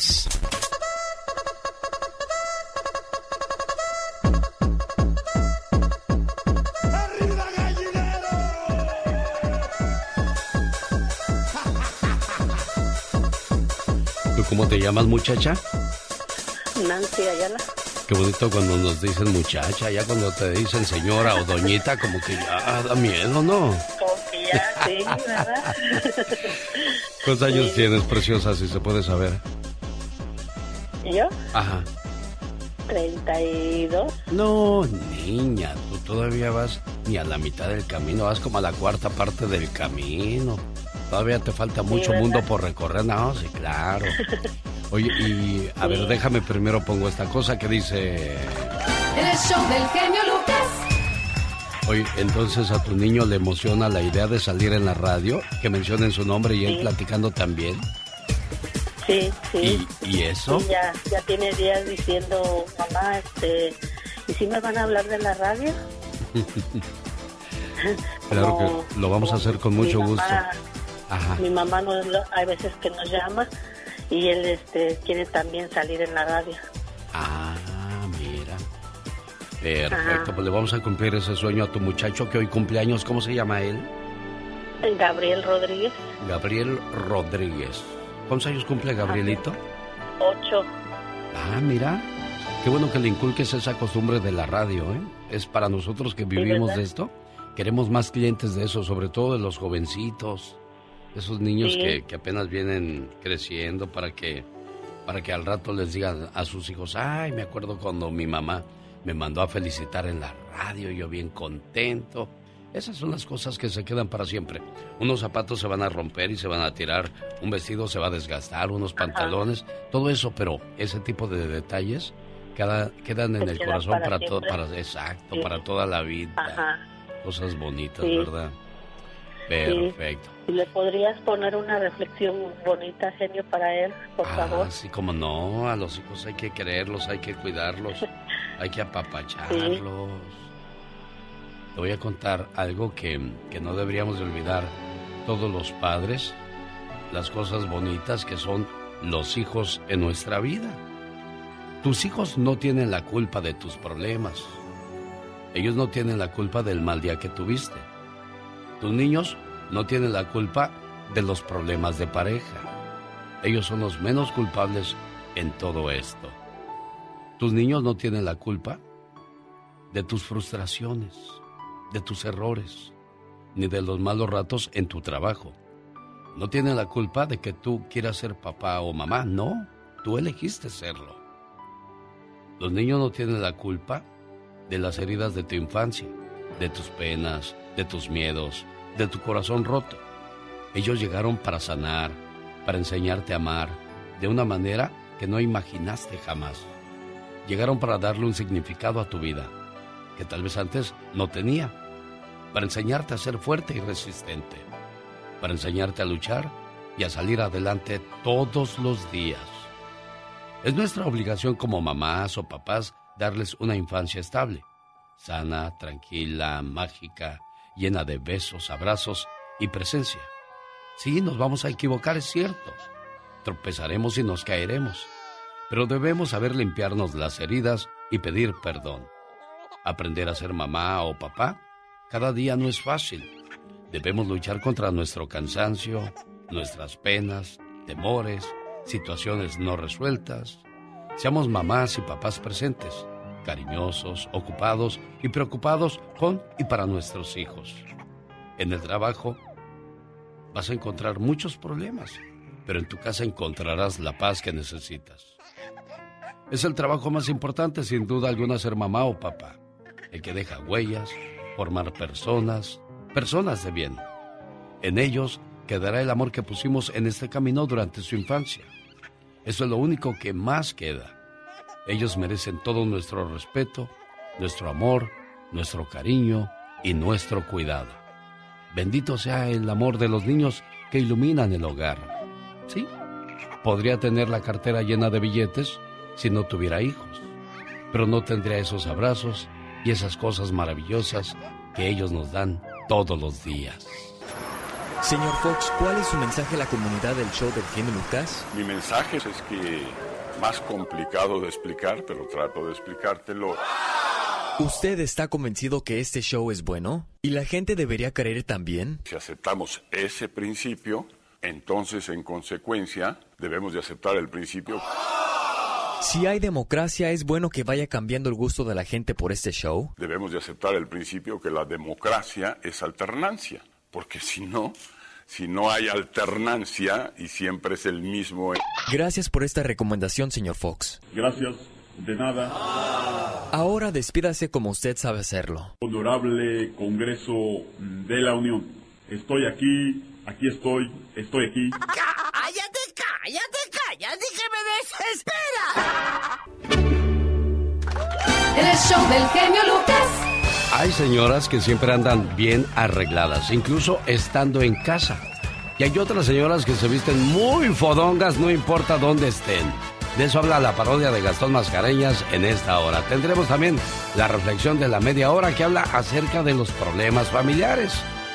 más. ¿Tú cómo te llamas, muchacha? Nancy Ayala. Qué bonito cuando nos dicen muchacha, ya cuando te dicen señora o doñita, como que ya da miedo, ¿no? ya, sí, ¿verdad? ¿Cuántos años tienes, preciosa, si se puede saber? Ajá. 32. No, niña, tú todavía vas ni a la mitad del camino, vas como a la cuarta parte del camino. Todavía te falta mucho mundo por recorrer, no, sí, claro. Oye, y a ver, déjame primero pongo esta cosa que dice... El show del genio Lucas. Oye, entonces a tu niño le emociona la idea de salir en la radio, que mencionen su nombre y él platicando también. Sí, sí. ¿Y, eso? ya, ya tiene días diciendo, mamá, este, ¿y si me van a hablar de la radio? claro que lo vamos a hacer con mucho gusto. Ajá. Mi mamá nos, hay veces que nos llama y él este quiere también salir en la radio. Ah, mira. Perfecto, pues le vamos a cumplir ese sueño a tu muchacho que hoy cumpleaños. ¿Cómo se llama él? Gabriel Rodríguez. Gabriel Rodríguez. ¿Cuántos años cumple Gabrielito? Ocho. Ah, mira. Qué bueno que le inculques esa costumbre de la radio, ¿eh? Es para nosotros que vivimos de esto. Queremos más clientes de eso, sobre todo de los jovencitos, esos niños que, que, apenas vienen creciendo para que, para que al rato les digan a sus hijos, ay, me acuerdo cuando mi mamá me mandó a felicitar en la radio, yo bien contento. Esas son las cosas que se quedan para siempre. Unos zapatos se van a romper y se van a tirar, un vestido se va a desgastar, unos pantalones, todo eso, pero ese tipo de detalles cada, quedan en el corazón para, todo, para exacto, para toda la vida. Cosas bonitas, ¿verdad? Perfecto. ¿Y le podrías poner una reflexión bonita, genio, para él, por ah, favor? Sí, como no, a los hijos hay que quererlos, hay que cuidarlos, hay que apapacharlos. Voy a contar algo que, que no deberíamos de olvidar todos los padres, las cosas bonitas que son los hijos en nuestra vida. Tus hijos no tienen la culpa de tus problemas. Ellos no tienen la culpa del mal día que tuviste. Tus niños no tienen la culpa de los problemas de pareja. Ellos son los menos culpables en todo esto. Tus niños no tienen la culpa de tus frustraciones, de tus errores, ni de los malos ratos en tu trabajo. No tienen la culpa de que tú quieras ser papá o mamá, no, tú elegiste serlo. Los niños no tienen la culpa de las heridas de tu infancia, de tus penas, de tus miedos, de tu corazón roto. Ellos llegaron para sanar, para enseñarte a amar de una manera que no imaginaste jamás. Llegaron para darle un significado a tu vida que tal vez antes no tenía, para enseñarte a ser fuerte y resistente, para enseñarte a luchar y a salir adelante todos los días. Es nuestra obligación como mamás o papás darles una infancia estable, sana, tranquila, mágica, llena de besos, abrazos y presencia. Sí, nos vamos a equivocar, es cierto. Tropezaremos y nos caeremos. Pero debemos saber limpiarnos las heridas y pedir perdón. Aprender a ser mamá o papá cada día no es fácil. Debemos luchar contra nuestro cansancio, nuestras penas, temores, situaciones no resueltas. Seamos mamás y papás presentes cariñosos, ocupados y preocupados con y para nuestros hijos. En el trabajo vas a encontrar muchos problemas, pero en tu casa encontrarás la paz que necesitas. Es el trabajo más importante, sin duda alguna, ser mamá o papá. El que deja huellas, formar personas, personas de bien. En ellos quedará el amor que pusimos en este camino durante su infancia. Eso es lo único que más queda. Ellos merecen todo nuestro respeto, nuestro amor, nuestro cariño y nuestro cuidado. Bendito sea el amor de los niños que iluminan el hogar. Sí, podría tener la cartera llena de billetes si no tuviera hijos, pero no tendría esos abrazos y esas cosas maravillosas que ellos nos dan todos los días. Señor Fox, ¿cuál es su mensaje a la comunidad del show del genio Lucas? Mi mensaje es que más complicado de explicar, pero trato de explicártelo. ¿Usted está convencido que este show es bueno? ¿Y la gente debería creer también? Si aceptamos ese principio, entonces en consecuencia debemos de aceptar el principio. Si hay democracia, ¿es bueno que vaya cambiando el gusto de la gente por este show? Debemos de aceptar el principio que la democracia es alternancia, porque si no, si no hay alternancia y siempre es el mismo. Gracias por esta recomendación, señor Fox. Gracias, de nada. Ahora despídase como usted sabe hacerlo. Honorable Congreso de la Unión, estoy aquí, aquí estoy, estoy aquí. ¡Cállate, cállate, cállate, que me desespera! El show del genio Lucas. Hay señoras que siempre andan bien arregladas, incluso estando en casa. Y hay otras señoras que se visten muy fodongas, no importa dónde estén. De eso habla la parodia de Gastón Mascareñas en esta hora. Tendremos también la reflexión de la media hora que habla acerca de los problemas familiares.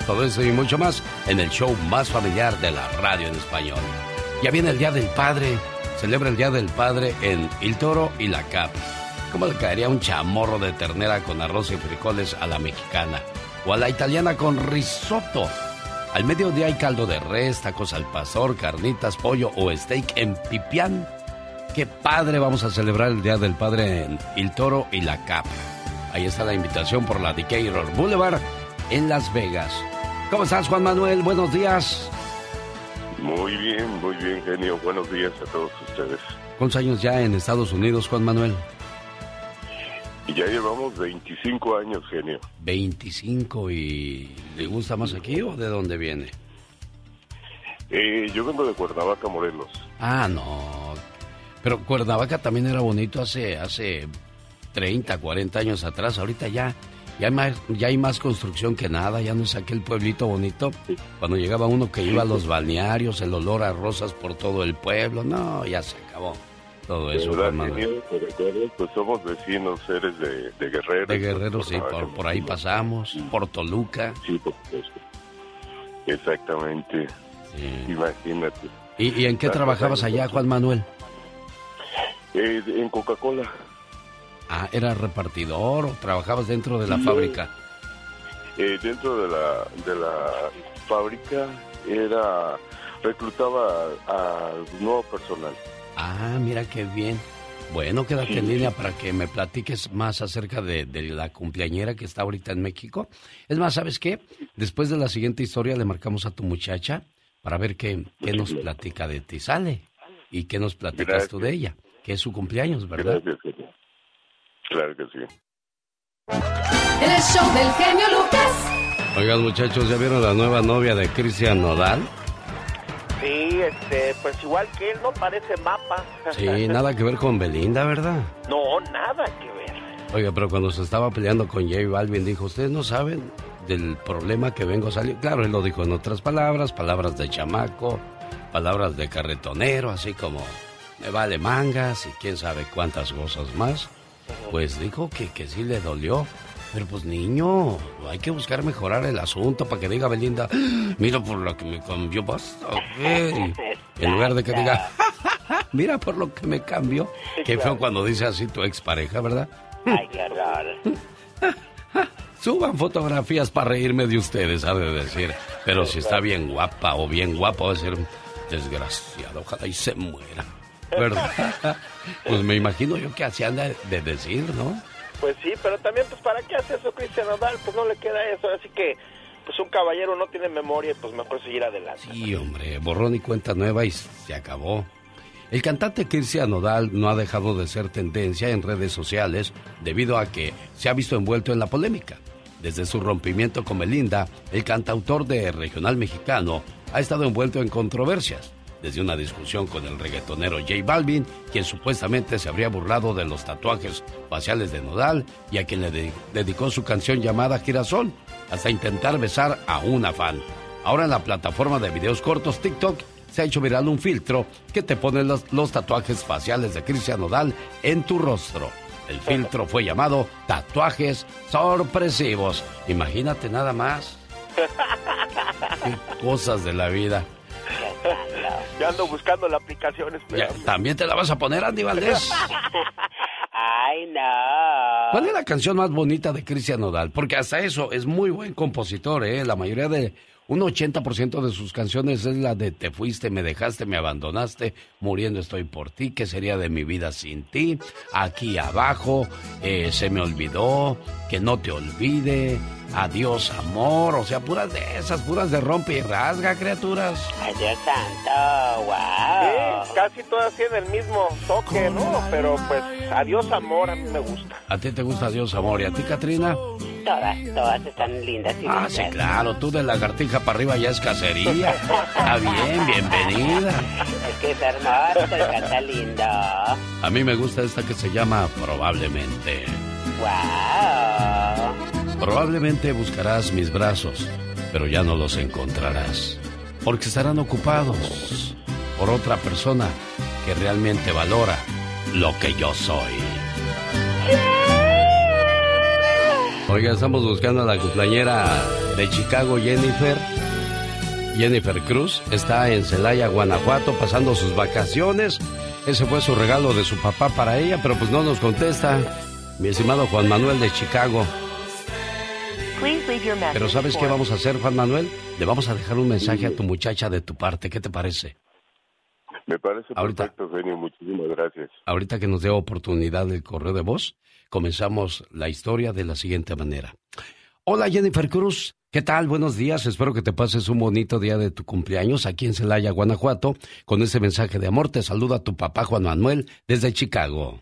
Todo eso y mucho más en el show más familiar de la radio en español. Ya viene el Día del Padre. Celebra el Día del Padre en El Toro y la Cap. ¿Cómo le caería un chamorro de ternera con arroz y frijoles a la mexicana? O a la italiana con risotto. Al mediodía hay caldo de res, tacos al pastor, carnitas, pollo o steak en pipián. Qué padre vamos a celebrar el Día del Padre en El Toro y la Capa. Ahí está la invitación por la Decatur Boulevard en Las Vegas. ¿Cómo estás, Juan Manuel? Buenos días. Muy bien, muy bien, genio. Buenos días a todos ustedes. ¿Cuántos años ya en Estados Unidos, Juan Manuel? Y ya llevamos 25 años, genio. 25 y ¿le gusta más aquí o de dónde viene? Eh, yo vengo de Cuernavaca, Morelos. Ah, no. Pero Cuernavaca también era bonito hace hace 30, 40 años atrás. Ahorita ya ya hay más, ya hay más construcción que nada, ya no es aquel pueblito bonito. Cuando llegaba uno que iba a los balnearios, el olor a rosas por todo el pueblo, no, ya se acabó todo eso. ¿Verdad, Juan Manuel. recuerdas? Pues somos vecinos, eres de, de Guerrero. De Guerrero, sí, por, ahí pasamos, por Toluca. Sí, por supuesto. Exactamente. Sí. Imagínate. ¿Y, y en qué trabajabas allá, pues. Juan Manuel? Eh, en Coca-Cola. Ah, ¿eras repartidor o trabajabas dentro de la No. fábrica? Eh, dentro de la, de la fábrica era reclutaba a, a nuevo personal. Ah, mira qué bien. Bueno, quédate Sí. en línea para que me platiques más acerca de, de la cumpleañera que está ahorita en México. Es más, ¿sabes qué? Después de la siguiente historia le marcamos a tu muchacha para ver qué, qué nos platica de ti. Sale. ¿Y qué nos platicas tú de Gracias. ella? Que es su cumpleaños, ¿verdad? Gracias. Claro que sí. El show del genio Lucas. Oigan, muchachos, ¿ya vieron la nueva novia de Cristian Nodal? Sí, este, pues igual que él, ¿no? Parece mapa. Sí, nada que ver con Belinda, ¿verdad? No, nada que ver. Oiga, pero cuando se estaba peleando con J Balvin, dijo, ustedes no saben del problema que vengo a salir. Claro, él lo dijo en otras palabras, palabras de chamaco, palabras de carretonero, así como me vale mangas y quién sabe cuántas cosas más. Pues dijo que, que sí le dolió. Pero pues niño, hay que buscar mejorar el asunto para que diga Belinda, "Ah, mira por lo que me cambió bastante. En lugar de que diga, "Ja, ja, ja, mira por lo que me cambió. Qué feo cuando dice así tu expareja, ¿verdad? Ay, qué. Suban fotografías para reírme de ustedes, ha de decir. Pero si está bien guapa o bien guapo, va a ser un desgraciado. Ojalá y se muera. ¿Verdad? Pues me imagino yo que así anda de decir, ¿no? Pues sí, pero también, pues, ¿para qué hace eso Cristian Nodal? Pues no le queda eso. Así que, pues, un caballero no tiene memoria pues, mejor seguir adelante. Sí, hombre, borrón y cuenta nueva y se acabó. El cantante Cristian Nodal no ha dejado de ser tendencia en redes sociales debido a que se ha visto envuelto en la polémica. Desde su rompimiento con Belinda, el cantautor de regional mexicano ha estado envuelto en controversias. Desde una discusión con el reggaetonero J Balvin, quien supuestamente se habría burlado de los tatuajes faciales de Nodal y a quien le de- dedicó su canción llamada Girasol, hasta intentar besar a una fan. Ahora en la plataforma de videos cortos TikTok se ha hecho viral un filtro que te pone los, los tatuajes faciales de Cristian Nodal en tu rostro. El filtro fue llamado tatuajes sorpresivos. Imagínate nada más. Qué cosas de la vida. Ya ando buscando la aplicación. ¿También te la vas a poner, Andy Valdés? Ay, no. ¿Cuál es la canción más bonita de Cristian Nodal? Porque hasta eso es muy buen compositor, ¿eh? La mayoría de un 80% de sus canciones es la de Te fuiste, me dejaste, me abandonaste, muriendo estoy por ti, ¿qué sería de mi vida sin ti? Aquí abajo, eh, se me olvidó, que no te olvide, adiós amor, o sea, puras de esas, puras de rompe y rasga, criaturas. Adiós santo, wow. Sí, casi todas tienen el mismo toque, ¿no? Pero pues adiós amor a mí me gusta. ¿A ti te gusta adiós amor y a ti, Katrina? Todas, todas están lindas. Y ah, sí, claro, tú de lagartija para arriba ya es cacería. Está bien, bienvenida. Es que es hermoso y canta lindo. A mí me gusta esta que se llama Probablemente. ¡Wow! Probablemente buscarás mis brazos, pero ya no los encontrarás. Porque estarán ocupados por otra persona que realmente valora lo que yo soy. Oiga, estamos buscando a la cumpleañera de Chicago, Jennifer. Jennifer Cruz está en Celaya, Guanajuato, pasando sus vacaciones. Ese fue su regalo de su papá para ella, pero pues no nos contesta. Mi estimado Juan Manuel de Chicago. Pero ¿sabes qué vamos a hacer, Juan Manuel? Le vamos a dejar un mensaje a tu muchacha de tu parte. ¿Qué te parece? Me parece perfecto, genio. Muchísimas gracias. Ahorita que nos dé oportunidad el correo de voz, comenzamos la historia de la siguiente manera. Hola Jennifer Cruz, ¿qué tal? Buenos días, espero que te pases un bonito día de tu cumpleaños aquí en Celaya, Guanajuato. Con ese mensaje de amor te saluda tu papá Juan Manuel desde Chicago.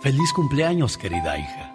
Feliz cumpleaños, querida hija.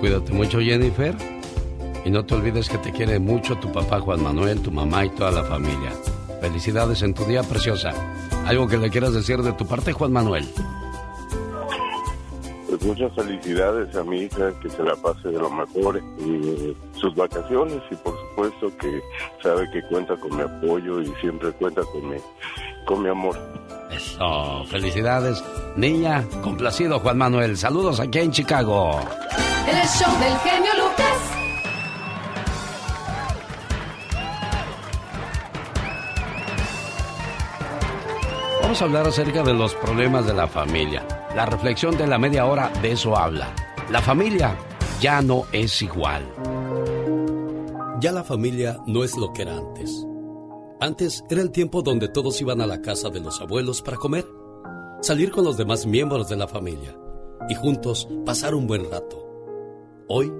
Cuídate mucho Jennifer y no te olvides que te quiere mucho tu papá Juan Manuel, tu mamá y toda la familia. Felicidades en tu día preciosa. ¿Algo que le quieras decir de tu parte, Juan Manuel? Pues muchas felicidades a mi hija, que se la pase de lo mejor en sus vacaciones y por supuesto que sabe que cuenta con mi apoyo y siempre cuenta con mi, con mi amor. Eso, felicidades. Niña, complacido Juan Manuel. Saludos aquí en Chicago. El show del genio Lucas. Vamos a hablar acerca de los problemas de la familia. La reflexión de la media hora de eso habla. La familia ya no es igual. Ya la familia no es lo que era antes. Antes era el tiempo donde todos iban a la casa de los abuelos para comer, salir con los demás miembros de la familia y juntos pasar un buen rato. Hoy,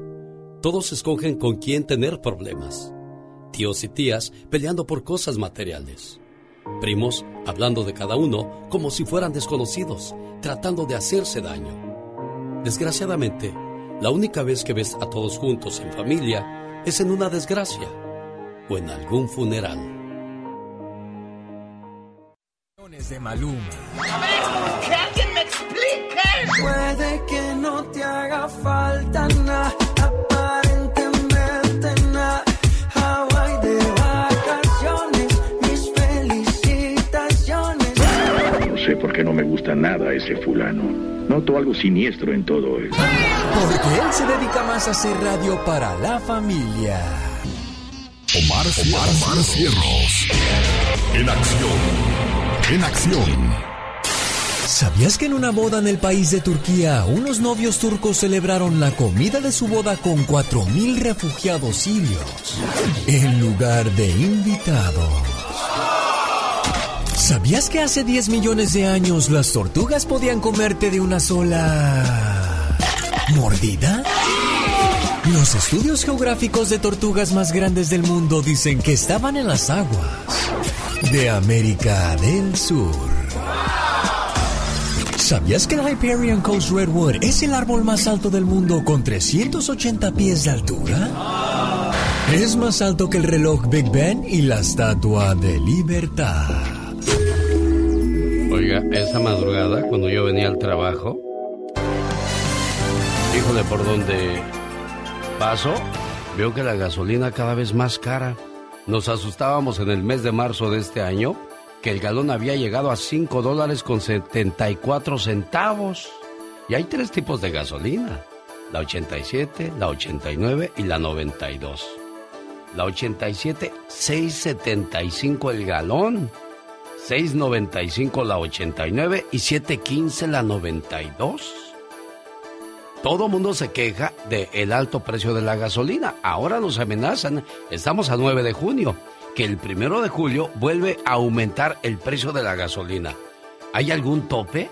todos escogen con quién tener problemas. Tíos y tías peleando por cosas materiales primos hablando de cada uno como si fueran desconocidos, tratando de hacerse daño. Desgraciadamente, la única vez que ves a todos juntos en familia es en una desgracia o en algún funeral. De Maluma. A ver, que alguien me explique. Puede que no te haga falta nada porque no me gusta nada ese fulano. Noto algo siniestro en todo esto. Porque él se dedica más a hacer radio para la familia. Omar, Omar, Omar Cierros. En acción. En acción. ¿Sabías que en una boda en el país de Turquía, unos novios turcos celebraron la comida de su boda con 4.000 refugiados sirios en lugar de invitados? ¿Sabías que hace 10 millones de años las tortugas podían comerte de una sola mordida? Los estudios geográficos de tortugas más grandes del mundo dicen que estaban en las aguas de América del Sur. ¿Sabías que el Hyperion Coast Redwood es el árbol más alto del mundo con 380 pies de altura? Es más alto que el reloj Big Ben y la Estatua de Libertad. Oiga, esa madrugada, cuando yo venía al trabajo, híjole, por donde paso, veo que la gasolina cada vez más cara. Nos asustábamos en el mes de marzo de este año que el galón había llegado a 5 dólares con 74 centavos. Y hay tres tipos de gasolina, la 87, la 89 y la 92. La 87, 6.75 el galón, 6.95 la 89 y 7.15 la 92. Todo mundo se queja del el alto precio de la gasolina. Ahora nos amenazan. Estamos a 9 de junio que el primero de julio vuelve a aumentar el precio de la gasolina. ¿Hay algún tope?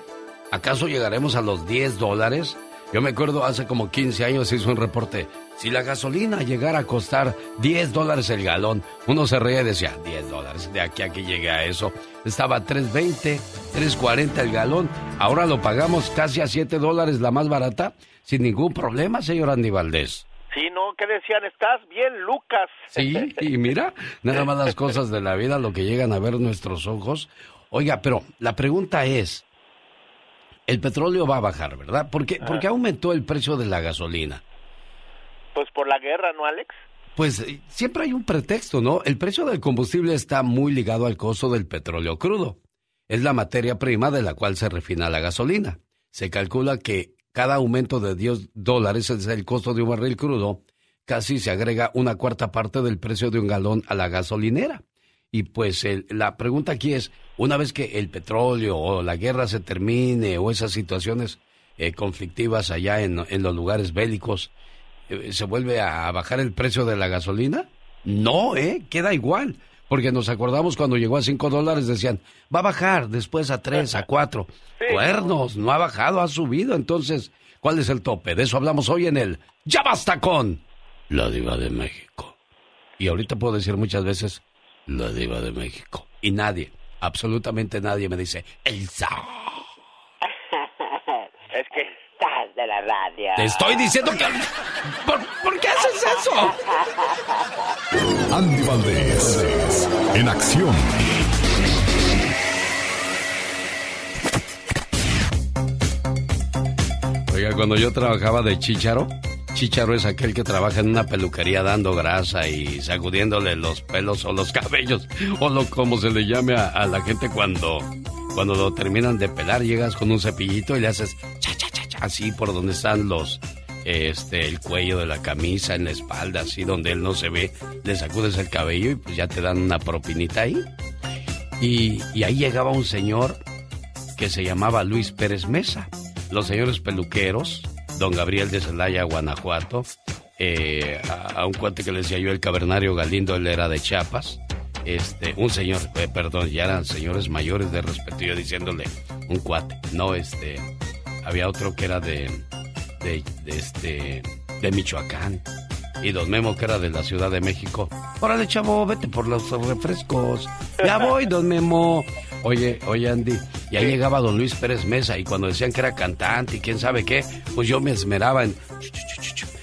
¿Acaso llegaremos a los 10 dólares? Yo me acuerdo hace como 15 años hizo un reporte. Si la gasolina llegara a costar 10 dólares el galón, uno se reía y decía, 10 dólares, de aquí a que llegue a eso. Estaba 3.20, 3.40 el galón. Ahora lo pagamos casi a 7 dólares la más barata, sin ningún problema, señor Andy Valdés. Sí, ¿no? ¿Qué decían? ¿Estás bien, Lucas? Sí, y mira, nada más las cosas de la vida, lo que llegan a ver nuestros ojos. Oiga, pero la pregunta es, el petróleo va a bajar, ¿verdad? ¿Por qué, ¿por qué aumentó el precio de la gasolina? Pues por la guerra, ¿no, Alex? Pues eh, siempre hay un pretexto, ¿no? El precio del combustible está muy ligado al costo del petróleo crudo. Es la materia prima de la cual se refina la gasolina. Se calcula que cada aumento de 10 dólares es el costo de un barril crudo, casi se agrega una cuarta parte del precio de un galón a la gasolinera. Y pues la pregunta aquí es, una vez que el petróleo o la guerra se termine o esas situaciones eh, conflictivas allá en, los lugares bélicos, eh, ¿se vuelve a bajar el precio de la gasolina? No, ¿eh? Queda igual. Porque nos acordamos cuando llegó a 5 dólares, decían, va a bajar después a 3, a 4. Cuernos, no ha bajado, ha subido. Entonces, ¿cuál es el tope? De eso hablamos hoy en el Ya basta con la diva de México. Y ahorita puedo decir muchas veces, la diva de México. Y nadie, absolutamente nadie me dice, Elsa. es que estás de la radio. Te estoy diciendo que... ¿Por, qué haces eso? Andy Valdés, en acción. Oiga, cuando yo trabajaba de chicharo, chicharo es aquel que trabaja en una peluquería dando grasa y sacudiéndole los pelos o los cabellos, o lo como se le llame a, la gente cuando, cuando lo terminan de pelar, llegas con un cepillito y le haces cha cha cha así por donde están los este el cuello de la camisa, en la espalda, así donde él no se ve, le sacudes el cabello y pues ya te dan una propinita ahí. Y, ahí llegaba un señor que se llamaba Luis Pérez Mesa los señores peluqueros, don Gabriel de Celaya, Guanajuato, eh, a, un cuate que le decía yo el cavernario Galindo, él era de Chiapas, este, un señor, eh, perdón, ya eran señores mayores de respeto, yo diciéndole un cuate, no este, había otro que era de, de, este, de Michoacán, y don Memo que era de la Ciudad de México. Órale, chavo, vete por los refrescos. Ya voy, don Memo. Oye, oye, Andy, y ahí llegaba don Luis Pérez Mesa y cuando decían que era cantante y quién sabe qué, pues yo me esmeraba en...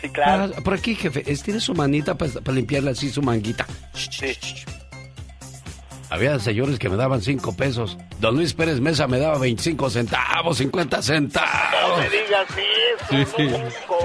Sí, claro. Ah, por aquí, jefe, tiene su manita para, limpiarle así su manguita. Sí. Había señores que me daban cinco pesos. Don Luis Pérez Mesa me daba 25 centavos, 50 centavos. No me digas eso. Sí.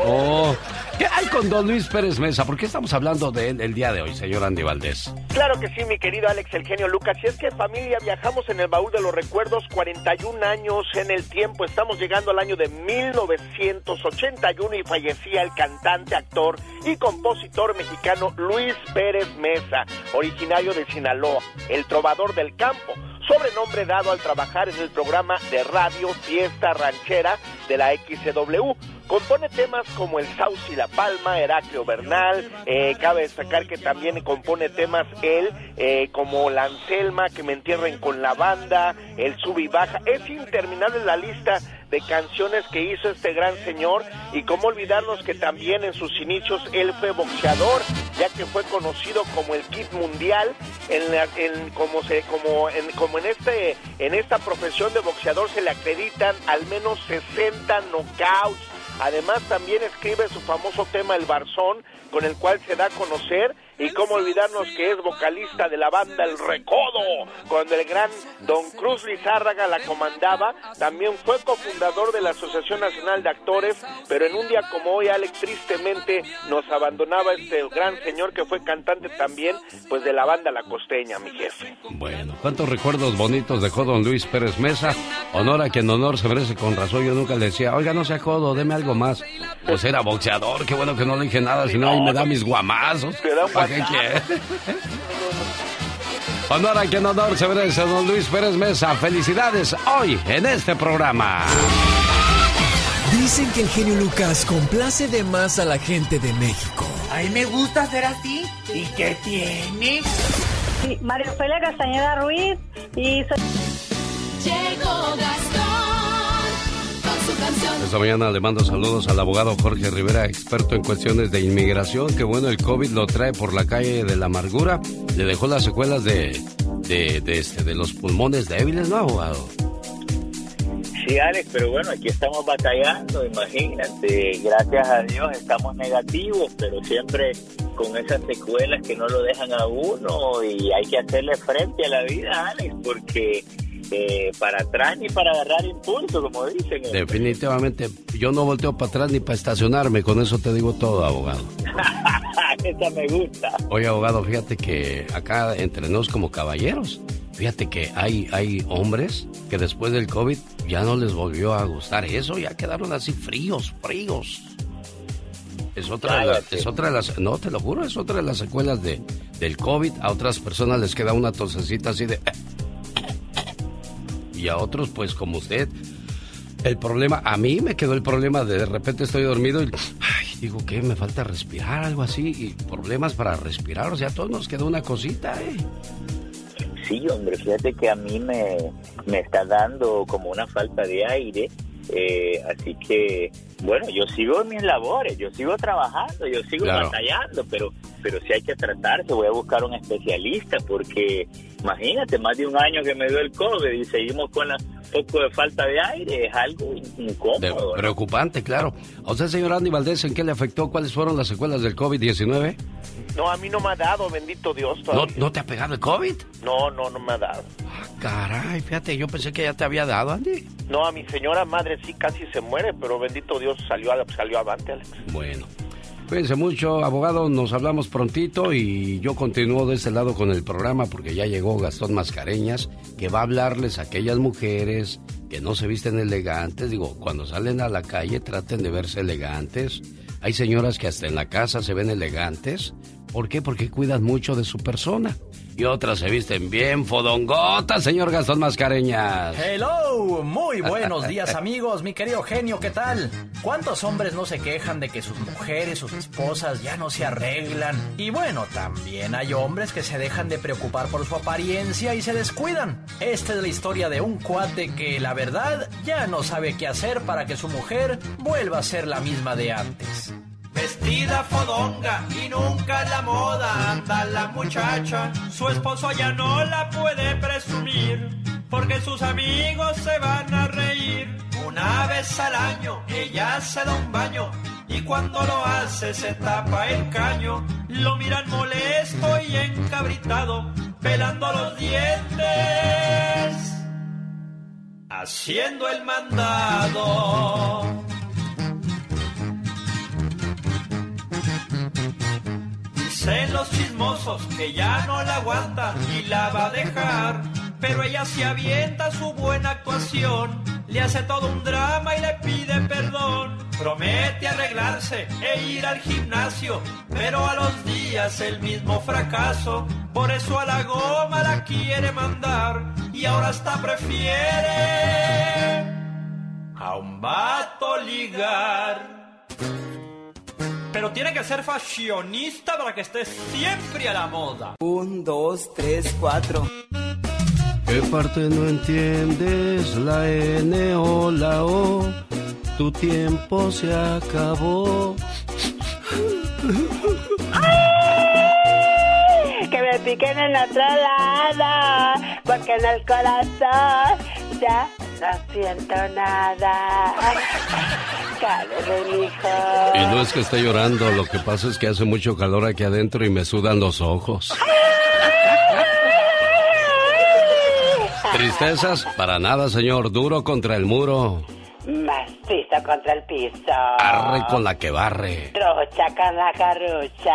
Oh. ¿Qué hay con don Luis Pérez Mesa? ¿Por qué estamos hablando de él el día de hoy, señor Andy Valdés? Claro que sí, mi querido Alex El Genio Lucas. Y es que familia, viajamos en el baúl de los recuerdos 41 años en el tiempo. Estamos llegando al año de 1981 y fallecía el cantante, actor y compositor mexicano Luis Pérez Mesa, originario de Sinaloa, el trovador del campo sobrenombre dado al trabajar en el programa de radio Fiesta Ranchera de la XCW. Compone temas como El Saus y la Palma, Heraclio Bernal, eh, cabe destacar que también compone temas él, eh, como La Anselma, Que me entierren con la banda, El Sub y Baja. Es interminable la lista de canciones que hizo este gran señor y cómo olvidarnos que también en sus inicios él fue boxeador, ya que fue conocido como el Kid Mundial, en, como, se, como, en, como en este en esta profesión de boxeador se le acreditan al menos 60 knockouts. Además también escribe su famoso tema El Barzón, con el cual se da a conocer y cómo olvidarnos que es vocalista de la banda El Recodo, cuando el gran Don Cruz Lizárraga la comandaba, también fue cofundador de la Asociación Nacional de Actores, pero en un día como hoy, Alex, tristemente nos abandonaba este gran señor que fue cantante también, pues de la banda La Costeña, mi jefe. Bueno, ¿cuántos recuerdos bonitos dejó don Luis Pérez Mesa? Honor a quien honor se merece con razón, yo nunca le decía, oiga, no sea codo, deme algo más. Pues era boxeador, qué bueno que no le dije nada, si no, ahí me da mis guamazos. ¿Qué quiere? Honor a quien honor se merece, don Luis Pérez Mesa. Felicidades hoy en este programa. Dicen que el genio Lucas complace de más a la gente de México. A mí me gusta ser así. ¿Y qué tiene? Sí, María Ofelia Castañeda Ruiz y... Llegó Gastón. Esta mañana le mando saludos al abogado Jorge Rivera, experto en cuestiones de inmigración, que bueno, el COVID lo trae por la calle de la amargura. Le dejó las secuelas de, de, este, de los pulmones débiles, ¿no, abogado? Sí, Alex, pero bueno, aquí estamos batallando, imagínate. Gracias a Dios estamos negativos, pero siempre con esas secuelas que no lo dejan a uno y hay que hacerle frente a la vida, Alex, porque eh, para atrás ni para agarrar impulso, como dicen. Definitivamente, yo no volteo para atrás ni para estacionarme, con eso te digo todo, abogado. Esa me gusta. Oye, abogado, fíjate que acá entre nos como caballeros, fíjate que hay, hay hombres que después del COVID ya no les volvió a gustar eso, ya quedaron así fríos, fríos. Es otra, de las, es otra de las, no te lo juro, es otra de las secuelas de, del COVID. A otras personas les queda una tosecita así de... Y a otros, pues como usted, el problema, a mí me quedó el problema de de repente estoy dormido y ay, digo que me falta respirar, algo así, y problemas para respirar, o sea, a todos nos quedó una cosita, ¿eh? Sí, hombre, fíjate que a mí me, me está dando como una falta de aire, eh, así que, bueno, yo sigo en mis labores, yo sigo trabajando, yo sigo Claro. batallando, pero, pero sí hay que tratarse, voy a buscar un especialista, porque imagínate, más de un año que me dio el COVID y seguimos con la poco de falta de aire, es algo incómodo. De- ¿no? preocupante, claro. A usted, señor Andy Valdés, ¿en qué le afectó? ¿Cuáles fueron las secuelas del COVID-19? No, a mí no me ha dado, bendito Dios. ¿No, todavía. ¿No te ha pegado el COVID? No, no, no me ha dado. Caray, fíjate, yo pensé que ya te había dado, Andy. No, a mi señora madre sí casi se muere, pero bendito Dios salió, a- salió avante, Alex. Bueno. Cuídense mucho, abogado, nos hablamos prontito y yo continúo de este lado con el programa porque ya llegó Gastón Mascareñas, que va a hablarles a aquellas mujeres que no se visten elegantes. Digo, cuando salen a la calle traten de verse elegantes. Hay señoras que hasta en la casa se ven elegantes. ¿Por qué? Porque cuidan mucho de su persona. Y otras se visten bien fodongotas, señor Gastón Mascareñas. Hello, muy buenos días amigos, mi querido genio, ¿qué tal? ¿Cuántos hombres no se quejan de que sus mujeres, sus esposas ya no se arreglan? Y bueno, también hay hombres que se dejan de preocupar por su apariencia y se descuidan. Esta es la historia de un cuate que la verdad ya no sabe qué hacer para que su mujer vuelva a ser la misma de antes. Vestida fodonga y nunca la moda anda la muchacha. Su esposo ya no la puede presumir porque sus amigos se van a reír. Una vez al año ella se da un baño y cuando lo hace se tapa el caño. Lo miran molesto y encabritado, pelando los dientes, haciendo el mandado. Dicen los chismosos que ya no la aguanta y la va a dejar. Pero ella se avienta su buena actuación, le hace todo un drama y le pide perdón. Promete arreglarse e ir al gimnasio, pero a los días el mismo fracaso. Por eso a la goma la quiere mandar y ahora hasta prefiere a un vato ligar. Pero tiene que ser fashionista para que esté siempre a la moda. Un, dos, tres, cuatro. ¿Qué parte no entiendes? La N o la O. Tu tiempo se acabó. Que me piquen en la otra lado, porque en el corazón ya no siento nada. Cálmate, mijo. Y no es que esté llorando, lo que pasa es que hace mucho calor aquí adentro y me sudan los ojos. Tristezas, para nada, señor. Duro contra el muro. Macizo contra el piso. Arre con la que barre. Trucha con la carrucha.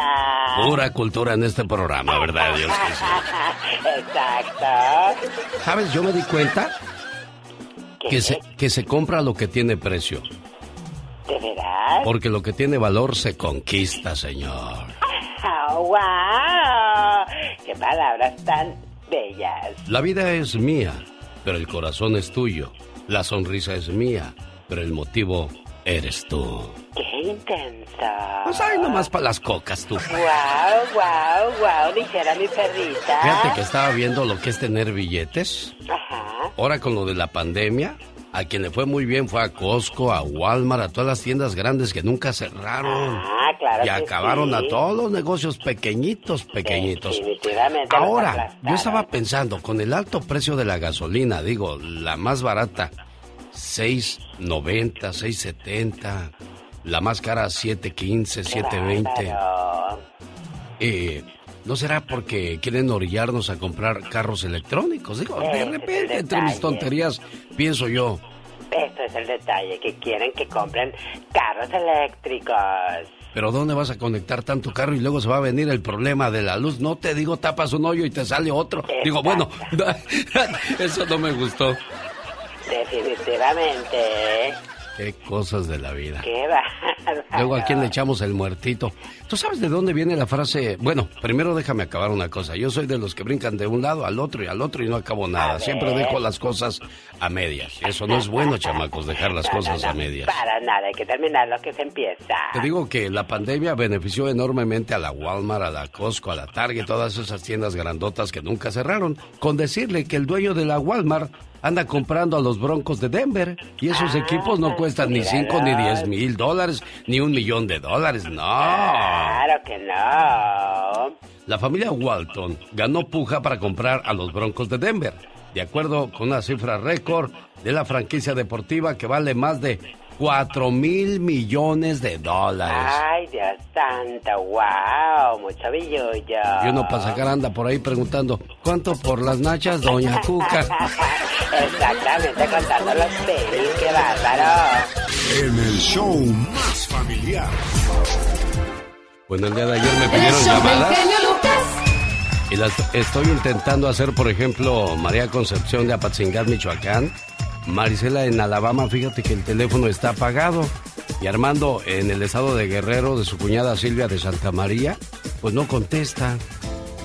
Pura cultura en este programa, ¿verdad, Dios? Exacto. ¿Sabes? Yo me di cuenta que se, que se compra lo que tiene precio. ¿De veras? Porque lo que tiene valor se conquista, señor. Oh, ¡Wow! ¡Qué palabras tan bellas! La vida es mía, pero el corazón es tuyo. La sonrisa es mía, pero el motivo eres tú. ¡Qué intenso! Pues ay, nomás para las cocas, tú. ¡Wow, wow, wow! Dijera mi perrita. Fíjate que estaba viendo lo que es tener billetes. Ajá. Ahora con lo de la pandemia, a quien le fue muy bien fue a Costco, a Walmart, a todas las tiendas grandes que nunca cerraron. Ah, claro Y acabaron sí. a todos los negocios pequeñitos, pequeñitos. Definitivamente. Ahora, yo estaba pensando, con el alto precio de la gasolina, digo, la más barata, 6.90, 6.70, la más cara, 7.15, 7.20. Bárbaro. Eh, ¿No será porque quieren orillarnos a comprar carros electrónicos? Digo, de repente, entre mis tonterías, pienso yo, Eso es el detalle, que quieren que compren carros eléctricos. ¿pero dónde vas a conectar tanto carro y luego se va a venir el problema de la luz? No te digo, tapas un hoyo y te sale otro. Digo, bueno, eso no me gustó. Definitivamente. Qué cosas de la vida. Qué bárbaro. Luego, ¿a quién le echamos el muertito? ¿Tú sabes de dónde viene la frase? Bueno, primero déjame acabar una cosa. Yo soy de los que brincan de un lado al otro y al otro y no acabo nada. Siempre dejo las cosas a medias. Eso no es bueno, chamacos, dejar las cosas a medias. Para nada, hay que terminar lo que se empieza. Te digo que la pandemia benefició enormemente a la Walmart, a la Costco, a la Target, todas esas tiendas grandotas que nunca cerraron. Con decirle que el dueño de la Walmart anda comprando a los Broncos de Denver y esos equipos no cuestan ni 5 ni 10 mil dólares, ni un millón de dólares, no. Claro que no. La familia Walton ganó puja para comprar a los Broncos de Denver, de acuerdo con una cifra récord de la franquicia deportiva que vale más de 4 mil millones de dólares. Ay, Dios santo, wow, mucho billullo. Y uno para sacar anda por ahí preguntando, ¿cuánto por las nachas, doña Cuca? Exactamente, contando los pelis, qué bárbaro. En el show más familiar. Bueno, el día de ayer me El pidieron llamadas genio Lucas. y las estoy intentando hacer, por ejemplo, María Concepción de Apatzingat, Michoacán, Marisela en Alabama, fíjate que el teléfono está apagado. Y Armando en el estado de Guerrero de su cuñada Silvia de Santa María, pues no contesta.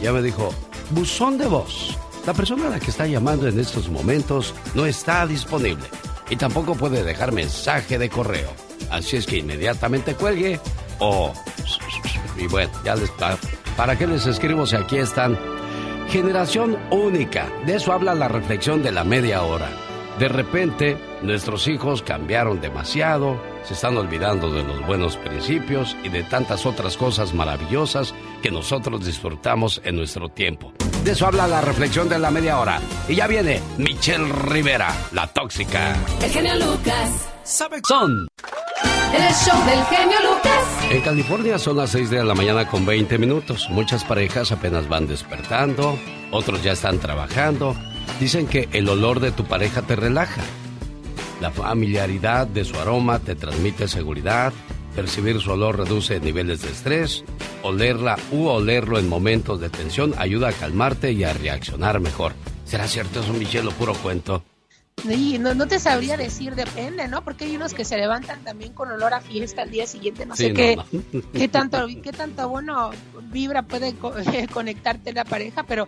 Ya me dijo, buzón de voz. La persona a la que está llamando en estos momentos no está disponible y tampoco puede dejar mensaje de correo. Así es que inmediatamente cuelgue o... Y bueno, ya les... ¿Para qué les escribo si aquí están? Generación única. De eso habla la reflexión de la media hora. De repente, nuestros hijos cambiaron demasiado, se están olvidando de los buenos principios y de tantas otras cosas maravillosas que nosotros disfrutamos en nuestro tiempo. De eso habla la reflexión de la media hora. Y ya viene Michelle Rivera, la tóxica. El genio Lucas. ¿Sabe? Son. El show del genio Lucas. En California son las 6 de la mañana con 20 minutos. Muchas parejas apenas van despertando, otros ya están trabajando. Dicen que el olor de tu pareja te relaja. La familiaridad de su aroma te transmite seguridad. Percibir su olor reduce niveles de estrés. Olerla u olerlo en momentos de tensión ayuda a calmarte y a reaccionar mejor. ¿Será cierto eso, Michelle, o puro cuento? No, no te sabría decir, depende, ¿no? Porque hay unos que se levantan también con olor a fiesta al día siguiente, no Sí, sé no, qué, no. qué tanto, qué tanto bueno vibra puede co- conectarte la pareja, pero,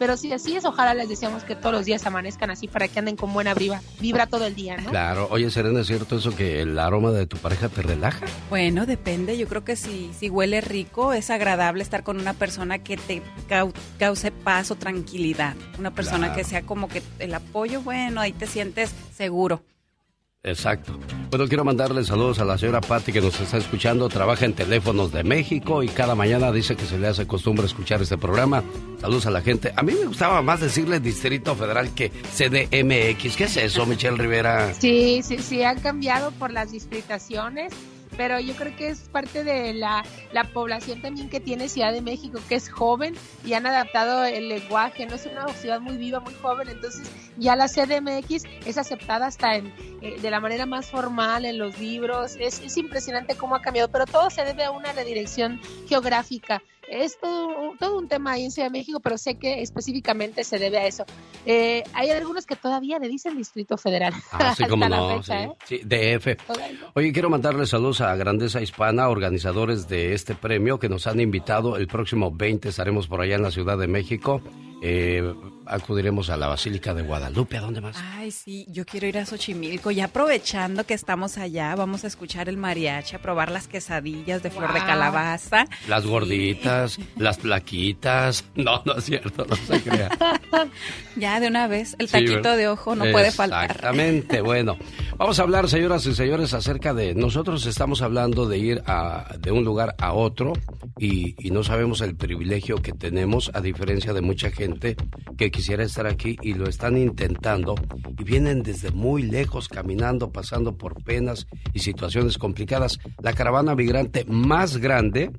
pero si así es, ojalá les deseamos que todos los días amanezcan así para que anden con buena vibra, vibra todo el día, ¿no? Claro. Oye, Serena, ¿es cierto eso que el aroma de tu pareja te relaja? Bueno, depende. Yo creo que si, si huele rico, es agradable estar con una persona que te cau- cause paz o tranquilidad. Una persona Claro. que sea como que el apoyo, bueno, ahí te sientes seguro. Exacto. Bueno, quiero mandarle saludos a la señora Patti que nos está escuchando. Trabaja en teléfonos de México y cada mañana dice que se le hace costumbre escuchar este programa. Saludos a la gente. A mí me gustaba más decirle Distrito Federal que CDMX. ¿Qué es eso, Michelle Rivera? Sí, sí, sí, han cambiado por las distritaciones pero yo creo que es parte de la, la, población también que tiene Ciudad de México, que es joven y han adaptado el lenguaje, no es una ciudad muy viva, muy joven, entonces ya la CDMX es aceptada hasta en, eh, de la manera más formal en los libros, es, es impresionante cómo ha cambiado, pero todo se debe a una redirección geográfica es todo, todo, un tema ahí en Ciudad de México, pero sé que específicamente se debe a eso. Eh, hay algunos que todavía le dicen Distrito Federal. Ah, sí, como no, sí, ¿eh? sí, DF. Oye, quiero mandarle saludos a Grandeza Hispana, organizadores de este premio que nos han invitado. El próximo 20 estaremos por allá en la Ciudad de México. Eh, acudiremos a la Basílica de Guadalupe. ¿A dónde más? Ay, sí, yo quiero ir a Xochimilco. Y aprovechando que estamos allá, vamos a escuchar el mariachi, a probar las quesadillas de flor de calabaza. Las gorditas, las plaquitas. No, no es cierto, no se crea. ya, de una vez, el taquito de ojo no puede faltar. Exactamente, bueno. Vamos a hablar, señoras y señores, acerca de... Nosotros estamos hablando de ir a, de un lugar a otro y, y no sabemos el privilegio que tenemos, a diferencia de mucha gente que quisiera estar aquí y lo están intentando y vienen desde muy lejos caminando, pasando por penas y situaciones complicadas. La caravana migrante más grande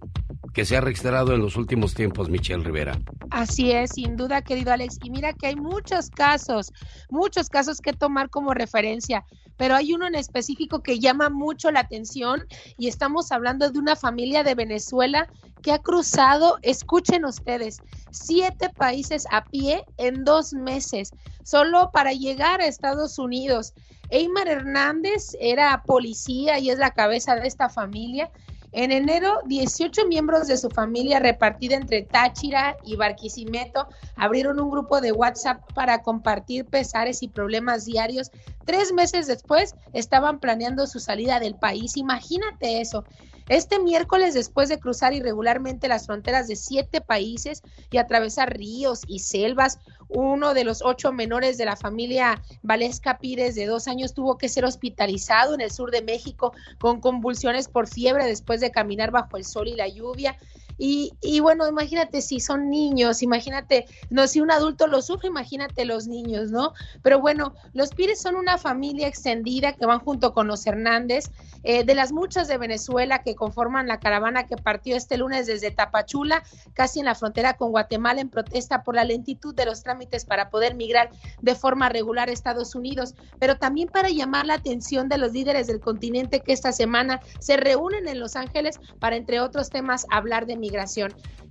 que se ha registrado en los últimos tiempos, Michelle Rivera. Así es, sin duda, querido Alex. Y mira que hay muchos casos, muchos casos que tomar como referencia, pero hay uno en específico que llama mucho la atención y estamos hablando de una familia de Venezuela que ha cruzado, escuchen ustedes, siete países a pie en dos meses, solo para llegar a Estados Unidos. Eymar Hernández era policía y es la cabeza de esta familia en enero, 18 miembros de su familia repartida entre Táchira y Barquisimeto abrieron un grupo de WhatsApp para compartir pesares y problemas diarios. Tres meses después estaban planeando su salida del país. Imagínate eso. Este miércoles, después de cruzar irregularmente las fronteras de siete países y atravesar ríos y selvas, uno de los ocho menores de la familia Valesca Pires, de dos años, tuvo que ser hospitalizado en el sur de México con convulsiones por fiebre después de caminar bajo el sol y la lluvia. Y, bueno, imagínate si son niños, imagínate, no, si un adulto lo sufre, imagínate los niños, ¿no? Pero bueno, los Pires son una familia extendida que van junto con los Hernández, eh, de las muchas de Venezuela que conforman la caravana que partió este lunes desde Tapachula, casi en la frontera con Guatemala, en protesta por la lentitud de los trámites para poder migrar de forma regular a Estados Unidos, pero también para llamar la atención de los líderes del continente que esta semana se reúnen en Los Ángeles para, entre otros temas, hablar de migración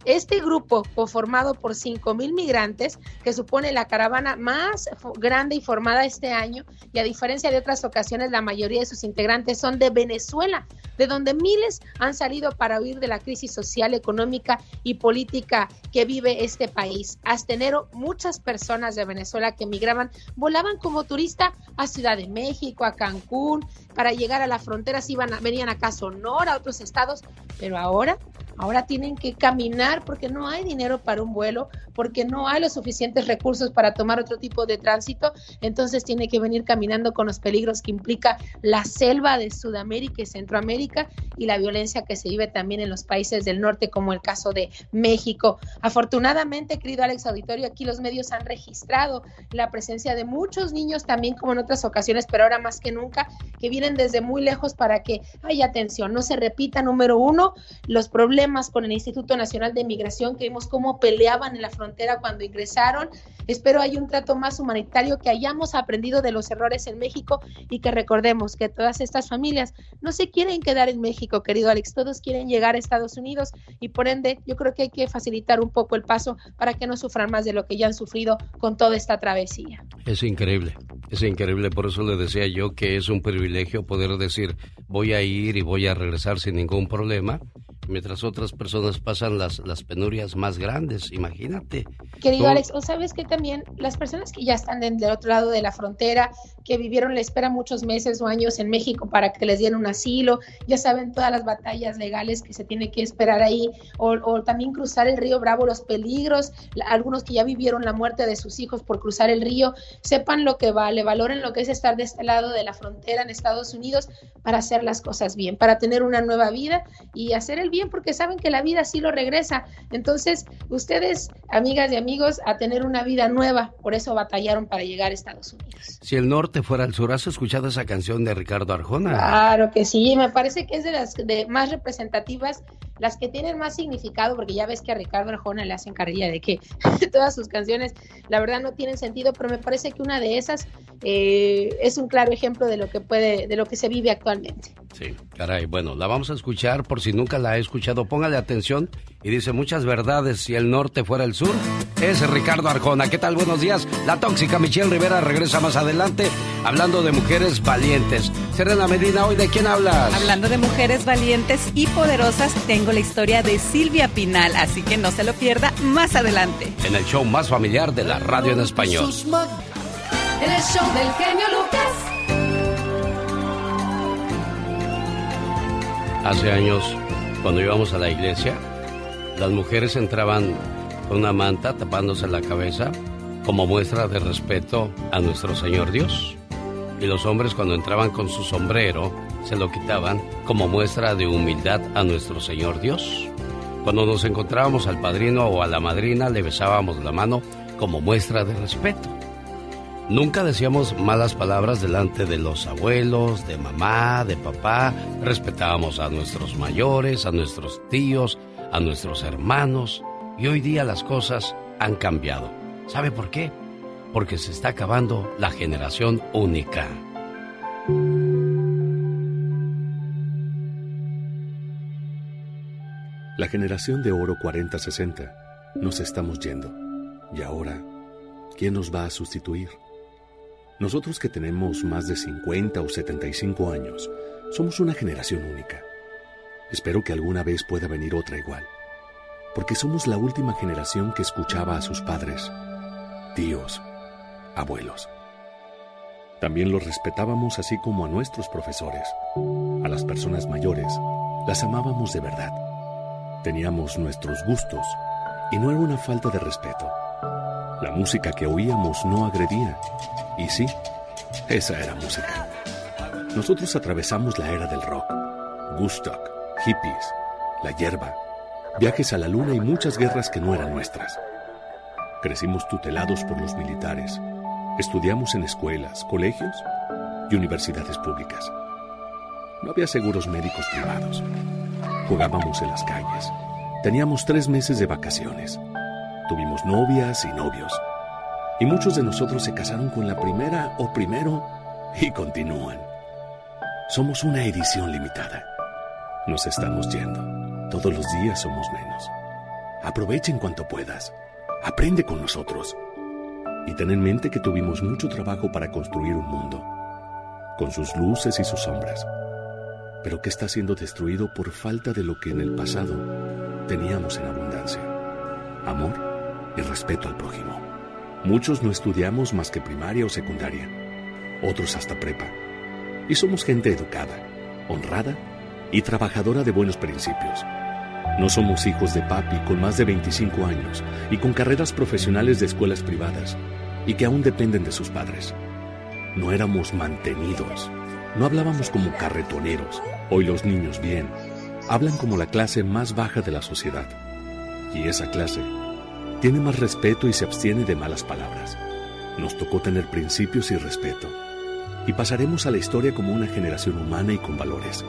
este grupo, conformado por 5 mil migrantes, que supone la caravana más grande y formada este año, y a diferencia de otras ocasiones, la mayoría de sus integrantes son de Venezuela, de donde miles han salido para huir de la crisis social, económica y política que vive este país. Hasta enero, muchas personas de Venezuela que migraban volaban como turista a Ciudad de México, a Cancún, para llegar a la frontera, si iban a, venían acá a Sonora, a otros estados, pero ahora Ahora tienen que caminar porque no hay dinero para un vuelo, porque no hay los suficientes recursos para tomar otro tipo de tránsito. Entonces tiene que venir caminando con los peligros que implica la selva de Sudamérica y Centroamérica y la violencia que se vive también en los países del norte, como el caso de México. Afortunadamente, querido Alex Auditorio, aquí los medios han registrado la presencia de muchos niños también como en otras ocasiones, pero ahora más que nunca, que vienen desde muy lejos para que haya atención, no se repita, número uno, los problemas con el Instituto Nacional de Migración, que vimos cómo peleaban en la frontera cuando ingresaron. Espero hay un trato más humanitario, que hayamos aprendido de los errores en México y que recordemos que todas estas familias no se quieren quedar en México, querido Alex, todos quieren llegar a Estados Unidos y por ende yo creo que hay que facilitar un poco el paso para que no sufran más de lo que ya han sufrido con toda esta travesía. Es increíble, es increíble, por eso le decía yo que es un privilegio poder decir voy a ir y voy a regresar sin ningún problema mientras otras personas pasan las, las penurias más grandes, imagínate. Querido Alex, o sabes que también las personas que ya están del otro lado de la frontera, que vivieron la espera muchos meses o años en México para que les dieran un asilo, ya saben todas las batallas legales que se tiene que esperar ahí, o, o también cruzar el río Bravo, los peligros, la- algunos que ya vivieron la muerte de sus hijos por cruzar el río, sepan lo que vale, valoren lo que es estar de este lado de la frontera en Estados Unidos para hacer las cosas bien, para tener una nueva vida y hacer el bien porque saben que la vida sí lo regresa. Entonces, ustedes, amigas y amigos, a tener una vida nueva, por eso batallaron para llegar a Estados Unidos. Si el norte fuera el sur, ¿has escuchado esa canción de Ricardo Arjona? Claro que sí, me parece que es de las de más representativas, las que tienen más significado, porque ya ves que a Ricardo Arjona le hacen carrilla de que todas sus canciones, la verdad, no tienen sentido, pero me parece que una de esas eh, es un claro ejemplo de lo que puede, de lo que se vive actualmente. Sí, caray. Bueno, la vamos a escuchar por si nunca la he escuchado. Póngale atención y dice muchas verdades. Si el norte fuera el sur, es Ricardo Arjona. ¿Qué tal? Buenos días. La tóxica Michelle Rivera regresa más adelante hablando de mujeres valientes. Serena Medina, ¿hoy de quién hablas? Hablando de mujeres valientes y poderosas, tengo la historia de Silvia Pinal, así que no se lo pierda más adelante. En el show más familiar de la radio en español. En el show del genio Lucas. Hace años, cuando íbamos a la iglesia, las mujeres entraban con una manta tapándose la cabeza como muestra de respeto a nuestro Señor Dios. Y los hombres cuando entraban con su sombrero se lo quitaban como muestra de humildad a nuestro Señor Dios. Cuando nos encontrábamos al padrino o a la madrina le besábamos la mano como muestra de respeto. Nunca decíamos malas palabras delante de los abuelos, de mamá, de papá. Respetábamos a nuestros mayores, a nuestros tíos, a nuestros hermanos. Y hoy día las cosas han cambiado. ¿Sabe por qué? Porque se está acabando la generación única. La generación de oro 40-60 nos estamos yendo. Y ahora, ¿quién nos va a sustituir? Nosotros que tenemos más de 50 o 75 años, somos una generación única. Espero que alguna vez pueda venir otra igual, porque somos la última generación que escuchaba a sus padres, tíos, abuelos. También los respetábamos así como a nuestros profesores. A las personas mayores las amábamos de verdad. Teníamos nuestros gustos y no era una falta de respeto. La música que oíamos no agredía. Y sí, esa era música. Nosotros atravesamos la era del rock, Woodstock, hippies, la hierba, viajes a la luna y muchas guerras que no eran nuestras. Crecimos tutelados por los militares. Estudiamos en escuelas, colegios y universidades públicas. No había seguros médicos privados. Jugábamos en las calles. Teníamos tres meses de vacaciones. Tuvimos novias y novios. Y muchos de nosotros se casaron con la primera o primero y continúan. Somos una edición limitada. Nos estamos yendo. Todos los días somos menos. Aprovechen cuanto puedas. Aprende con nosotros. Y ten en mente que tuvimos mucho trabajo para construir un mundo, con sus luces y sus sombras, pero que está siendo destruido por falta de lo que en el pasado teníamos en abundancia. Amor y respeto al prójimo. Muchos no estudiamos más que primaria o secundaria, otros hasta prepa. Y somos gente educada, honrada y trabajadora de buenos principios. No somos hijos de papi con más de 25 años y con carreras profesionales de escuelas privadas y que aún dependen de sus padres. No éramos mantenidos. No hablábamos como carretoneros. Hoy los niños bien. Hablan como la clase más baja de la sociedad. Y esa clase tiene más respeto y se abstiene de malas palabras. Nos tocó tener principios y respeto. Y pasaremos a la historia como una generación humana y con valores.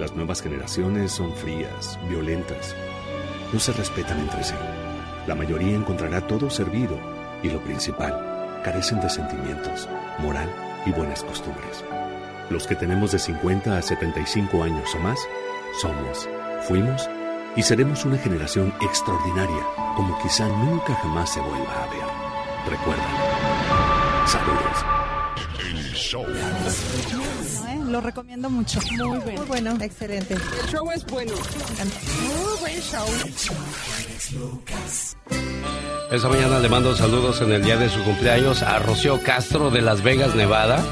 Las nuevas generaciones son frías, violentas. No se respetan entre sí. La mayoría encontrará todo servido y lo principal, carecen de sentimientos, moral y buenas costumbres. Los que tenemos de 50 a 75 años o más, somos, fuimos y seremos una generación extraordinaria como quizá nunca jamás se vuelva a ver. Recuerda. Saludos. ¿eh? lo recomiendo mucho. Muy bueno. Muy bueno, excelente. El show es bueno. Muy buen show. Esa mañana le mando saludos en el día de su cumpleaños a Rocío Castro de Las Vegas, Nevada.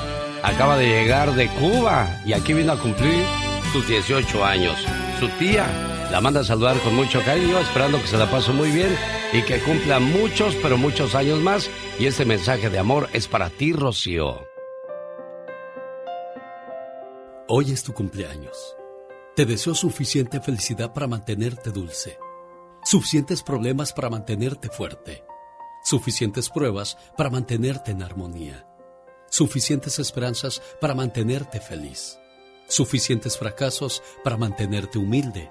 Acaba de llegar de Cuba y aquí vino a cumplir sus 18 años. Su tía la manda a saludar con mucho cariño, esperando que se la pase muy bien y que cumpla muchos, pero muchos años más. Y este mensaje de amor es para ti, Rocío. Hoy es tu cumpleaños. Te deseo suficiente felicidad para mantenerte dulce, suficientes problemas para mantenerte fuerte, suficientes pruebas para mantenerte en armonía, suficientes esperanzas para mantenerte feliz, suficientes fracasos para mantenerte humilde,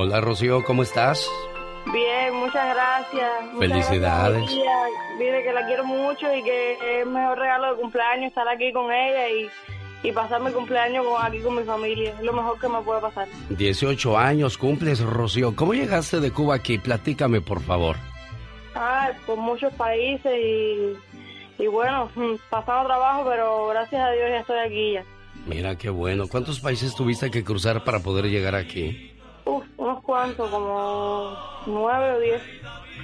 Hola Rocío, ¿cómo estás? Bien, muchas gracias. Felicidades. Dile que la quiero mucho y que es el mejor regalo de cumpleaños estar aquí con ella y y pasar mi cumpleaños aquí con mi familia. Es lo mejor que me puede pasar. 18 años cumples, Rocío. ¿Cómo llegaste de Cuba aquí? Platícame, por favor. Ah, por muchos países y, y bueno, pasando trabajo, pero gracias a Dios ya estoy aquí ya. Mira qué bueno. ¿Cuántos países tuviste que cruzar para poder llegar aquí? Uf, unos cuantos, como nueve o diez.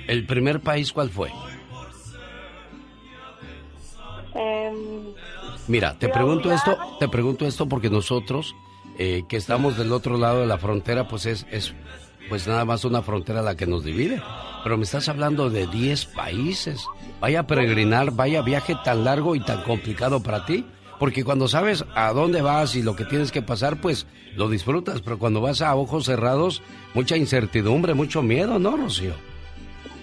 ¿El primer país cuál fue? Eh, Mira, te pregunto esto, te pregunto esto porque nosotros eh, que estamos del otro lado de la frontera, pues es, es pues nada más una frontera la que nos divide. Pero me estás hablando de 10 países. Vaya a peregrinar, vaya viaje tan largo y tan complicado para ti. Porque cuando sabes a dónde vas y lo que tienes que pasar, pues lo disfrutas. Pero cuando vas a ojos cerrados, mucha incertidumbre, mucho miedo, ¿no, Rocío?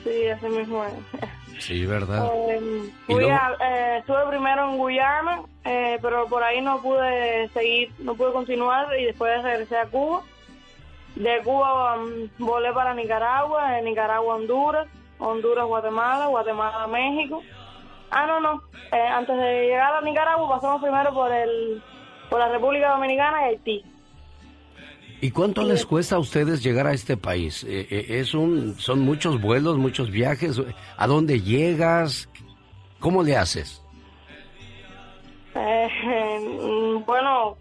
Sí, así mismo es. Sí, ¿verdad? Eh, eh, estuve primero en Guyana, eh, pero por ahí no pude seguir, no pude continuar y después regresé a Cuba. De Cuba um, volé para Nicaragua, de Nicaragua Honduras, Honduras Guatemala, Guatemala México. Ah, no, no. antes de llegar a Nicaragua pasamos primero por el por la República Dominicana y Haití. ¿Y cuánto les cuesta a ustedes llegar a este país? Eh, eh, es un, son muchos vuelos, muchos viajes. ¿A dónde llegas? ¿Cómo le haces? Eh, bueno,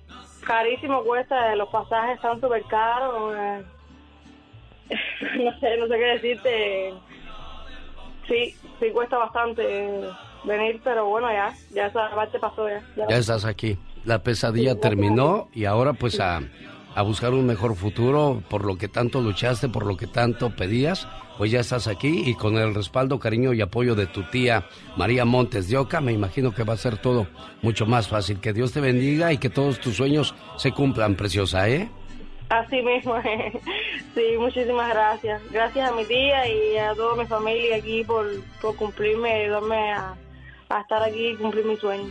carísimo cuesta. Los pasajes están súper caros. no sé, no sé qué decirte. Sí, sí cuesta bastante venir, pero bueno, ya, ya esa parte pasó ya. Ya, estás aquí. La pesadilla terminó y ahora pues a a buscar un mejor futuro por lo que tanto luchaste, por lo que tanto pedías, pues ya estás aquí y con el respaldo, cariño y apoyo de tu tía María Montes de Oca, me imagino que va a ser todo mucho más fácil. Que Dios te bendiga y que todos tus sueños se cumplan, preciosa, ¿eh? Así mismo, sí, muchísimas gracias. Gracias a mi tía y a toda mi familia aquí por, por cumplirme, ayudarme a, a estar aquí y cumplir mi sueño.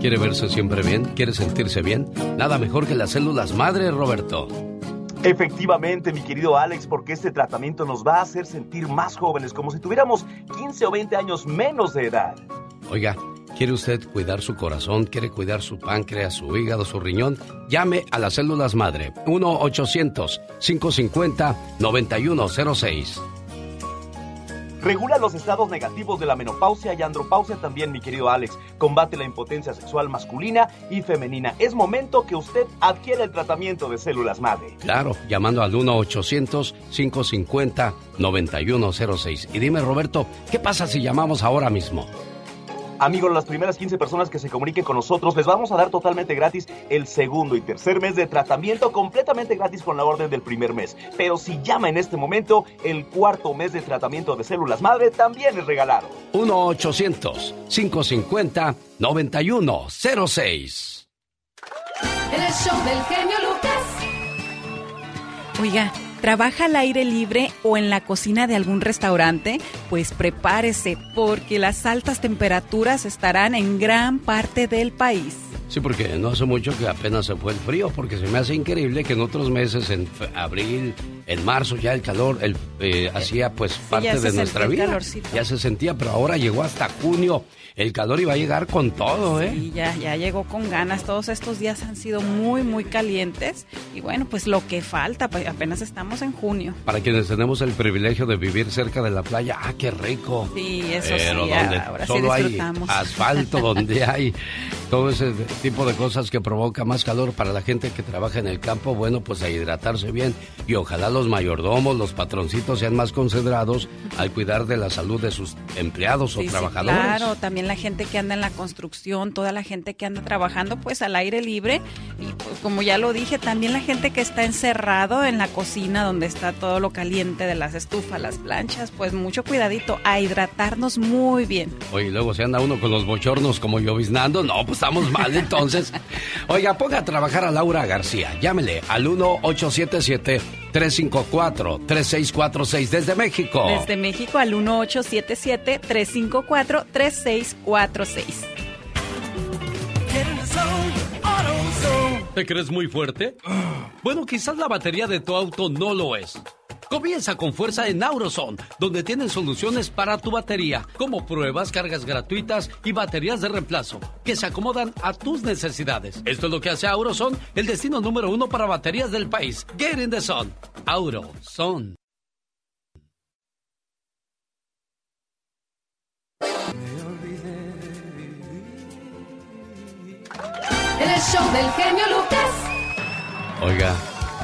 ¿Quiere verse siempre bien? ¿Quiere sentirse bien? Nada mejor que las células madre, Roberto. Efectivamente, mi querido Alex, porque este tratamiento nos va a hacer sentir más jóvenes, como si tuviéramos 15 o 20 años menos de edad. Oiga, ¿quiere usted cuidar su corazón? ¿Quiere cuidar su páncreas, su hígado, su riñón? Llame a las células madre. 1-800-550-9106. Regula los estados negativos de la menopausia y andropausia también, mi querido Alex. Combate la impotencia sexual masculina y femenina. Es momento que usted adquiera el tratamiento de células madre. Claro, llamando al 1-800-550-9106. Y dime, Roberto, ¿qué pasa si llamamos ahora mismo? Amigos, las primeras 15 personas que se comuniquen con nosotros les vamos a dar totalmente gratis el segundo y tercer mes de tratamiento completamente gratis con la orden del primer mes. Pero si llama en este momento, el cuarto mes de tratamiento de células madre también es regalado. 1-800-550-9106. El show del genio Lucas. Oiga, trabaja al aire libre o en la cocina de algún restaurante, pues prepárese porque las altas temperaturas estarán en gran parte del país. Sí, porque no hace mucho que apenas se fue el frío, porque se me hace increíble que en otros meses, en abril, en marzo, ya el calor el, eh, hacía pues parte de nuestra vida. Ya se sentía, pero ahora llegó hasta junio el calor iba a llegar con todo, ¿eh? Sí, ya, ya llegó con ganas. Todos estos días han sido muy, muy calientes. Y bueno, pues lo que falta, pues apenas estamos en junio. Para quienes tenemos el privilegio de vivir cerca de la playa, ¡ah, qué rico! Sí, eso sí, ahora solo hay asfalto, donde hay todo ese tipo de cosas que provoca más calor para la gente que trabaja en el campo, bueno, pues a hidratarse bien y ojalá los mayordomos, los patroncitos sean más considerados al cuidar de la salud de sus empleados o trabajadores. claro, también la gente que anda en la construcción, toda la gente que anda trabajando pues al aire libre y pues, como ya lo dije, también la gente que está encerrado en la cocina donde está todo lo caliente de las estufas, las planchas, pues mucho cuidadito a hidratarnos muy bien. Oye, luego se anda uno con los bochornos como lloviznando, no, pues estamos mal entonces. Oiga, ponga a trabajar a Laura García, llámele al 1877 354-3646 desde México. Desde México al 1877-354-3646. ¿Te crees muy fuerte? Bueno, quizás la batería de tu auto no lo es. Comienza con fuerza en Auroson, donde tienen soluciones para tu batería, como pruebas, cargas gratuitas y baterías de reemplazo, que se acomodan a tus necesidades. Esto es lo que hace Auroson el destino número uno para baterías del país. Get in the sun. Auroson. El show del genio Lucas. Oiga.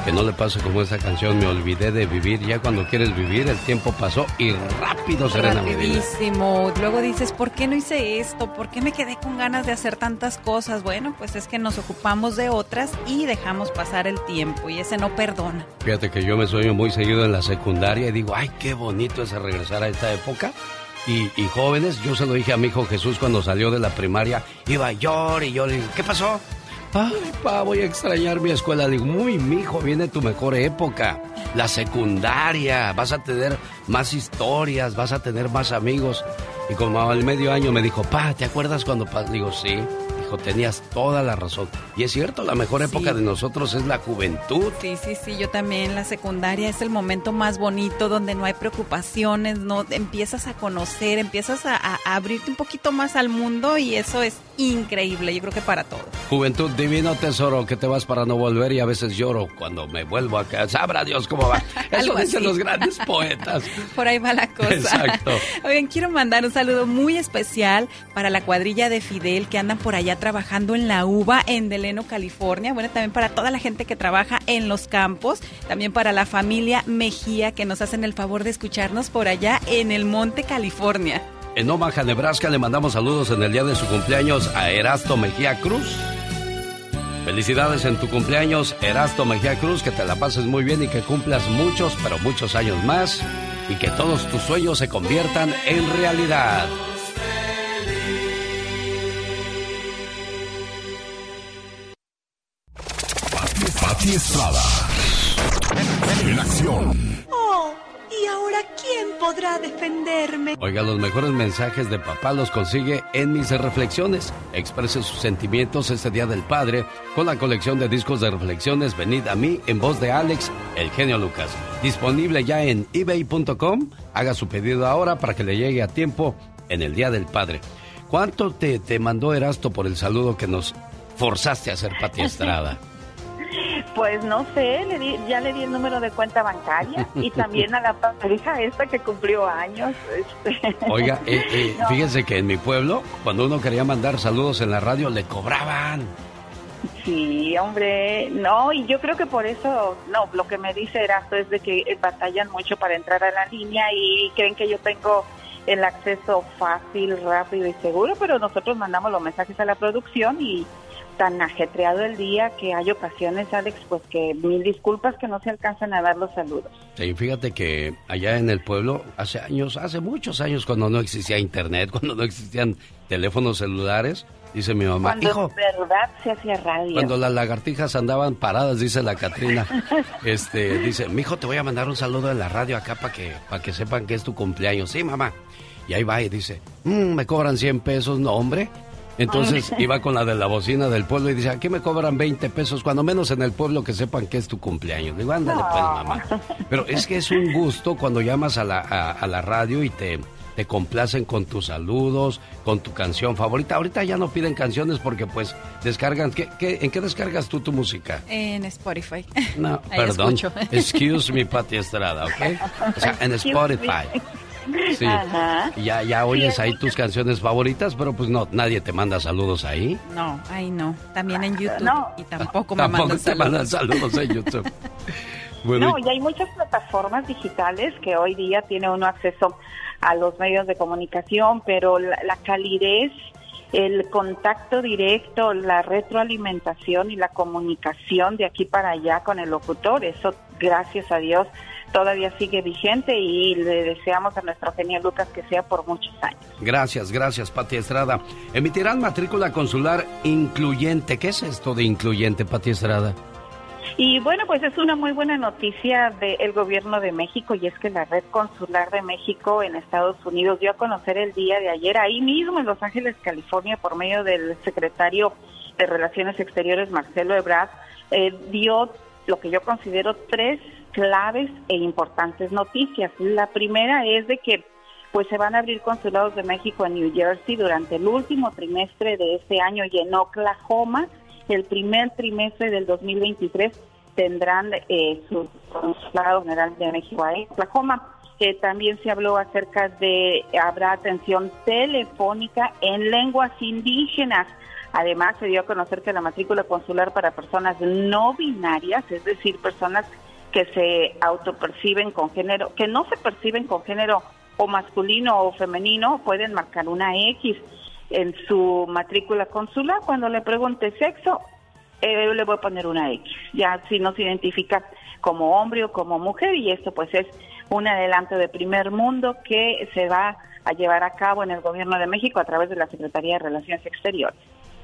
Que no le pase como esa canción, me olvidé de vivir. Ya cuando quieres vivir, el tiempo pasó y rápido, Serena Rapidísimo. Luego dices, ¿por qué no hice esto? ¿Por qué me quedé con ganas de hacer tantas cosas? Bueno, pues es que nos ocupamos de otras y dejamos pasar el tiempo y ese no perdona. Fíjate que yo me sueño muy seguido en la secundaria y digo, ay, qué bonito es regresar a esta época. Y, jóvenes, yo se lo dije a mi hijo Jesús cuando salió de la primaria, iba llor y llor. ¿Qué pasó? Ay, pa, voy a extrañar mi escuela. Digo, muy, mijo, viene tu mejor época. La secundaria. Vas a tener más historias, vas a tener más amigos. Y como al medio año me dijo, pa, ¿te acuerdas cuando pa? Digo, sí tenías toda la razón. Y es cierto, la mejor época de nosotros es la juventud. Sí, sí, sí, yo también. La secundaria es el momento más bonito donde no hay preocupaciones, no empiezas a conocer, empiezas a, abrirte un poquito más al mundo y eso es increíble, yo creo que para todos. Juventud, divino tesoro, que te vas para no volver y a veces lloro cuando me vuelvo a casa. Sabrá Dios cómo va. Eso dicen los grandes poetas. Por ahí va la cosa. Exacto. Oigan, quiero mandar un saludo muy especial para la cuadrilla de Fidel que andan por allá trabajando en la uva en Deleno, California. Bueno, también para toda la gente que trabaja en los campos. También para la familia Mejía que nos hacen el favor de escucharnos por allá en el Monte, California. En Omaha, Nebraska, le mandamos saludos en el día de su cumpleaños a Erasto Mejía Cruz. Felicidades en tu cumpleaños, Erasto Mejía Cruz, que te la pases muy bien y que cumplas muchos, pero muchos años más y que todos tus sueños se conviertan en realidad. Pati Estrada. En acción. Oh, ¿y ahora quién podrá defenderme? Oiga, los mejores mensajes de papá los consigue en mis reflexiones. Exprese sus sentimientos este Día del Padre con la colección de discos de reflexiones Venid a mí en voz de Alex, el genio Lucas. Disponible ya en ebay.com. Haga su pedido ahora para que le llegue a tiempo en el Día del Padre. ¿Cuánto te, te mandó Erasto por el saludo que nos forzaste a hacer Pati Estrada? Pues no sé, le ya le di el número de cuenta bancaria y también a la pareja esta que cumplió años. Este. Oiga, eh, eh, fíjense que en mi pueblo, cuando uno quería mandar saludos en la radio, le cobraban. Sí, hombre, no, y yo creo que por eso, no, lo que me dice Erasto es de que batallan mucho para entrar a la línea y creen que yo tengo el acceso fácil, rápido y seguro, pero nosotros mandamos los mensajes a la producción y tan ajetreado el día que hay ocasiones, Alex, pues que mil disculpas que no se alcanzan a dar los saludos. Sí, fíjate que allá en el pueblo, hace años, hace muchos años, cuando no existía internet, cuando no existían teléfonos celulares, dice mi mamá, Cuando hijo, en verdad se hacía radio. cuando las lagartijas andaban paradas, dice la Catrina, este, dice, mijo, te voy a mandar un saludo en la radio acá para que, para que sepan que es tu cumpleaños. Sí, mamá. Y ahí va y dice, "Mm, me cobran 100 pesos, no, hombre. Entonces iba con la de la bocina del pueblo y dice, aquí me cobran 20 pesos, cuando menos en el pueblo que sepan que es tu cumpleaños. Digo, ándale pues, mamá. Pero es que es un gusto cuando llamas a la, a, a la radio y te, te complacen con tus saludos, con tu canción favorita. Ahorita ya no piden canciones porque pues descargan. ¿qué, qué, en qué descargas tú tu música? En Spotify. No, Ahí perdón. escucho. Excuse me, Pati Estrada, ¿ok? O sea, en Spotify. Sí. Ajá. Ya, ya oyes Sí, ahí tus canciones favoritas, pero pues no, nadie te manda saludos ahí. No, ay no. También en YouTube. No. Y tampoco me Tampoco mandan te saludos. mandan saludos en YouTube. Bueno, No, y hay muchas plataformas digitales que hoy día tiene uno acceso a los medios de comunicación, pero la, la calidez, el contacto directo, la retroalimentación y la comunicación de aquí para allá con el locutor, eso gracias a Dios todavía sigue vigente y le deseamos a nuestro genio Lucas que sea por muchos años. gracias, gracias, Pati Estrada. Emitirán matrícula consular incluyente. ¿Qué es esto de incluyente, Pati Estrada? Y bueno, pues es una muy buena noticia del gobierno de México y es que la red consular de México en Estados Unidos dio a conocer el día de ayer ahí mismo en Los Ángeles, California, por medio del secretario de Relaciones Exteriores, Marcelo Ebrard, eh, dio lo que yo considero tres claves e importantes noticias. La primera es de que pues se van a abrir consulados de México en New Jersey durante el último trimestre de este año y en Oklahoma el primer trimestre del 2023 tendrán eh, su consulado general de México ahí Oklahoma. Eh, también se habló acerca de habrá atención telefónica en lenguas indígenas. Además, se dio a conocer que la matrícula consular para personas no binarias, es decir, personas se autoperciben con género, que no se perciben con género o masculino o femenino, pueden marcar una X en su matrícula consular. Cuando le pregunte sexo, eh, le voy a poner una X. Ya si no se identifica como hombre o como mujer, y esto pues es un adelanto de primer mundo que se va a llevar a cabo en el gobierno de México a través de la Secretaría de Relaciones Exteriores.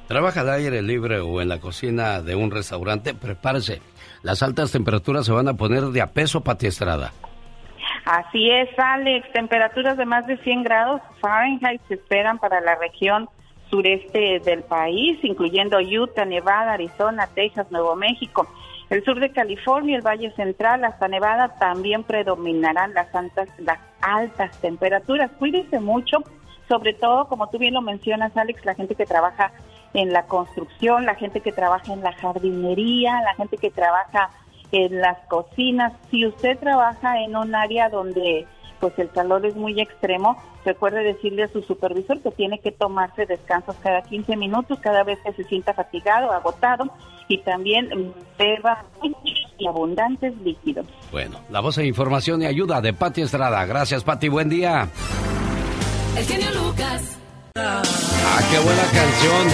Trabaja al aire libre o en la cocina de un restaurante, prepárese. Las altas temperaturas se van a poner de a peso, Pati Estrada. Así es, Alex. Temperaturas de más de 100 grados Fahrenheit se esperan para la región sureste del país, incluyendo Utah, Nevada, Arizona, Texas, Nuevo México. El sur de California, el Valle Central, hasta Nevada también predominarán las altas, las altas temperaturas. Cuídese mucho, sobre todo, como tú bien lo mencionas, Alex, la gente que trabaja en la construcción, la gente que trabaja en la jardinería, la gente que trabaja en las cocinas. Si usted trabaja en un área donde pues el calor es muy extremo, recuerde decirle a su supervisor que tiene que tomarse descansos cada 15 minutos cada vez que se sienta fatigado, agotado y también beba y abundantes líquidos. Bueno, la voz de información y ayuda de Pati Estrada. Gracias, Pati. Buen día. El genio Lucas. Ah, qué buena canción.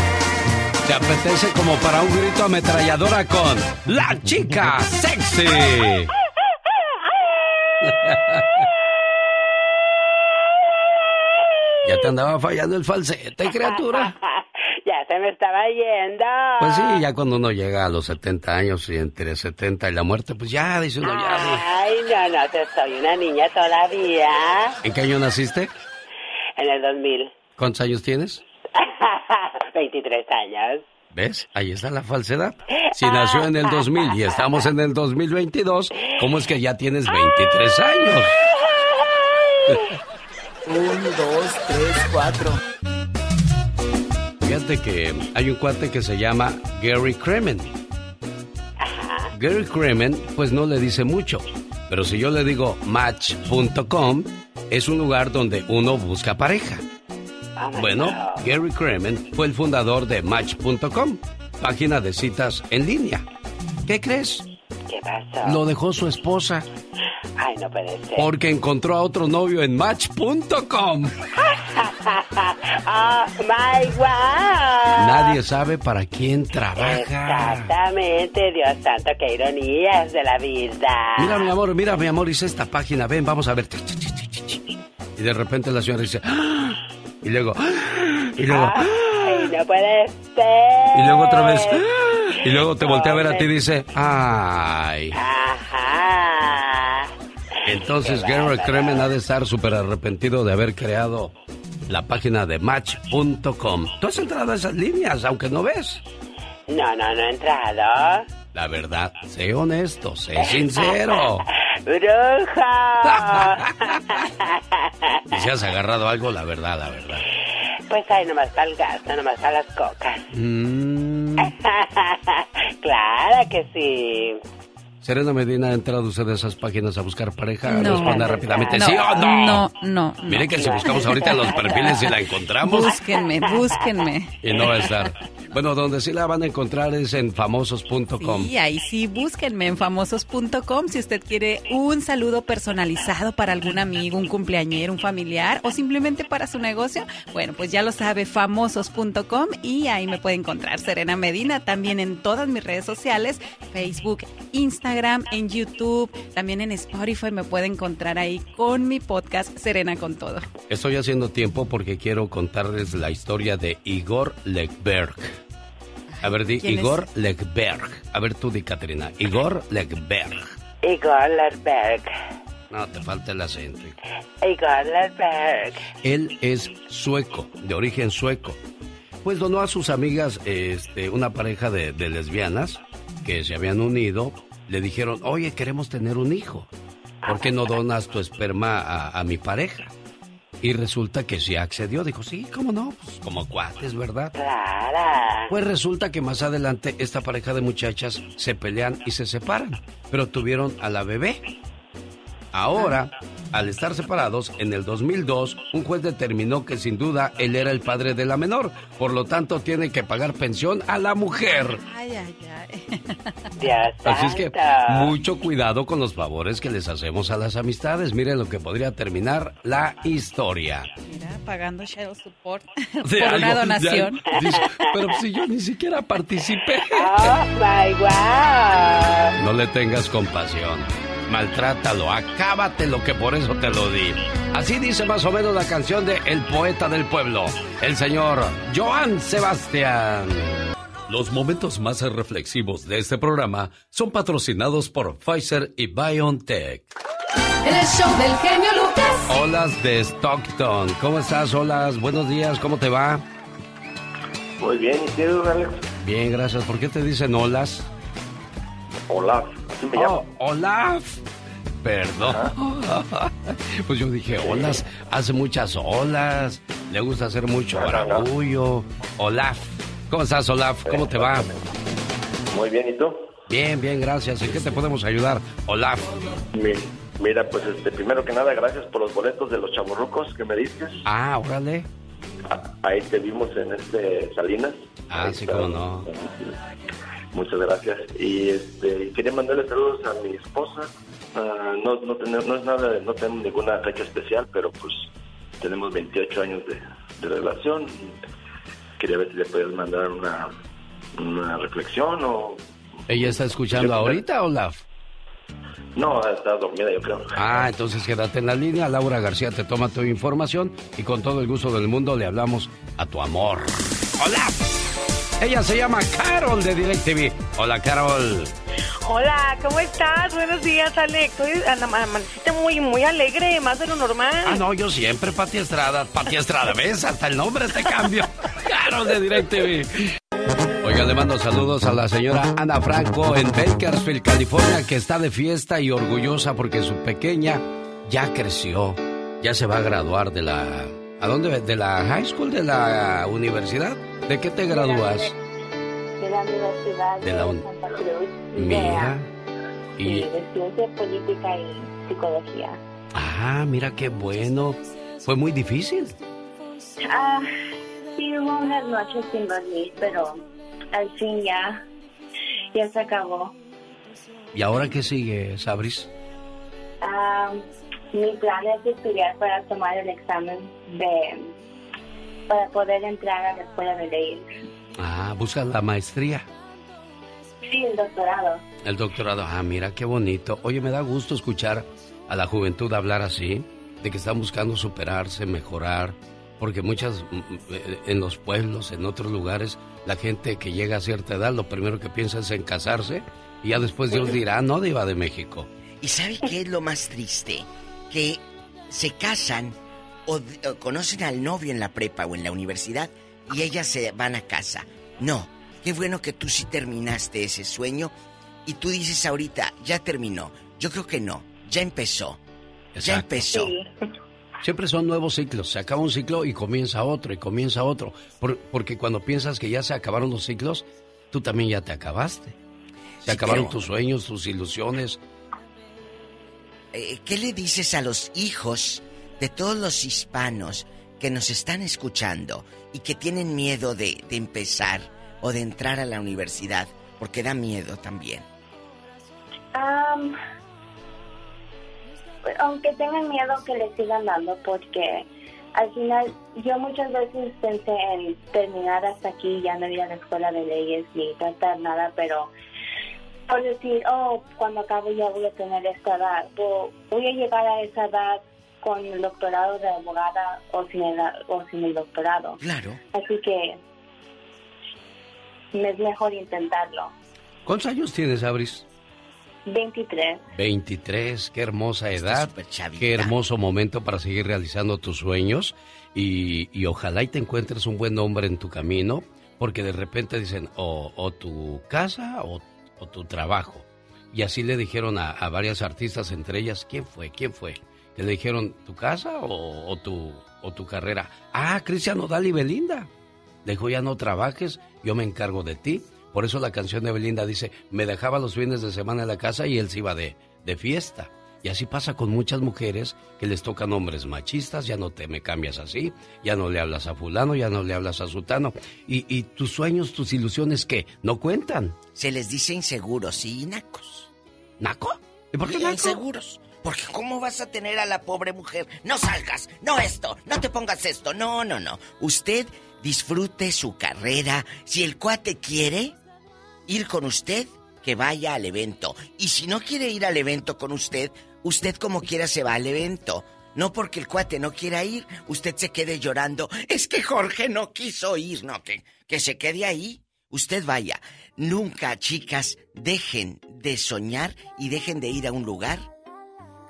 Te apetece como para un grito ametralladora con La Chica Sexy. ya te andaba fallando el falsete, criatura. ya se me estaba yendo. Pues sí, ya cuando uno llega a los 70 años y entre 70 y la muerte, pues ya, dice uno ya. Ay, no, no, te soy una niña todavía. ¿En qué año naciste? En el 2000. ¿Cuántos años tienes? 23 años. ¿Ves? Ahí está la falsedad. Si nació en el 2000 y estamos en el 2022, ¿cómo es que ya tienes 23 años? Un, dos, tres, cuatro. Fíjate que hay un cuate que se llama Gary Kremen. Gary Kremen, pues no le dice mucho. Pero si yo le digo match.com, es un lugar donde uno busca pareja. Bueno, Gary Kremen fue el fundador de Match.com, página de citas en línea. ¿Qué crees? ¿Qué pasó? Lo dejó su esposa Ay, no puede ser. porque encontró a otro novio en Match.com. Oh my wow. Nadie sabe para quién trabaja. Exactamente, Dios santo, qué ironías de la vida. Mira, mi amor, mira, mi amor, hice esta página, ven, vamos a ver. Y de repente la señora dice, ¡Ah! Y luego, y luego. Ay, no puede ser. y luego otra vez, y luego te voltea a ver a ti y dice, ay. Ajá. Entonces bárbaro. Kremen ha de estar súper arrepentido de haber creado la página de Match.com. ¿Tú has entrado a esas líneas, aunque no ves? No, no, no he entrado. La verdad, sé honesto, sé sincero. ¡Bruja! Y si has agarrado algo, la verdad, la verdad. pues ahí nomás está el gasto, nomás está las cocas. Mm, claro que sí. Serena Medina, ¿ha entrado usted a esas páginas a buscar pareja? No. Responda rápidamente, No, ¿sí o no? No, no. Mire que si buscamos ahorita los perfiles y la encontramos. Búsquenme, búsquenme. Y no va a estar. Bueno, donde sí la van a encontrar es en famosos.com. Y ahí sí, búsquenme en famosos.com si usted quiere un saludo personalizado para algún amigo, un cumpleañero, un familiar o simplemente para su negocio. Bueno, pues ya lo sabe, famosos.com y ahí me puede encontrar Serena Medina también en todas mis redes sociales, Facebook, Instagram, en YouTube, también en Spotify me puede encontrar ahí con mi podcast Serena con todo. Estoy haciendo tiempo porque quiero contarles la historia de Igor Legberg. A ver, di ¿Quién es? Igor Legberg. A ver tú di, Caterina. Igor Legberg. Igor Lerberg. No, te falta el acento. Igor Lerberg. Él es sueco, de origen sueco. Pues donó a sus amigas este, una pareja de, de lesbianas que se habían unido. Le dijeron, oye, queremos tener un hijo. ¿Por qué no donas tu esperma a, a mi pareja? Y resulta que sí accedió. Dijo, sí, cómo no, pues como cuates, ¿verdad? Clara. Pues resulta que más adelante esta pareja de muchachas se pelean y se separan, pero tuvieron a la bebé. Ahora, al estar separados, en el 2002, un juez determinó que sin duda él era el padre de la menor, por lo tanto tiene que pagar pensión a la mujer. Ay, ay, ay. Así es que mucho cuidado con los favores que les hacemos a las amistades. Miren lo que podría terminar la historia. Mira, pagando shadow support De por una algo, donación. Dice, pero si yo ni siquiera participé. Oh my wow. No le tengas compasión. Maltrátalo, acábatelo que por eso te lo di. Así dice más o menos la canción de El poeta del pueblo, el señor Joan Sebastián. Los momentos más reflexivos de este programa son patrocinados por Pfizer y BioNTech. El show del genio Lucas. Olas de Stockton. ¿Cómo estás, Olas? Buenos días, ¿cómo te va? Muy bien, ¿y tú, Alex? Bien, gracias. ¿Por qué te dicen Olas? Olaf, así me. Oh, Olaf. Perdón. Pues yo dije, Olas, hace muchas olas, le gusta hacer mucho barullo. Olaf. ¿Cómo estás, Olaf? ¿Cómo te va? Muy bien, ¿y tú? Bien, bien, gracias. ¿En qué te podemos ayudar, Olaf? Mi- Mira, pues este, primero que nada, gracias por los boletos de los chaburrucos que me diste. Ah, órale. Ahí te vimos en este Salinas. Ah, Ahí sí, está. cómo no. Muchas gracias. Y este, quería mandarle saludos a mi esposa. Ah, no, no, tener- no es nada, no tenemos ninguna fecha especial, pero pues tenemos 28 años de, de relación. Quería ver si le puedes mandar una, una reflexión o... ¿Ella está escuchando Yo- ahorita, Olaf? No, está dormida, yo creo. Ah, entonces quédate en la línea. Laura García te toma tu información y con todo el gusto del mundo le hablamos a tu amor. ¡Hola! Ella se llama Carol de DirecTV. Hola, Carol. Hola, ¿cómo estás? Buenos días, Alex. Ama- amaneciste muy, muy alegre, más de lo normal. Ah, no, yo siempre, Pati Estrada. Pati Estrada, ¿ves? Hasta el nombre te cambio. Carol de DirecTV. Oiga, le mando saludos a la señora Ana Franco en Bakersfield, California, que está de fiesta y orgullosa porque su pequeña ya creció. Ya se va a graduar de la... ¿A dónde? ¿De la high school? ¿De la universidad? ¿De qué te gradúas? de la Universidad De la un- Santa Cruz. Mira. Y Y... de Ciencia Política y Psicología. Ah, mira qué bueno. Fue muy difícil. Ah, sí, hubo unas noches sin dormir, pero al fin ya, ya se acabó. ¿Y ahora qué sigue, Sabris? Ah, mi plan es estudiar para tomar el examen de para poder entrar a la escuela de leyes. Ah, buscas la maestría. Sí, el doctorado. El doctorado, ah, mira qué bonito. Oye, me da gusto escuchar a la juventud hablar así, de que están buscando superarse, mejorar, porque muchas, mm, mm, en los pueblos, en otros lugares, la gente que llega a cierta edad, lo primero que piensa es en casarse, y ya después Dios dirá, no, Diva de México. ¿Y sabe qué es lo más triste? Que se casan o, o conocen al novio en la prepa o en la universidad y ellas se van a casa. No, qué bueno que tú sí terminaste ese sueño y tú dices ahorita, ya terminó. Yo creo que no, ya empezó. Ya empezó. Siempre son nuevos ciclos. Se acaba un ciclo y comienza otro y comienza otro. Por- porque cuando piensas que ya se acabaron los ciclos, tú también ya te acabaste. Se Sí, acabaron pero- tus sueños, tus ilusiones. Eh, ¿Qué le dices a los hijos de todos los hispanos que nos están escuchando y que tienen miedo de, empezar o de entrar a la universidad? Porque da miedo también. Am, aunque tengan miedo que les sigan dando, porque al final yo muchas veces pensé en terminar hasta aquí, ya no ir a la escuela de leyes ni tratar nada, pero por decir, oh, cuando acabe ya voy a tener esta edad, o voy a llegar a esa edad con el doctorado de abogada o sin el, o sin el doctorado. Claro. Así que es mejor intentarlo. ¿Cuántos años tienes, Abris? 23. 23, qué hermosa edad, qué hermoso momento para seguir realizando tus sueños y, y ojalá y te encuentres un buen hombre en tu camino, porque de repente dicen o, o tu casa o, o tu trabajo. Y así le dijeron a, varias artistas, entre ellas, ¿quién fue? ¿Quién fue? Que le dijeron, ¿tu casa o, tu, o tu carrera? Ah, Cristian Nodal y Belinda. Dijo, ya no trabajes, yo me encargo de ti. Por eso la canción de Belinda dice, me dejaba los fines de semana en la casa y él se iba de, de fiesta. Y así pasa con muchas mujeres que les tocan hombres machistas, ya no te me cambias así, ya no le hablas a fulano, ya no le hablas a sutano. Y, y tus sueños, tus ilusiones, ¿qué? ¿No cuentan? Se les dice inseguros y nacos. ¿Naco? ¿Y por qué Sí, naco? Inseguros. Porque ¿cómo vas a tener a la pobre mujer? No salgas, no esto, no te pongas esto. No, no, no. Usted disfrute su carrera. Si el cuate quiere ir con usted, que vaya al evento. Y si no quiere ir al evento con usted, usted como quiera se va al evento. No porque el cuate no quiera ir, usted se quede llorando. Es que Jorge no quiso ir, no, que, que se quede ahí. Usted vaya. Nunca, chicas, dejen de soñar y dejen de ir a un lugar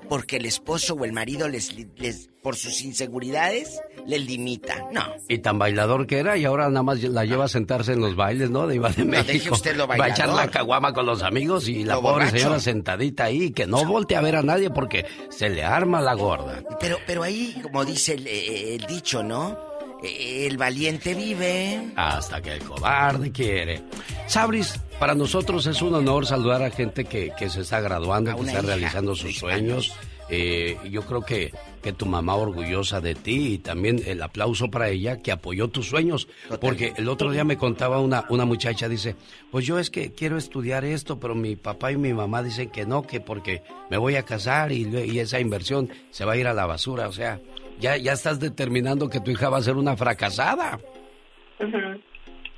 porque el esposo o el marido les, les por sus inseguridades les limita. No. Y tan bailador que era y ahora nada más la lleva a sentarse en los bailes, ¿no? De Iba de No, México. deje usted lo Va a echar bailador. la caguama con los amigos y la Lo pobre borracho. señora sentadita ahí, que no voltea a ver a nadie porque se le arma la gorda. Pero, pero ahí, como dice el, eh, el dicho, ¿no? El valiente vive. Hasta que el cobarde quiere. Sabris, para nosotros es un honor saludar a gente que, que se está graduando, que está hija realizando sus sueños. Eh, yo creo que, que tu mamá orgullosa de ti y también el aplauso para ella que apoyó tus sueños. Porque el otro día me contaba una, una muchacha, dice, pues yo es que quiero estudiar esto, pero mi papá y mi mamá dicen que no, que porque me voy a casar y, y esa inversión se va a ir a la basura. O sea, ya, ya estás determinando que tu hija va a ser una fracasada,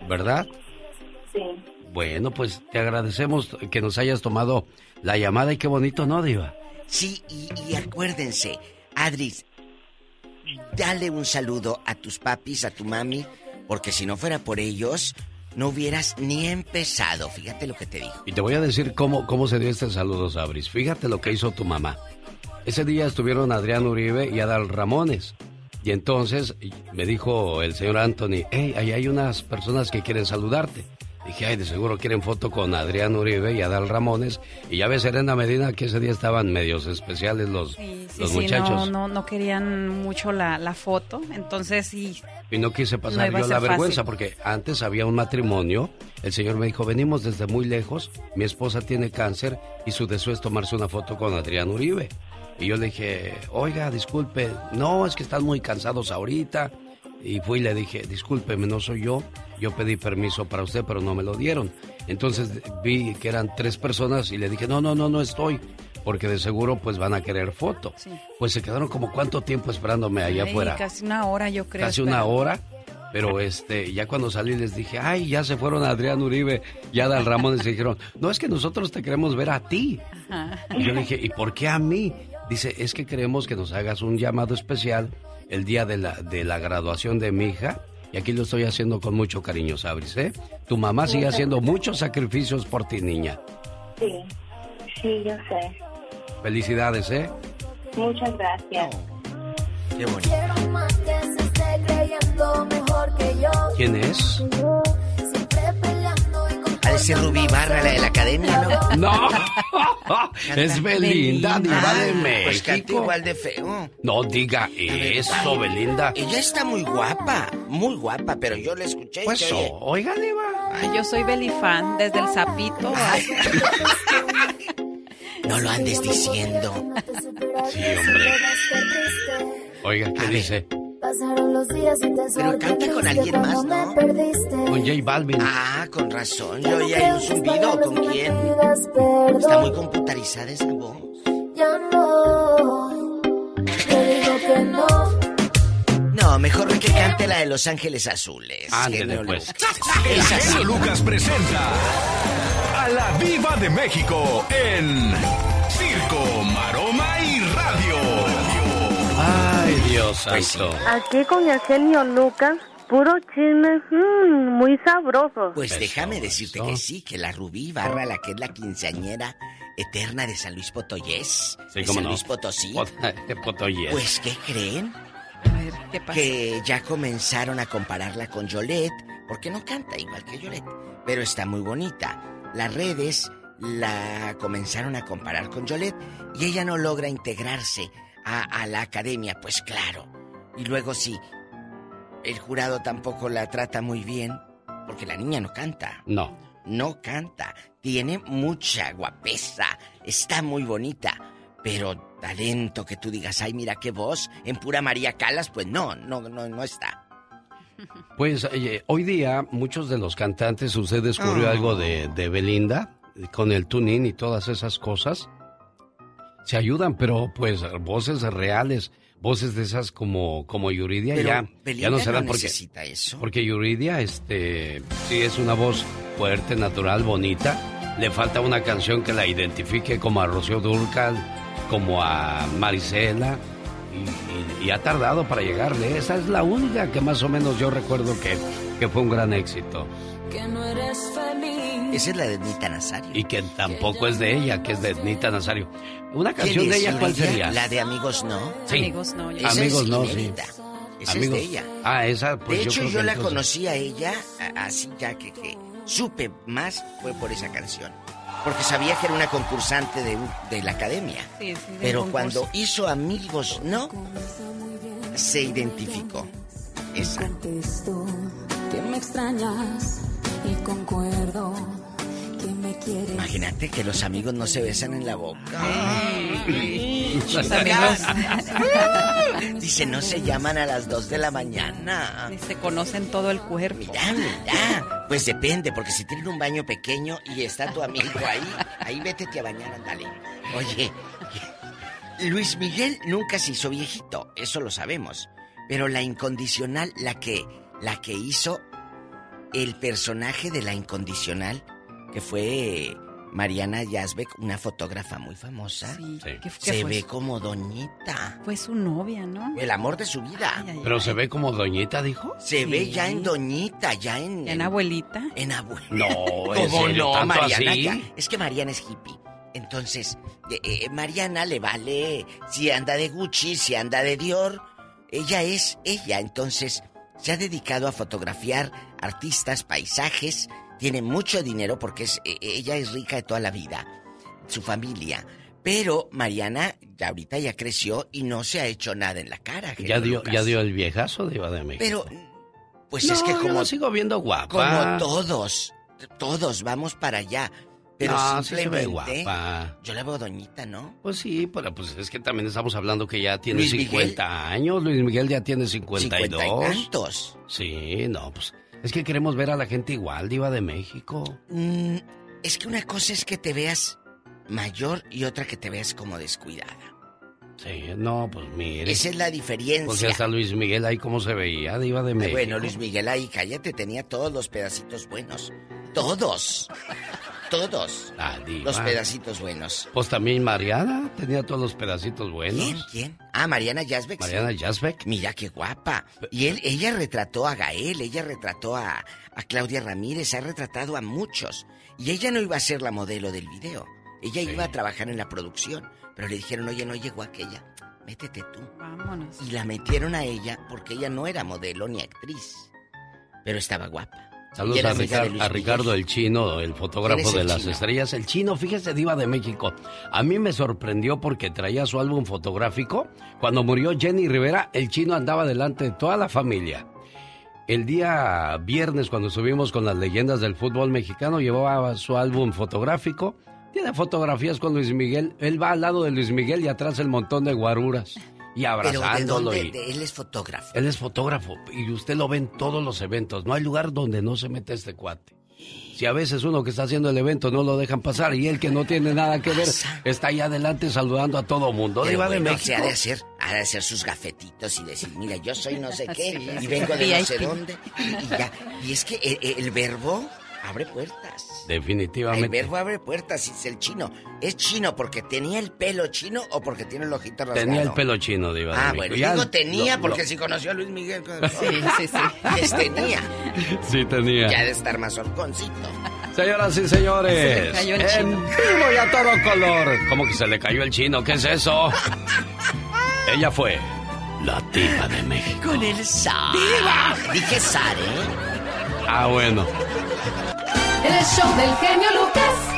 ¿verdad? Sí. Bueno, pues te agradecemos que nos hayas tomado la llamada y qué bonito, ¿no, Diva? Sí, y, y acuérdense, Adris, dale un saludo a tus papis, a tu mami, porque si no fuera por ellos, no hubieras ni empezado. Fíjate lo que te digo. Y te voy a decir cómo, cómo se dio este saludo, Sabris. Fíjate lo que hizo tu mamá. Ese día estuvieron Adrián Uribe y Adal Ramones. Y entonces me dijo el señor Anthony, hey, ahí hay unas personas que quieren saludarte. Dije, ay, de seguro quieren foto con Adrián Uribe y Adal Ramones. Y ya ves, Serena Medina, que ese día estaban medios especiales los, Sí, los sí, muchachos. no, no, no querían mucho la, la foto, entonces sí. Y no quise pasar No yo la vergüenza fácil. porque antes había un matrimonio. El señor me dijo, venimos desde muy lejos, mi esposa tiene cáncer y su deseo es tomarse una foto con Adrián Uribe. Y yo le dije, oiga, disculpe, no, es que están muy cansados ahorita. Y fui y le dije, discúlpeme, no soy yo, yo pedí permiso para usted, pero no me lo dieron. Entonces vi que eran tres personas y le dije, no, no, no, no estoy, porque de seguro pues van a querer foto. Pues se quedaron como cuánto tiempo esperándome allá Ay, afuera Casi una hora, yo creo. casi una hora Pero este, ya cuando salí les dije, ay, ya se fueron Adrián Uribe y Adal Ramón y se dijeron, no es que nosotros te queremos ver a ti. Y yo le dije, ¿y por qué a mí? Dice, es que queremos que nos hagas un llamado especial el día de la, de la graduación de mi hija. Y aquí lo estoy haciendo con mucho cariño, Sabris, ¿eh? Tu mamá sigue haciendo muchos sacrificios por ti, niña. Sí, sí, yo sé. Felicidades, ¿eh? Muchas gracias. Qué bonito. ¿Quién es? De ser Rubí Barra, la de la academia, ¿no? No, es Belinda, diva de Ah, Pues canta México. igual de feo. No diga eso, Belinda. Ella está muy guapa, muy guapa, pero yo la escuché. y Pues se oye- oiga, diva. Ay, yo soy Belifan, desde el sapito. No lo andes diciendo. Sí, hombre. Oiga, ¿qué dice? Pasaron los días y te Pero canta con alguien más, ¿no? Con J Balvin. Ah, con razón. Yo oía un zumbido. ¿Con quién? Está muy computarizada esa voz. Ya no. Te digo que no. No, mejor que cante la de Los Ángeles Azules. Genio pues. Lucas. El Esa sí. genio Lucas presenta a la Viva de México en Dios Pues santo. Aquí con el genio Lucas, puro chisme, mm, muy sabroso. Pues déjame decirte que sí, que la Rubí Barra, la que es la quinceañera eterna de San Luis Potoyés, Sí, de cómo San no. Luis Potosí, Pot- de pues ¿qué creen? A ver, ¿qué pasa? Que ya comenzaron a compararla con Yolette, porque no canta igual que Yolette, pero está muy bonita. Las redes la comenzaron a comparar con Yolette y ella no logra integrarse a, a la academia, pues claro. Y luego sí, el jurado tampoco la trata muy bien, porque la niña no canta. No. No canta, tiene mucha guapesa, está muy bonita, pero talento que tú digas, ay, mira qué voz, en pura María Calas, pues no, no, no, no está. Pues hoy día muchos de los cantantes, usted descubrió Ah. algo de, de Belinda, con el tuning y todas esas cosas, se ayudan, pero pues voces reales, voces de esas como, como Yuridia Pero ya, Belinda ya no se dan porque, necesita eso. porque Yuridia, este, sí es una voz fuerte, natural, bonita, le falta una canción que la identifique como a Rocío Durcal, como a Marisela, y, y- y ha tardado para llegarle. Esa es la única que más o menos yo recuerdo que, que fue un gran éxito. Que no eres feliz. Esa es la de Nita Nazario. Y que tampoco es de ella, que es de Nita Nazario. Una ¿Quién canción de ella, ¿cuál sería? La de Amigos No. Sí. Amigos no. Esa Amigos es no, sí. Esa Amigos. es de ella. Ah, esa, pues de yo hecho, creo yo, que la entonces- conocí a ella, así ya que, que supe más fue por esa canción. Porque sabía que era una concursante de, de la academia. Sí, sí, de Pero concurso. cuando hizo Amigos No, se identificó. Esa. Contesto que me extrañas y concuerdo que me quieres. Imagínate que los amigos no se besan en la boca. Los amigos Dice, no se llaman a las 2 de la mañana. se conocen todo el cuerpo. Mira, mira. Pues depende, porque si tienen un baño pequeño y está tu amigo ahí, ahí vétete a bañar, ándale. Oye, Luis Miguel nunca se hizo viejito, eso lo sabemos. Pero la incondicional, la que, la que hizo el personaje de la incondicional, que fue Mariana Yazbek, una fotógrafa muy famosa, ¿Qué- qué se fue ve su- como doñita. Fue su novia, ¿no? El amor de su vida. Pero se ve como doñita, dijo. Se ve Sí. ya en doñita, ya en... ¿En abuelita? En abuela. No, ¿en ¿Cómo serio? no, ¿Tanto Mariana? así? ya- Es que Mariana es hippie. Entonces, eh, eh, Mariana le vale si anda de Gucci, si anda de Dior. Ella es ella. Entonces, se ha dedicado a fotografiar artistas, paisajes. Tiene mucho dinero porque es, eh, ella es rica de toda la vida. Su familia. Pero Mariana ya ahorita ya creció y no se ha hecho nada en la cara. Ya dio, Lucas. ya dio el viejazo de Iba de México. Pero, pues No, es que yo como... la sigo viendo guapa. Como todos, todos vamos para allá. Pero No, sí se ve simplemente. guapa. Yo la veo doñita, ¿no? Pues sí, pero pues es que también estamos hablando que ya tiene Luis Miguel. 50 años. Luis Miguel ya tiene 52. 50 y tantos. Sí, no, pues es que queremos ver a la gente igual, Diva de México. Mm, es que una cosa es que te veas mayor y otra que te veas como descuidada. Sí, no, pues mire. Esa es la diferencia. Pues hasta Luis Miguel ahí cómo se veía, diva de México. Bueno, Luis Miguel ahí, cállate, tenía todos los pedacitos buenos. Todos. Todos. Ah, diva. Los pedacitos buenos. Pues también Mariana tenía todos los pedacitos buenos. ¿Quién? ¿Quién? Ah, Mariana Yazbek. Mariana sí. Yazbek. Mira qué guapa. Y él, ella retrató a Gael, ella retrató a, a Claudia Ramírez, ha retratado a muchos. Y ella no iba a ser la modelo del video. Ella iba a trabajar en la producción. Pero le dijeron, oye, no llegó aquella. Métete tú. Vámonos. Y la metieron a ella porque ella no era modelo ni actriz. Pero estaba guapa. Saludos a. Ricardo el Chino, el fotógrafo ¿Quién es de el las chino? estrellas. El Chino, fíjese, Diva de México. A mí me sorprendió porque traía su álbum fotográfico. Cuando murió Jenny Rivera, el Chino andaba delante de toda la familia. El día viernes, cuando estuvimos con las leyendas del fútbol mexicano, llevaba su álbum fotográfico. Tiene fotografías con Luis Miguel. Él va al lado de Luis Miguel y atrás el montón de guaruras. Y Pero ¿de abrazándolo. dónde? y- De- él es fotógrafo. él es fotógrafo y usted lo ve en todos los eventos. No hay lugar donde no se mete este cuate. Si a veces uno que está haciendo el evento no lo dejan pasar y él que no tiene nada que ver está ahí adelante saludando a todo mundo. Pero Diva de bueno, México. se ha de hacer, ha de hacer sus gafetitos y decir, mira, yo soy no sé qué y vengo de no sé dónde. Y ya. Y es que el, el verbo abre puertas. El Definitivamente. verbo abre puertas, es el chino. ¿Es chino porque tenía el pelo chino o porque tiene el ojito rasgado? Tenía el pelo chino, Diva Ah, bueno, Ya digo tenía lo- porque lo- si conoció a Luis Miguel. Sí, sí, sí. Les tenía. Sí, tenía. Ya de estar más horconcito. Señoras y Se señores, le cayó el en chino. vivo y a todo color. ¿Cómo que se le cayó el chino? ¿Qué es eso? Ella fue la diva de México. Con el zar. ¡Diva! Dije zar, ¿eh? Ah, bueno. El show del genio Lucas.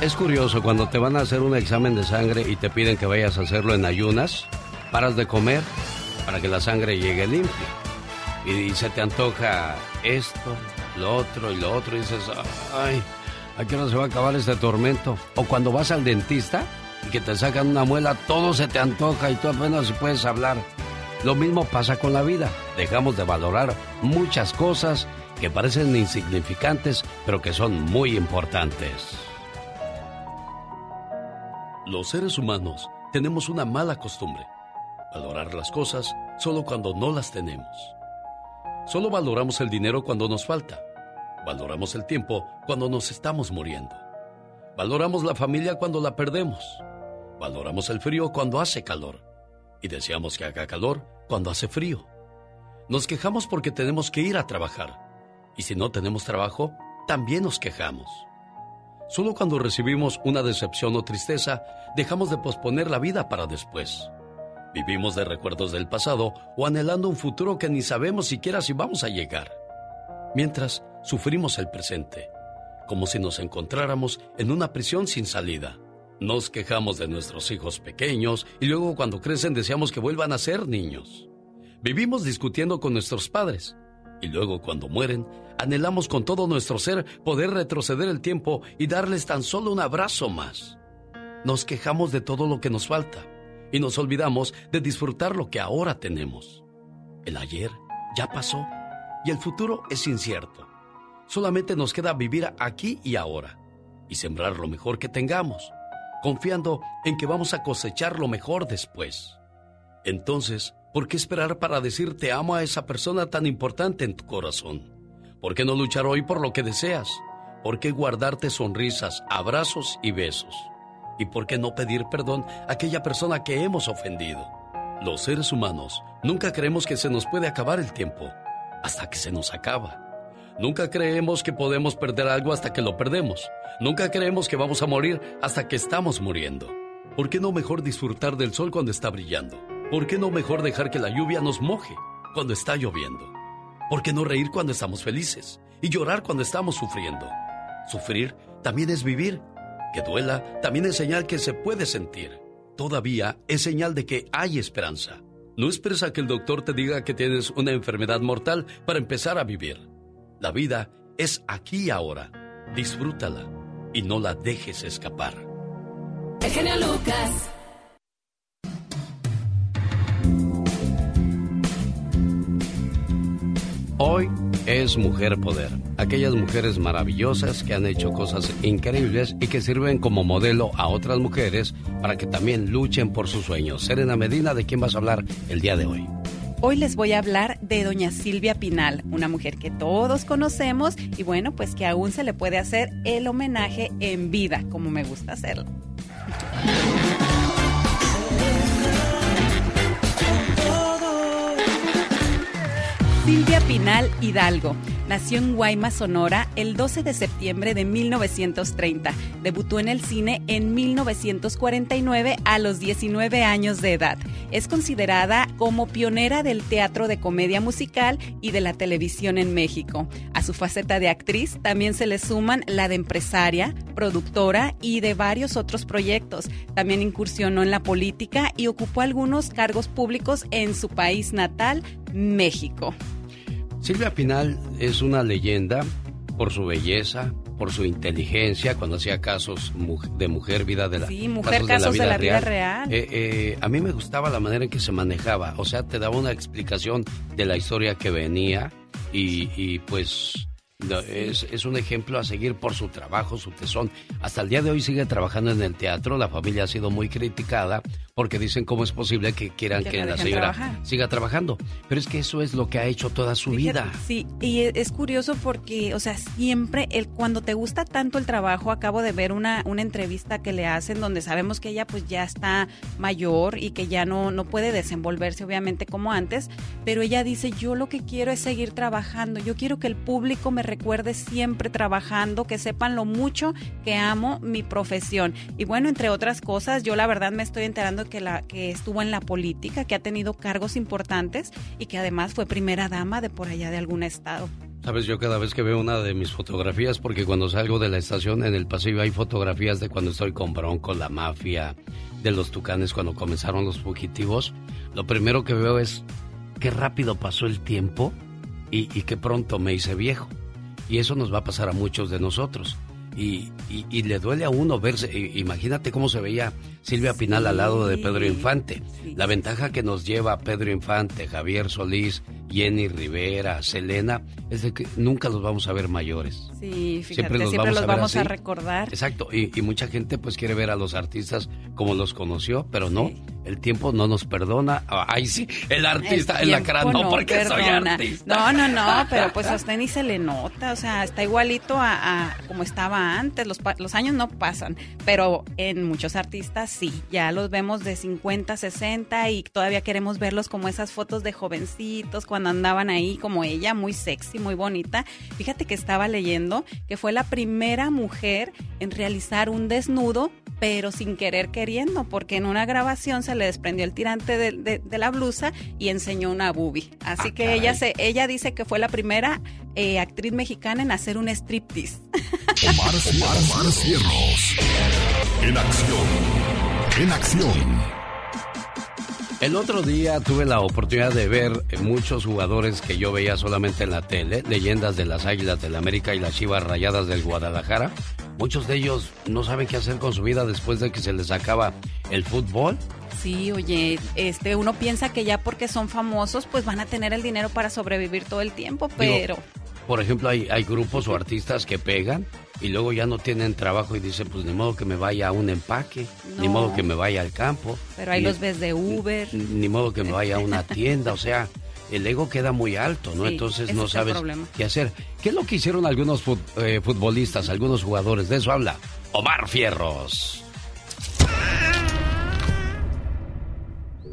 Es curioso cuando te van a hacer un examen de sangre y te piden que vayas a hacerlo en ayunas, paras de comer para que la sangre llegue limpia. Y, se te antoja esto, lo otro y lo otro y dices, ay, ¿a qué hora se va a acabar este tormento? O cuando vas al dentista y que te sacan una muela, todo se te antoja y tú apenas puedes hablar. Lo mismo pasa con la vida. Dejamos de valorar muchas cosas que parecen insignificantes, pero que son muy importantes. Los seres humanos tenemos una mala costumbre. Valorar las cosas solo cuando no las tenemos. Solo valoramos el dinero cuando nos falta. Valoramos el tiempo cuando nos estamos muriendo. Valoramos la familia cuando la perdemos. Valoramos el frío cuando hace calor. Y deseamos que haga calor cuando hace frío. Nos quejamos porque tenemos que ir a trabajar. Y si no tenemos trabajo, también nos quejamos. Solo cuando recibimos una decepción o tristeza, dejamos de posponer la vida para después. Vivimos de recuerdos del pasado o anhelando un futuro que ni sabemos siquiera si vamos a llegar. Mientras, sufrimos el presente, como si nos encontráramos en una prisión sin salida. Nos quejamos de nuestros hijos pequeños y luego cuando crecen deseamos que vuelvan a ser niños. Vivimos discutiendo con nuestros padres y luego cuando mueren anhelamos con todo nuestro ser poder retroceder el tiempo y darles tan solo un abrazo más. Nos quejamos de todo lo que nos falta y nos olvidamos de disfrutar lo que ahora tenemos. El ayer ya pasó y el futuro es incierto. Solamente nos queda vivir aquí y ahora y sembrar lo mejor que tengamos, confiando en que vamos a cosechar lo mejor después. Entonces, ¿por qué esperar para decir te amo a esa persona tan importante en tu corazón? ¿Por qué no luchar hoy por lo que deseas? ¿Por qué guardarte sonrisas, abrazos y besos? ¿Y por qué no pedir perdón a aquella persona que hemos ofendido? Los seres humanos nunca creemos que se nos puede acabar el tiempo hasta que se nos acaba. Nunca creemos que podemos perder algo hasta que lo perdemos. Nunca creemos que vamos a morir hasta que estamos muriendo. ¿Por qué no mejor disfrutar del sol cuando está brillando? ¿Por qué no mejor dejar que la lluvia nos moje cuando está lloviendo? ¿Por qué no reír cuando estamos felices y llorar cuando estamos sufriendo? Sufrir también es vivir. Que duela también es señal que se puede sentir. Todavía es señal de que hay esperanza. No esperes a que el doctor te diga que tienes una enfermedad mortal para empezar a vivir. La vida es aquí ahora. Disfrútala y no la dejes escapar. El genio Lucas. Hoy es Mujer Poder. Aquellas mujeres maravillosas que han hecho cosas increíbles y que sirven como modelo a otras mujeres para que también luchen por sus sueños. Serena Medina, ¿de quién vas a hablar el día de hoy? Hoy les voy a hablar de doña Silvia Pinal, una mujer que todos conocemos y bueno, pues que aún se le puede hacer el homenaje en vida, como me gusta hacerlo. Silvia Pinal Hidalgo. Nació en Guaymas, Sonora, el 12 de septiembre de 1930. Debutó en el cine en 1949 a los 19 años de edad. Es considerada como pionera del teatro de comedia musical y de la televisión en México. A su faceta de actriz también se le suman la de empresaria, productora y de varios otros proyectos. También incursionó en la política y ocupó algunos cargos públicos en su país natal, México. Silvia Pinal es una leyenda por su belleza, por su inteligencia, cuando hacía casos de mujer, vida de la, sí, mujer, casos, de la vida, real. Eh, eh, a mí me gustaba la manera en que se manejaba, o sea, te daba una explicación de la historia que venía y, y pues es, es, un ejemplo a seguir por su trabajo, su tesón. Hasta el día de hoy sigue trabajando en el teatro. La familia ha sido muy criticada porque dicen cómo es posible que quieran que, la señora siga trabajando. Pero es que eso es lo que ha hecho toda su vida. Sí, y es curioso porque, o sea, siempre el, cuando te gusta tanto el trabajo, acabo de ver una, una entrevista que le hacen donde sabemos que ella pues ya está mayor y que ya no, no puede desenvolverse obviamente como antes, pero ella dice, yo lo que quiero es seguir trabajando, yo quiero que el público me recuerde siempre trabajando, que sepan lo mucho que amo mi profesión. Y bueno, entre otras cosas, yo la verdad me estoy enterando que, estuvo en la política, que ha tenido cargos importantes y que además fue primera dama de por allá de algún estado. Sabes, yo cada vez que veo una de mis fotografías, porque cuando salgo de la estación en el pasillo hay fotografías de cuando estoy con Bronco, la mafia, de los tucanes cuando comenzaron los fugitivos, lo primero que veo es qué rápido pasó el tiempo y qué pronto me hice viejo. Y eso nos va a pasar a muchos de nosotros. Y, y, le duele a uno verse, imagínate cómo se veía Silvia Pinal al lado de Pedro Infante. La ventaja que nos lleva Pedro Infante, Javier Solís, Jenny Rivera, Selena, es de que nunca los vamos a ver mayores. Sí, fíjate, siempre los vamos, a, recordar. Exacto, y, mucha gente pues quiere ver a los artistas como los conoció, pero no, el tiempo no nos perdona. Ay, sí, el artista en la cara, no, porque soy artista. No, no, no, pero pues a usted ni se le nota, o sea, está igualito a, como estaba antes, los, los años no pasan, pero en muchos artistas sí, ya los vemos de 50, 60 y todavía queremos verlos como esas fotos de jovencitos cuando andaban ahí como ella, muy sexy, muy bonita. Fíjate que estaba leyendo que fue la primera mujer en realizar un desnudo, pero sin querer queriendo, porque en una grabación se le desprendió el tirante de, la blusa y enseñó una boobie. Así ah, que ella, se, ella dice que fue la primera eh, actriz mexicana en hacer un striptease. Omar, Omar, En acción. En acción. El otro día tuve la oportunidad de ver muchos jugadores que yo veía solamente en la tele, leyendas de las Águilas del América y las Chivas Rayadas del Guadalajara. Muchos de ellos no saben qué hacer con su vida después de que se les acaba el fútbol. Sí, oye, este uno piensa que ya porque son famosos pues van a tener el dinero para sobrevivir todo el tiempo, pero por ejemplo, hay, hay grupos o artistas que pegan y luego ya no tienen trabajo y dicen, pues ni modo que me vaya a un empaque, ni modo que me vaya al campo. Pero ahí los ves de Uber. Ni, modo que me vaya a una tienda, o sea, el ego queda muy alto, ¿no? Entonces no sabes qué hacer. ¿Qué es lo que hicieron algunos eh, futbolistas, algunos jugadores? De eso habla Omar Fierros.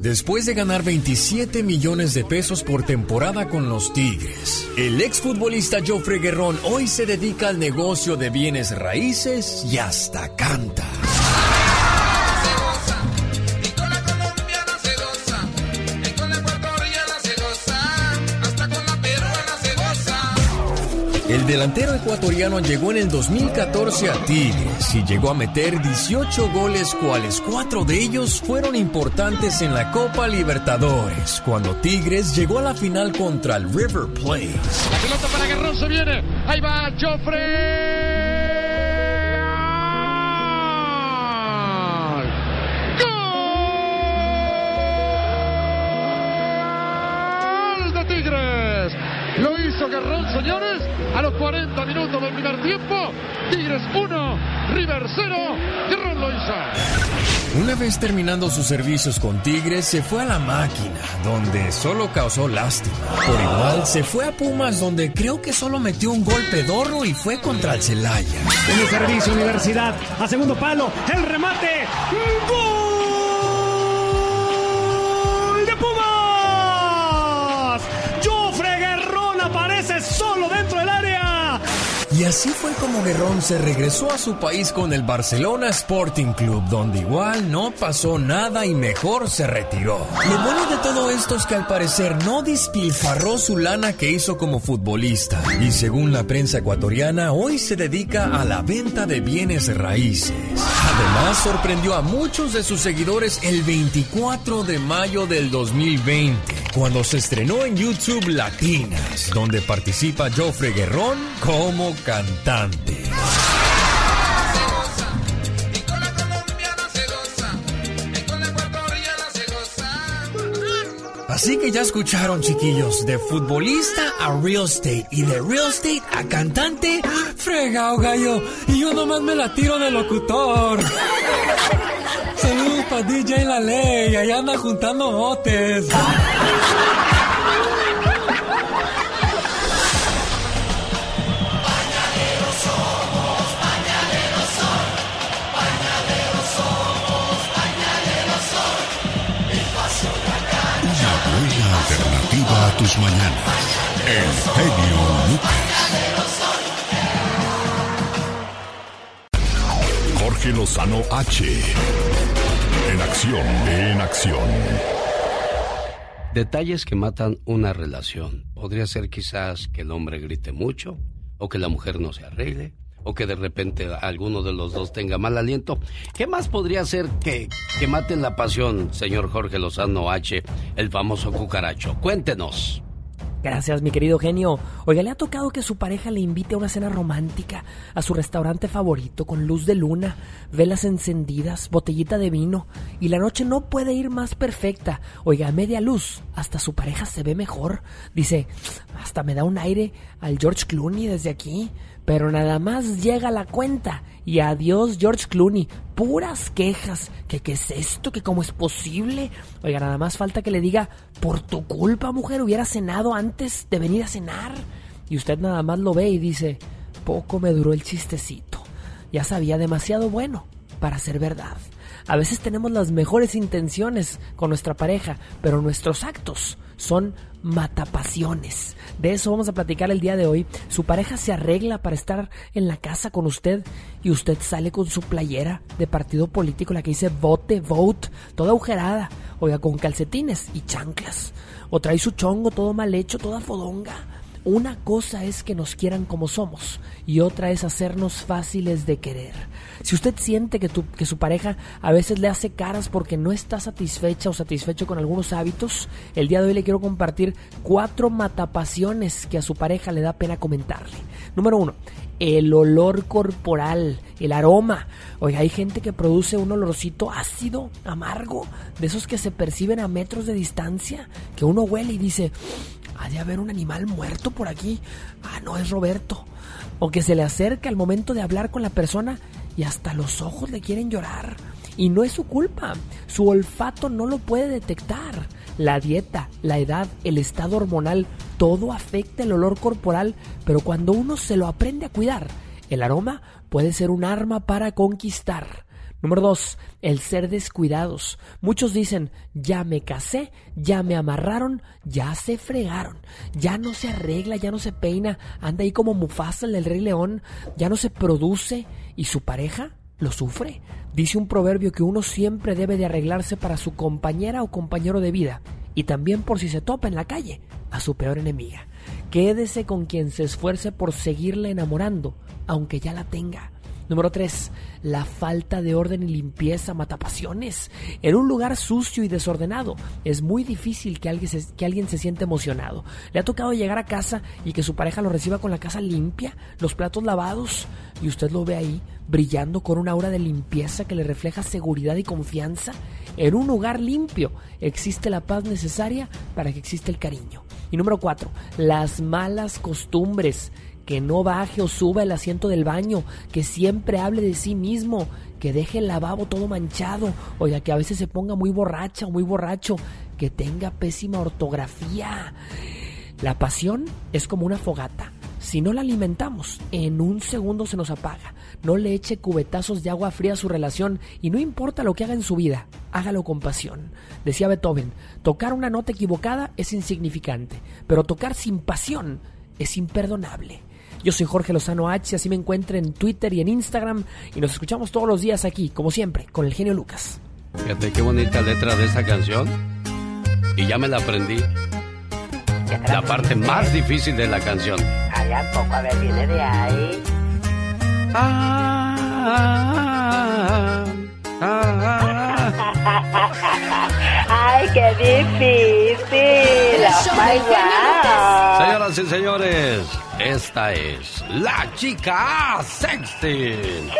Después de ganar 27 millones de pesos por temporada con los Tigres, el exfutbolista Joffrey Guerrón hoy se dedica al negocio de bienes raíces y hasta canta. El delantero ecuatoriano llegó en el 2014 a Tigres y llegó a meter 18 goles, cuales cuatro de ellos fueron importantes en la Copa Libertadores, cuando Tigres llegó a la final contra el River Plate. La pelota para Guerrón se viene, ahí va Joffrey. Lo hizo Guerrón, señores, a los 40 minutos del primer tiempo. Tigres 1, River 0, Guerrón lo hizo. Una vez terminando sus servicios con Tigres, se fue a la máquina, donde solo causó lástima. Por igual, se fue a Pumas, donde creo que solo metió un gol pedorro y fue contra el Celaya. En el servicio Universidad, a segundo palo, el remate. ¡Gol Y así fue como Guerrón se regresó a su país con el Barcelona Sporting Club, donde igual no pasó nada y mejor se retiró. Lo bueno de todo esto es que al parecer no despilfarró su lana que hizo como futbolista. Y según la prensa ecuatoriana, hoy se dedica a la venta de bienes raíces. Además, sorprendió a muchos de sus seguidores el 24 de mayo del 2020, cuando se estrenó en YouTube Latinas, donde participa Joffre Guerrón como cantante. Así que ya escucharon, chiquillos, de futbolista a real estate y de real estate a cantante, fregao gallo, y yo nomás me la tiro de locutor. Saludos para DJ La Ley, allá anda juntando botes. Tus mañanas. El genio Lucas. Jorge Lozano H. En acción, en acción. Detalles que matan una relación. Podría ser quizás que el hombre grite mucho, o que la mujer no se arregle, o que de repente alguno de los dos tenga mal aliento. ¿Qué más podría ser que, que maten la pasión, señor Jorge Lozano H., el famoso cucaracho? Cuéntenos. Gracias, mi querido genio. Oiga, ¿le ha tocado que su pareja le invite a una cena romántica a su restaurante favorito con luz de luna, velas encendidas, botellita de vino y la noche no puede ir más perfecta? Oiga, a media luz, hasta su pareja se ve mejor. Dice, hasta me da un aire al George Clooney desde aquí. Pero nada más llega la cuenta y adiós George Clooney. Puras quejas. ¿Que qué es esto? ¿Que cómo es posible? Oiga, nada más falta que le diga, por tu culpa, mujer, hubiera cenado antes de venir a cenar. Y usted nada más lo ve y dice, poco me duró el chistecito. Ya sabía demasiado bueno para ser verdad. A veces tenemos las mejores intenciones con nuestra pareja, pero nuestros actos son matapasiones. De eso vamos a platicar el día de hoy. Su pareja se arregla para estar en la casa con usted y usted sale con su playera de partido político, la que dice vote, vote, toda agujerada, oiga, con calcetines y chanclas. O trae su chongo todo mal hecho, toda fodonga. Una cosa es que nos quieran como somos y otra es hacernos fáciles de querer. Si usted siente que, tu, que su pareja a veces le hace caras porque no está satisfecha o satisfecho con algunos hábitos, el día de hoy le quiero compartir cuatro matapasiones que a su pareja le da pena comentarle. Número uno, el olor corporal, el aroma. Oiga, hay gente que produce un olorcito ácido, amargo, de esos que se perciben a metros de distancia, que uno huele y dice, ha de haber un animal muerto por aquí. Ah, no es Roberto. O que se le acerca al momento de hablar con la persona y hasta los ojos le quieren llorar. Y no es su culpa. Su olfato no lo puede detectar. La dieta, la edad, el estado hormonal, todo afecta el olor corporal, pero cuando uno se lo aprende a cuidar, el aroma puede ser un arma para conquistar. Número dos, el ser descuidados. Muchos dicen, ya me casé, ya me amarraron, ya se fregaron, ya no se arregla, ya no se peina, anda ahí como Mufasa el del Rey León, ya no se produce y su pareja lo sufre. Dice un proverbio que uno siempre debe de arreglarse para su compañera o compañero de vida y también por si se topa en la calle a su peor enemiga. Quédese con quien se esfuerce por seguirle enamorando, aunque ya la tenga. Número 3. La falta de orden y limpieza mata pasiones. En un lugar sucio y desordenado es muy difícil que alguien, se, que alguien se sienta emocionado. ¿Le ha tocado llegar a casa y que su pareja lo reciba con la casa limpia, los platos lavados y usted lo ve ahí brillando con una aura de limpieza que le refleja seguridad y confianza? En un lugar limpio existe la paz necesaria para que exista el cariño. Y número cuatro, las malas costumbres. Que no baje o suba el asiento del baño, que siempre hable de sí mismo, que deje el lavabo todo manchado, oiga, que a veces se ponga muy borracha o muy borracho, que tenga pésima ortografía. La pasión es como una fogata. Si no la alimentamos, en un segundo se nos apaga. No le eche cubetazos de agua fría a su relación y no importa lo que haga en su vida, hágalo con pasión. Decía Beethoven, tocar una nota equivocada es insignificante, pero tocar sin pasión es imperdonable. Yo soy Jorge Lozano H, así me encuentro en Twitter y en Instagram y nos escuchamos todos los días aquí, como siempre, con el genio Lucas. Fíjate qué bonita letra de esta canción. Y ya me la aprendí. La parte más difícil de la canción. Ay, ¿a poco? A ver, viene de ahí. Ah, Ay, qué difícil. Oh my God. Señoras y señores, esta es la chica sexy.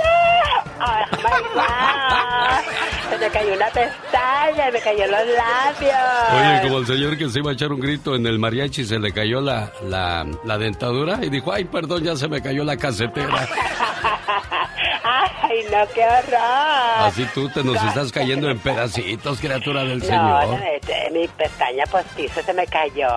My God. Se me cayó una pestaña, me cayó los labios. Oye, como el señor que se iba a echar un grito en el mariachi, se le cayó la, la, la dentadura y dijo, ay, perdón, ya se me cayó la casetera. Ay, no, qué horror. Así tú te nos estás cayendo en pedacitos, criatura del No, Señor. no, este, mi pestaña postiza se me cayó.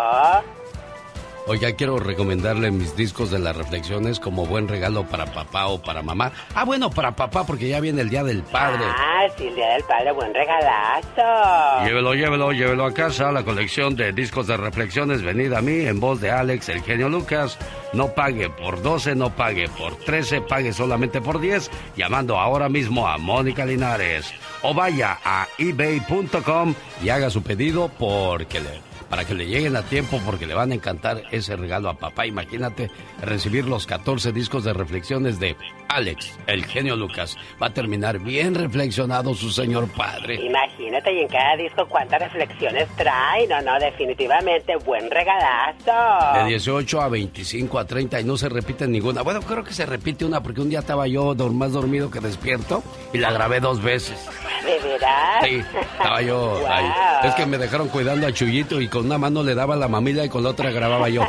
Oiga, quiero recomendarle mis discos de las reflexiones como buen regalo para papá o para mamá. Ah, bueno, para papá porque ya viene el Día del Padre. Ah, sí, el día del padre, buen regalazo. Llévelo, llévelo, llévelo a casa. La colección de discos de reflexiones venida a mí en voz de Alex, el genio Lucas. No pague por 12, no pague por 13, pague solamente por 10. Llamando ahora mismo a Mónica Linares. O vaya a ebay.com y haga su pedido porque le, para que le lleguen a tiempo porque le van a encantar ese regalo a papá. Imagínate recibir los 14 discos de reflexiones de Alex, el genio Lucas. Va a terminar bien reflexionado su señor padre. Imagínate, y en cada disco cuántas reflexiones trae. No, no, definitivamente, buen regalazo. De 18 a 25 a 30 y no se repite ninguna. Bueno, creo que se repite una porque un día estaba yo más dormido que despierto y la grabé dos veces. ¿De veras? Sí, estaba yo Wow. ahí. Es que me dejaron cuidando a Chuyito y con una mano le daba la mamila y con la otra grababa yo.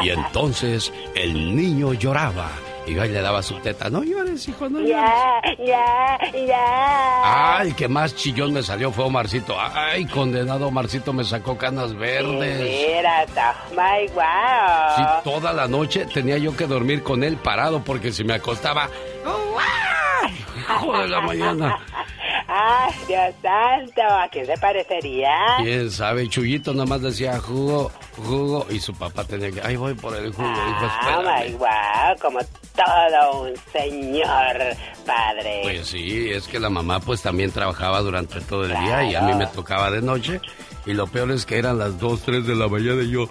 Y entonces el niño lloraba. Y yo ahí le daba su teta. No llores, hijo, no llores. Ya, ya, ya. Ay, que más chillón me salió fue Omarcito. Ay, condenado Omarcito me sacó canas De verdes. oh my wow. Sí, toda la noche tenía yo que dormir con él parado porque si me acostaba, hijo de la mañana. Ay, Dios santo, ¿a quién se parecería? Quién sabe, Chuyito nada más decía jugo, jugo y su papá tenía que, ay voy por el jugo, hijo, Oh my wow, como todo un señor padre. Pues sí, es que la mamá pues también trabajaba durante todo el día y a mí me tocaba de noche y lo peor es que eran las 2, 3 de la mañana y yo,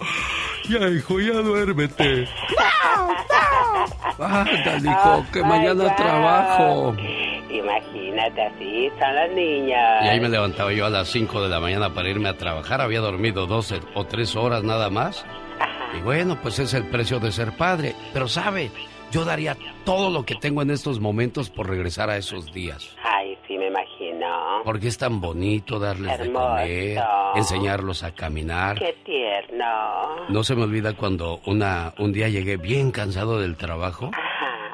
ya hijo, ya duérmete. Ándale, hijo, Oh que my mañana God. trabajo. Imagínate así, son los niños. Y ahí me levantaba yo a las 5 de la mañana para irme a trabajar. Había dormido 12 o 3 horas nada más. Y bueno, pues es el precio de ser padre. Pero sabe, yo daría todo lo que tengo en estos momentos por regresar a esos días. Ay, sí, me imagino. Porque es tan bonito darles de comer, enseñarlos a caminar. Qué tierno. No se me olvida cuando una, un día llegué bien cansado del trabajo.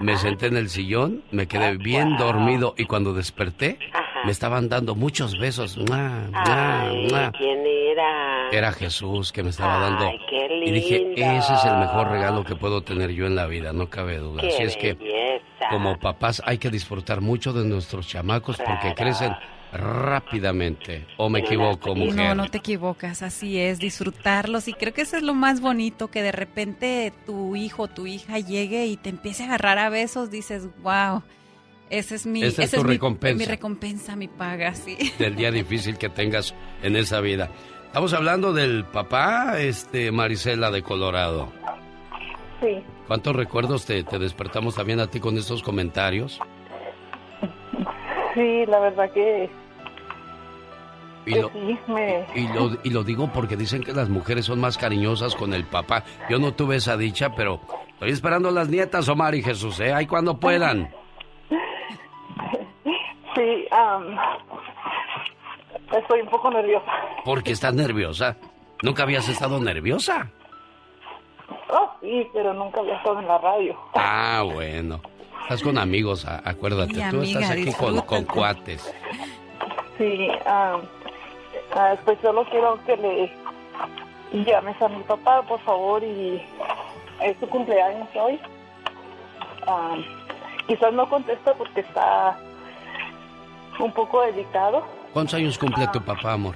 Me senté en el sillón, me quedé bien dormido y cuando desperté me estaban dando muchos besos. ¡Mua, Ay, mua! ¿quién era? Era Jesús que me estaba dando. Ay, qué lindo. Y dije, ese es el mejor regalo que puedo tener yo en la vida, no cabe duda. Qué Así es que como papás hay que disfrutar mucho de nuestros chamacos porque crecen rápidamente. ¿O me equivoco, mujer? No, no te equivocas, así es, disfrutarlos. Y creo que eso es lo más bonito, que de repente tu hijo o tu hija llegue y te empiece a agarrar a besos, dices, wow, ese es mi, Esa es tu mi- recompensa. Mi, recompensa, mi paga, sí. del día difícil que tengas en esa vida. Estamos hablando del papá, este, Marisela de Colorado. Sí. ¿Cuántos recuerdos te, te despertamos también a ti con estos comentarios? Sí, la verdad que, Y lo, y, lo, y lo digo porque dicen que las mujeres son más cariñosas con el papá. Yo no tuve esa dicha, pero estoy esperando a las nietas, Omar y Jesús, ¿eh? Ahí cuando puedan. Sí, am, estoy un poco nerviosa. Porque estás nerviosa. ¿Nunca habías estado nerviosa? Oh, sí, pero nunca había estado en la radio. Ah, bueno. Estás con amigos, acuérdate. Sí, Tú amiga, estás aquí con, con cuates. Sí, ah, ah, pues solo quiero que le llames a mi papá, por favor, y es su cumpleaños hoy. Ah, quizás no contesta porque está un poco delicado. ¿Cuántos años cumple tu papá, amor?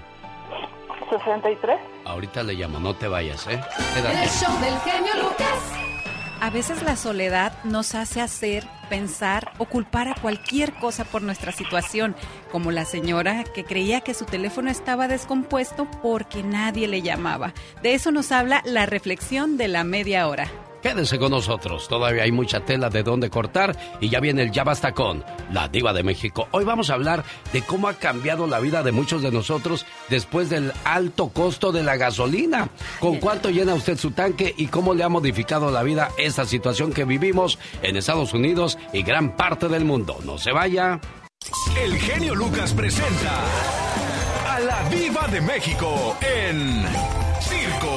63. Ahorita le llamo, no te vayas, ¿eh? El Quédate. show del genio Lucas. A veces la soledad nos hace hacer, pensar o culpar a cualquier cosa por nuestra situación, como la señora que creía que su teléfono estaba descompuesto porque nadie le llamaba. De eso nos habla la reflexión de la media hora. Quédense con nosotros, todavía hay mucha tela de dónde cortar y ya viene el Ya Basta con la Diva de México. Hoy vamos a hablar de cómo ha cambiado la vida de muchos de nosotros después del alto costo de la gasolina. ¿Con cuánto llena usted su tanque y cómo le ha modificado la vida esta situación que vivimos en Estados Unidos y gran parte del mundo? No se vaya. El genio Lucas presenta a la Viva de México en Circo,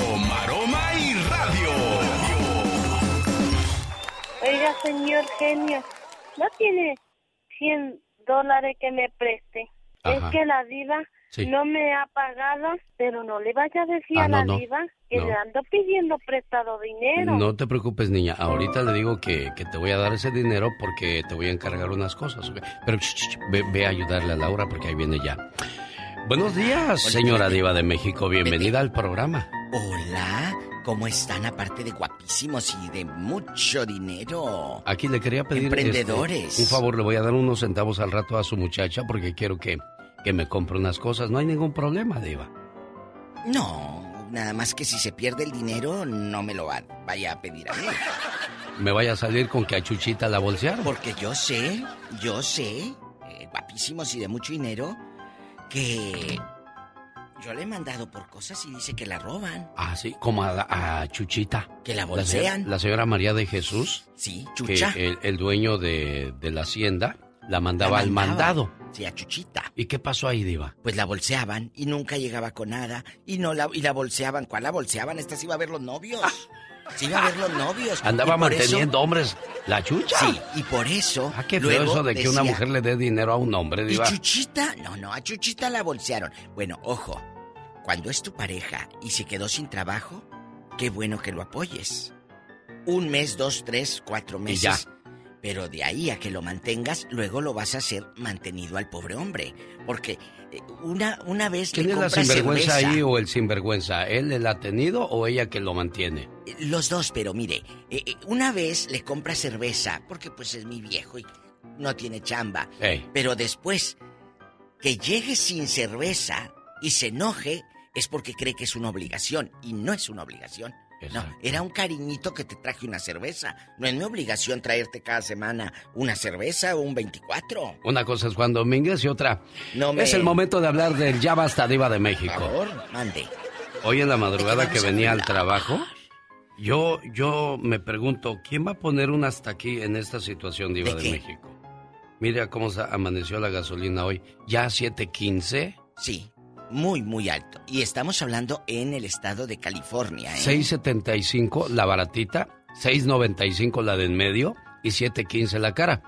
Oiga, señor genio, ¿no tiene 100 dólares que me preste? Ajá. Es que la diva Sí. no me ha pagado, pero no le vaya a decir Ah, a la no, diva que no. le ando pidiendo prestado dinero. No te preocupes, niña. Ahorita le digo que, que te voy a dar ese dinero porque te voy a encargar unas cosas. Pero ch, ve, ve a ayudarle a Laura porque ahí viene ya. Buenos días, señora Diva de México. Bienvenida al programa. Hola, ¿cómo están? Aparte de guapísimos y de mucho dinero. Aquí le quería pedir este, Emprendedores. un favor. Le voy a dar unos centavos al rato a su muchacha porque quiero que, que me compre unas cosas. No hay ningún problema, Diva. No, nada más que si se pierde el dinero, no me lo va- vaya a pedir a mí. Me vaya a salir con que a Chuchita la bolsearon. Porque yo sé, yo sé, eh, guapísimos y de mucho dinero, que yo le he mandado por cosas y dice que la roban. Ah, sí, como a, a Chuchita. Que la bolsean. La señora María de Jesús. Sí, que Chucha. el, el dueño de, de la hacienda la mandaba La al mandado. Sí, a Chuchita. ¿Y qué pasó ahí, Diva? Pues la bolseaban y nunca llegaba con nada. Y no la, y la bolseaban. ¿Cuál la bolseaban? Esta sí iba a ver los novios. Sí iba a ver los novios. Andaba Y eso- manteniendo hombres la chucha. Sí, y por eso. Ah, qué feo eso de que una mujer le dé dinero a un hombre, ¿Y Diva. Chuchita? No, no, a Chuchita la bolsearon. Bueno, ojo, cuando es tu pareja y se quedó sin trabajo, qué bueno que lo apoyes. Un mes, dos, tres, cuatro meses. ya. Pero de ahí a que lo mantengas, luego lo vas a hacer mantenido al pobre hombre. Porque eh, una, una vez ¿Quién le es la sinvergüenza cerveza, ahí o el sinvergüenza? ¿Él la ha tenido o ella que lo mantiene? Los dos, pero mire, eh, eh, una vez le compras cerveza, porque pues es mi viejo y no tiene chamba. Pero después, que llegue sin cerveza y se enoje, es porque cree que es una obligación. Y no es una obligación. No, era un cariñito que te traje una cerveza. No es mi obligación traerte cada semana una cerveza o un 24. Una cosa es Juan Domínguez y otra. No me- Es el momento de hablar del Ya Basta Diva de México. Por favor, mande. Hoy en la madrugada ¿De qué que venía al trabajo, yo, yo me pregunto, ¿quién va a poner un hasta aquí en esta situación, Diva ¿De? México? Mira cómo se amaneció la gasolina hoy. ¿Ya 7.15? Sí, muy, muy alto. Y estamos hablando en el estado de California, ¿eh? 6.75 la baratita, 6.95 la de en medio y 7.15 la cara.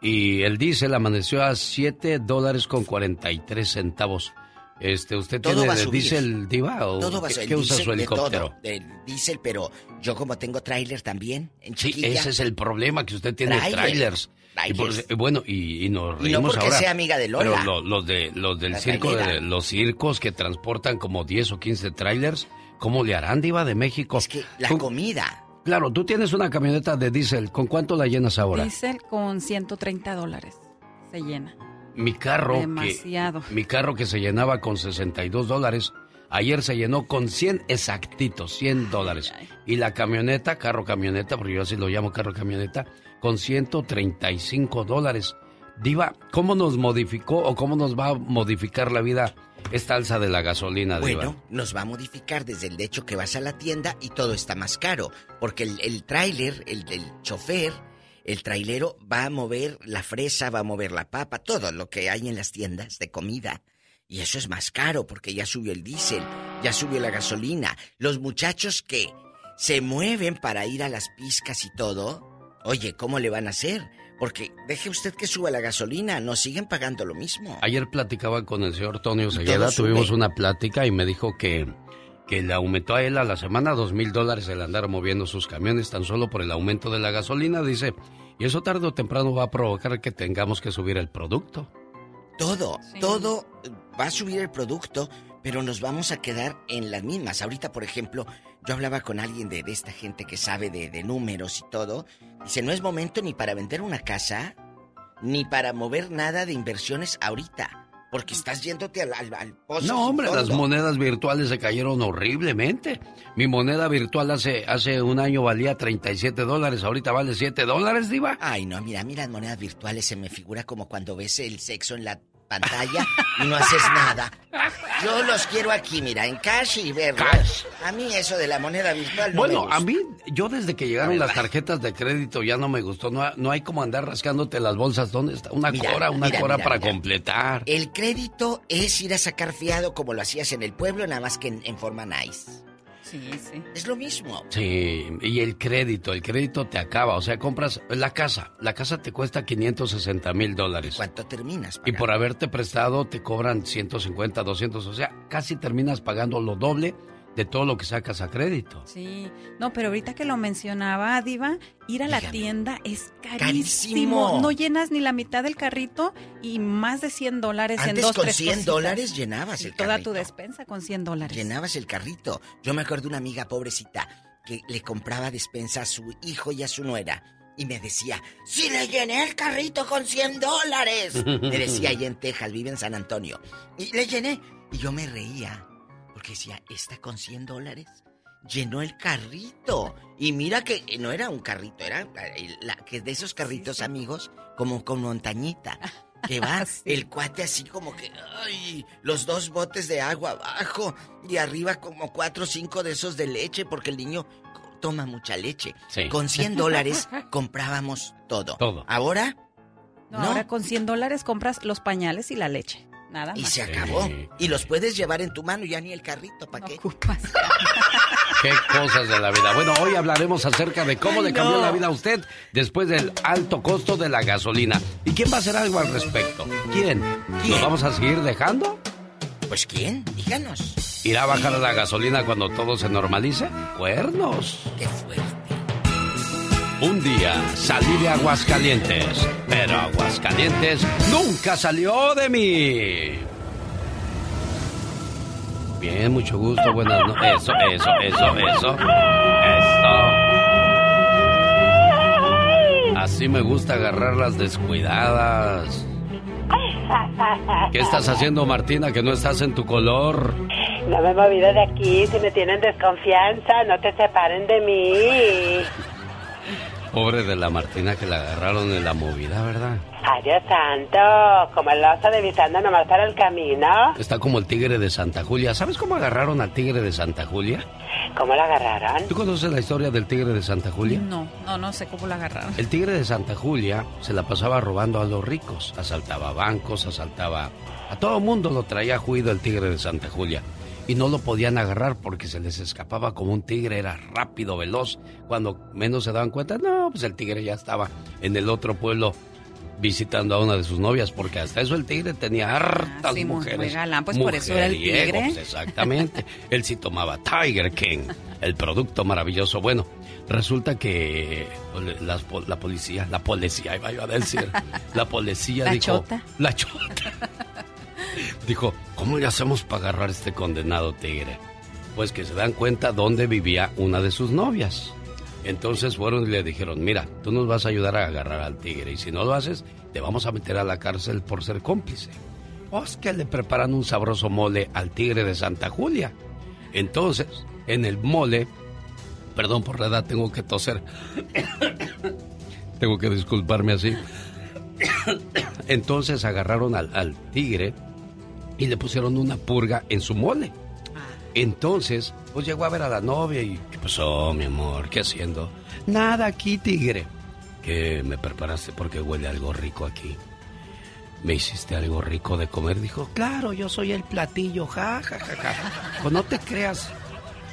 Y el diésel amaneció a 7 dólares con 43 centavos. Este, ¿Usted Todo tiene va a de subir. diésel, Diva? ¿O Todo va a qué, qué usa su de helicóptero? todo, del diésel, pero yo como tengo tráiler también, en Sí, ese es el problema, que usted tiene trailers. Y por- bueno, y, y nos Y no reímos porque ahora. sea amiga de Lola. Pero lo- los, de, los del La circo, de, los circos que transportan como 10 o 15 trailers, ¿cómo le harán, Diva de México? Es que la comida. Claro, tú tienes una camioneta de diésel. ¿Con cuánto la llenas ahora? Diésel con 130 dólares. Se llena. Mi carro, Demasiado. que mi carro que se llenaba con 62 dólares, ayer se llenó con 100 exactitos, 100 dólares. Y la camioneta, carro camioneta, porque yo así lo llamo carro camioneta, con 135 dólares. Diva, ¿cómo nos modificó o cómo nos va a modificar la vida esta alza de la gasolina, Diva? Bueno, nos va a modificar desde el hecho que vas a la tienda y todo está más caro. Porque el, el tráiler, el del chofer, el trailero va a mover la fresa, va a mover la papa, todo lo que hay en las tiendas de comida. Y eso es más caro porque ya subió el diésel, ya subió la gasolina. Los muchachos que se mueven para ir a las piscas y todo, oye, ¿cómo le van a hacer? Porque deje usted que suba la gasolina, nos siguen pagando lo mismo. Ayer platicaba con el señor Tonio sube. tuvimos una plática y me dijo que, que le aumentó a él a la semana dos mil dólares el andar moviendo sus camiones tan solo por el aumento de la gasolina, dice. Y eso tarde o temprano va a provocar que tengamos que subir el producto. Todo, todo eh, va a subir el producto, pero nos vamos a quedar en las mismas. Ahorita, por ejemplo, yo hablaba con alguien de, de esta gente que sabe de, de números y todo. Dice, no es momento ni para vender una casa, ni para mover nada de inversiones ahorita. Porque estás yéndote al, al, al pozo No, hombre, las monedas virtuales se cayeron horriblemente. Mi moneda virtual hace, hace un año valía 37 dólares, ahorita vale 7 dólares, diva. Ay, no, mira, a mí las monedas virtuales se me figura como cuando ves el sexo en la pantalla y no haces nada. Yo los quiero aquí, mira, en cash y verlos. A mí eso de la moneda virtual no Bueno, me gusta. a mí, yo desde que llegaron las tarjetas de crédito ya no me gustó. No, no hay como andar rascándote las bolsas. ¿Dónde está? Una Mira, cora, una mira, cora mira, para completar. El crédito es ir a sacar fiado como lo hacías en el pueblo, nada más que en, en forma nice. Sí, sí. Es lo mismo. Sí, y el crédito, el crédito te acaba. O sea, compras la casa. La casa te cuesta 560 mil dólares. ¿Cuánto terminas? Y por haberte prestado te cobran 150, 200. O sea, casi terminas pagando lo doble de todo lo que sacas a crédito. Sí, no, pero ahorita que lo mencionaba, Diva, ir a la tienda es carísimo. Carísimo. No llenas ni la mitad del carrito y más de 100 dólares en Antes dos, con tres 100 cositas. dólares llenabas Y el toda carrito. tu despensa con 100 dólares. Llenabas el carrito. Yo me acuerdo de una amiga pobrecita que le compraba despensa a su hijo y a su nuera. Y me decía, si le llené el carrito con 100 dólares. Me decía ahí en Texas, vive en San Antonio. Y le llené. Y yo me reía. Porque decía, ¿esta con 100 dólares? Llenó el carrito. Y mira que no era un carrito, era la- la- que de esos carritos, amigos, como con montañita. Que va el cuate así como que, ay, los dos botes de agua abajo y arriba como cuatro o cinco de esos de leche porque el niño toma mucha leche. Sí. Con 100 dólares comprábamos todo. Todo. Ahora No, No. ahora con 100 dólares compras los pañales y la leche. Nada y más. se acabó. Y los puedes llevar en tu mano, ya ni el carrito, ¿para qué? Qué cosas de la vida. Bueno, hoy hablaremos acerca de cómo Ay, le cambió no. la vida a usted después del alto costo de la gasolina. ¿Y quién va a hacer algo al respecto? ¿Quién? ¿Nos vamos a seguir dejando? Pues quién, díganos. ¿Irá a bajar la gasolina cuando todo se normalice? Cuernos. Qué fuerte. Un día salí de Aguascalientes, pero Aguascalientes nunca salió de mí. Bien, mucho gusto, buenas noches. Eso, eso, eso, eso. Eso. Así me gusta agarrar las descuidadas. ¿Qué estás haciendo, Martina, que no estás en tu color? No me he movido de aquí, si me tienen desconfianza, no te separen de mí. Pobre de la Martina que la agarraron en la movida, ¿verdad? Ay, Dios santo, como el oso divisando nomás para el camino. Está como el tigre de Santa Julia. ¿Sabes cómo agarraron al tigre de Santa Julia? ¿Cómo lo agarraron? ¿Tú conoces la historia del tigre de Santa Julia? No, no, no sé cómo la agarraron. El tigre de Santa Julia se la pasaba robando a los ricos. Asaltaba bancos, asaltaba... A todo mundo lo traía juido el tigre de Santa Julia. Y no lo podían agarrar porque se les escapaba como un tigre, era rápido, veloz. Cuando menos se daban cuenta, no, pues el tigre ya estaba en el otro pueblo visitando a una de sus novias, porque hasta eso el tigre tenía hartas Ah, sí, mujeres. muy galán, pues por eso era el tigre. pues, exactamente. Él sí tomaba Tiger King, el producto maravilloso. Bueno, resulta que pues, las po- la policía, la policía, iba yo a decir, la policía La dijo... chota. La chota. Dijo, ¿cómo le hacemos para agarrar este condenado tigre? Pues que se dan cuenta dónde vivía una de sus novias. Entonces fueron y le dijeron, mira, tú nos vas a ayudar a agarrar al tigre y si no lo haces, te vamos a meter a la cárcel por ser cómplice. Pues que le preparan un sabroso mole al tigre de Santa Julia. Entonces, en el mole, perdón por la edad, tengo que toser. tengo que disculparme así. Entonces agarraron al tigre y le pusieron una purga en su mole. Entonces, pues llegó a ver a la novia y... ¿Qué pasó, mi amor? ¿Qué haciendo? Nada aquí, tigre. ¿Qué me preparaste porque huele algo rico aquí? ¿Me hiciste algo rico de comer? Dijo, claro, yo soy el platillo, ja, ja, ja, ja. Pues no te creas.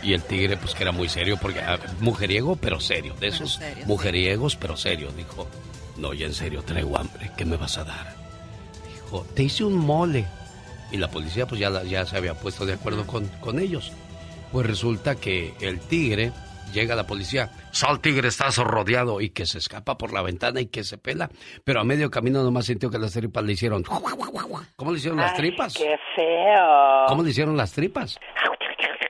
Y el tigre, pues que era muy serio, porque ah, mujeriego, pero serio. De esos serio, mujeriegos, pero serio. Dijo, no, ya en serio, traigo hambre. ¿Qué me vas a dar? Dijo, te hice un mole. Y la policía, pues ya, ya se había puesto de acuerdo con, con ellos. Pues resulta que el tigre, llega la policía, sal tigre, estás rodeado, y que se escapa por la ventana y que se pela. Pero a medio camino nomás sintió que las tripas le hicieron. ¿Cómo le hicieron las tripas? ¡Qué feo! ¿Cómo le hicieron las tripas?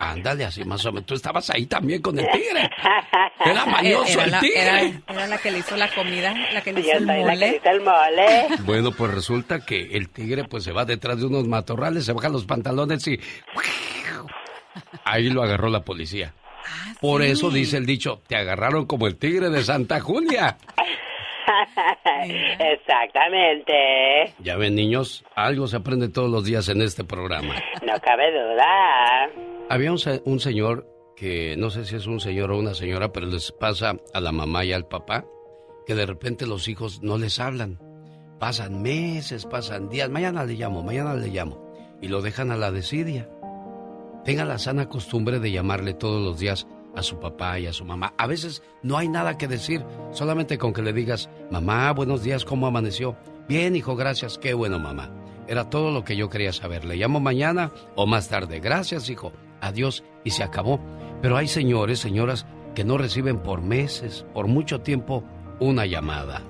Ándale, así más o menos. Tú estabas ahí también con el tigre. Era mañoso Era el la, tigre. era- era la que le hizo la comida, la que le Yo hizo el soy la que mole. hizo el mole. Bueno, pues resulta que el tigre pues se va detrás de unos matorrales, se baja los pantalones y ahí lo agarró la policía. Por eso dice el dicho, te agarraron como el tigre de Santa Julia. Exactamente. Ya ven, niños, algo se aprende todos los días en este programa. No cabe duda. Había un, se- un señor que no sé si es un señor o una señora, pero les pasa a la mamá y al papá que de repente los hijos no les hablan. Pasan meses, pasan días, mañana le llamo, mañana le llamo. Y lo dejan a la desidia. Tenga la sana costumbre de llamarle todos los días a su papá y a su mamá. A veces no hay nada que decir, solamente con que le digas, mamá, buenos días, ¿cómo amaneció? Bien, hijo, gracias, qué bueno, mamá. Era todo lo que yo quería saber. Le llamo mañana o más tarde. Gracias, hijo. Adiós. Y se acabó. Pero hay señores, señoras, que no reciben por meses, por mucho tiempo, una llamada.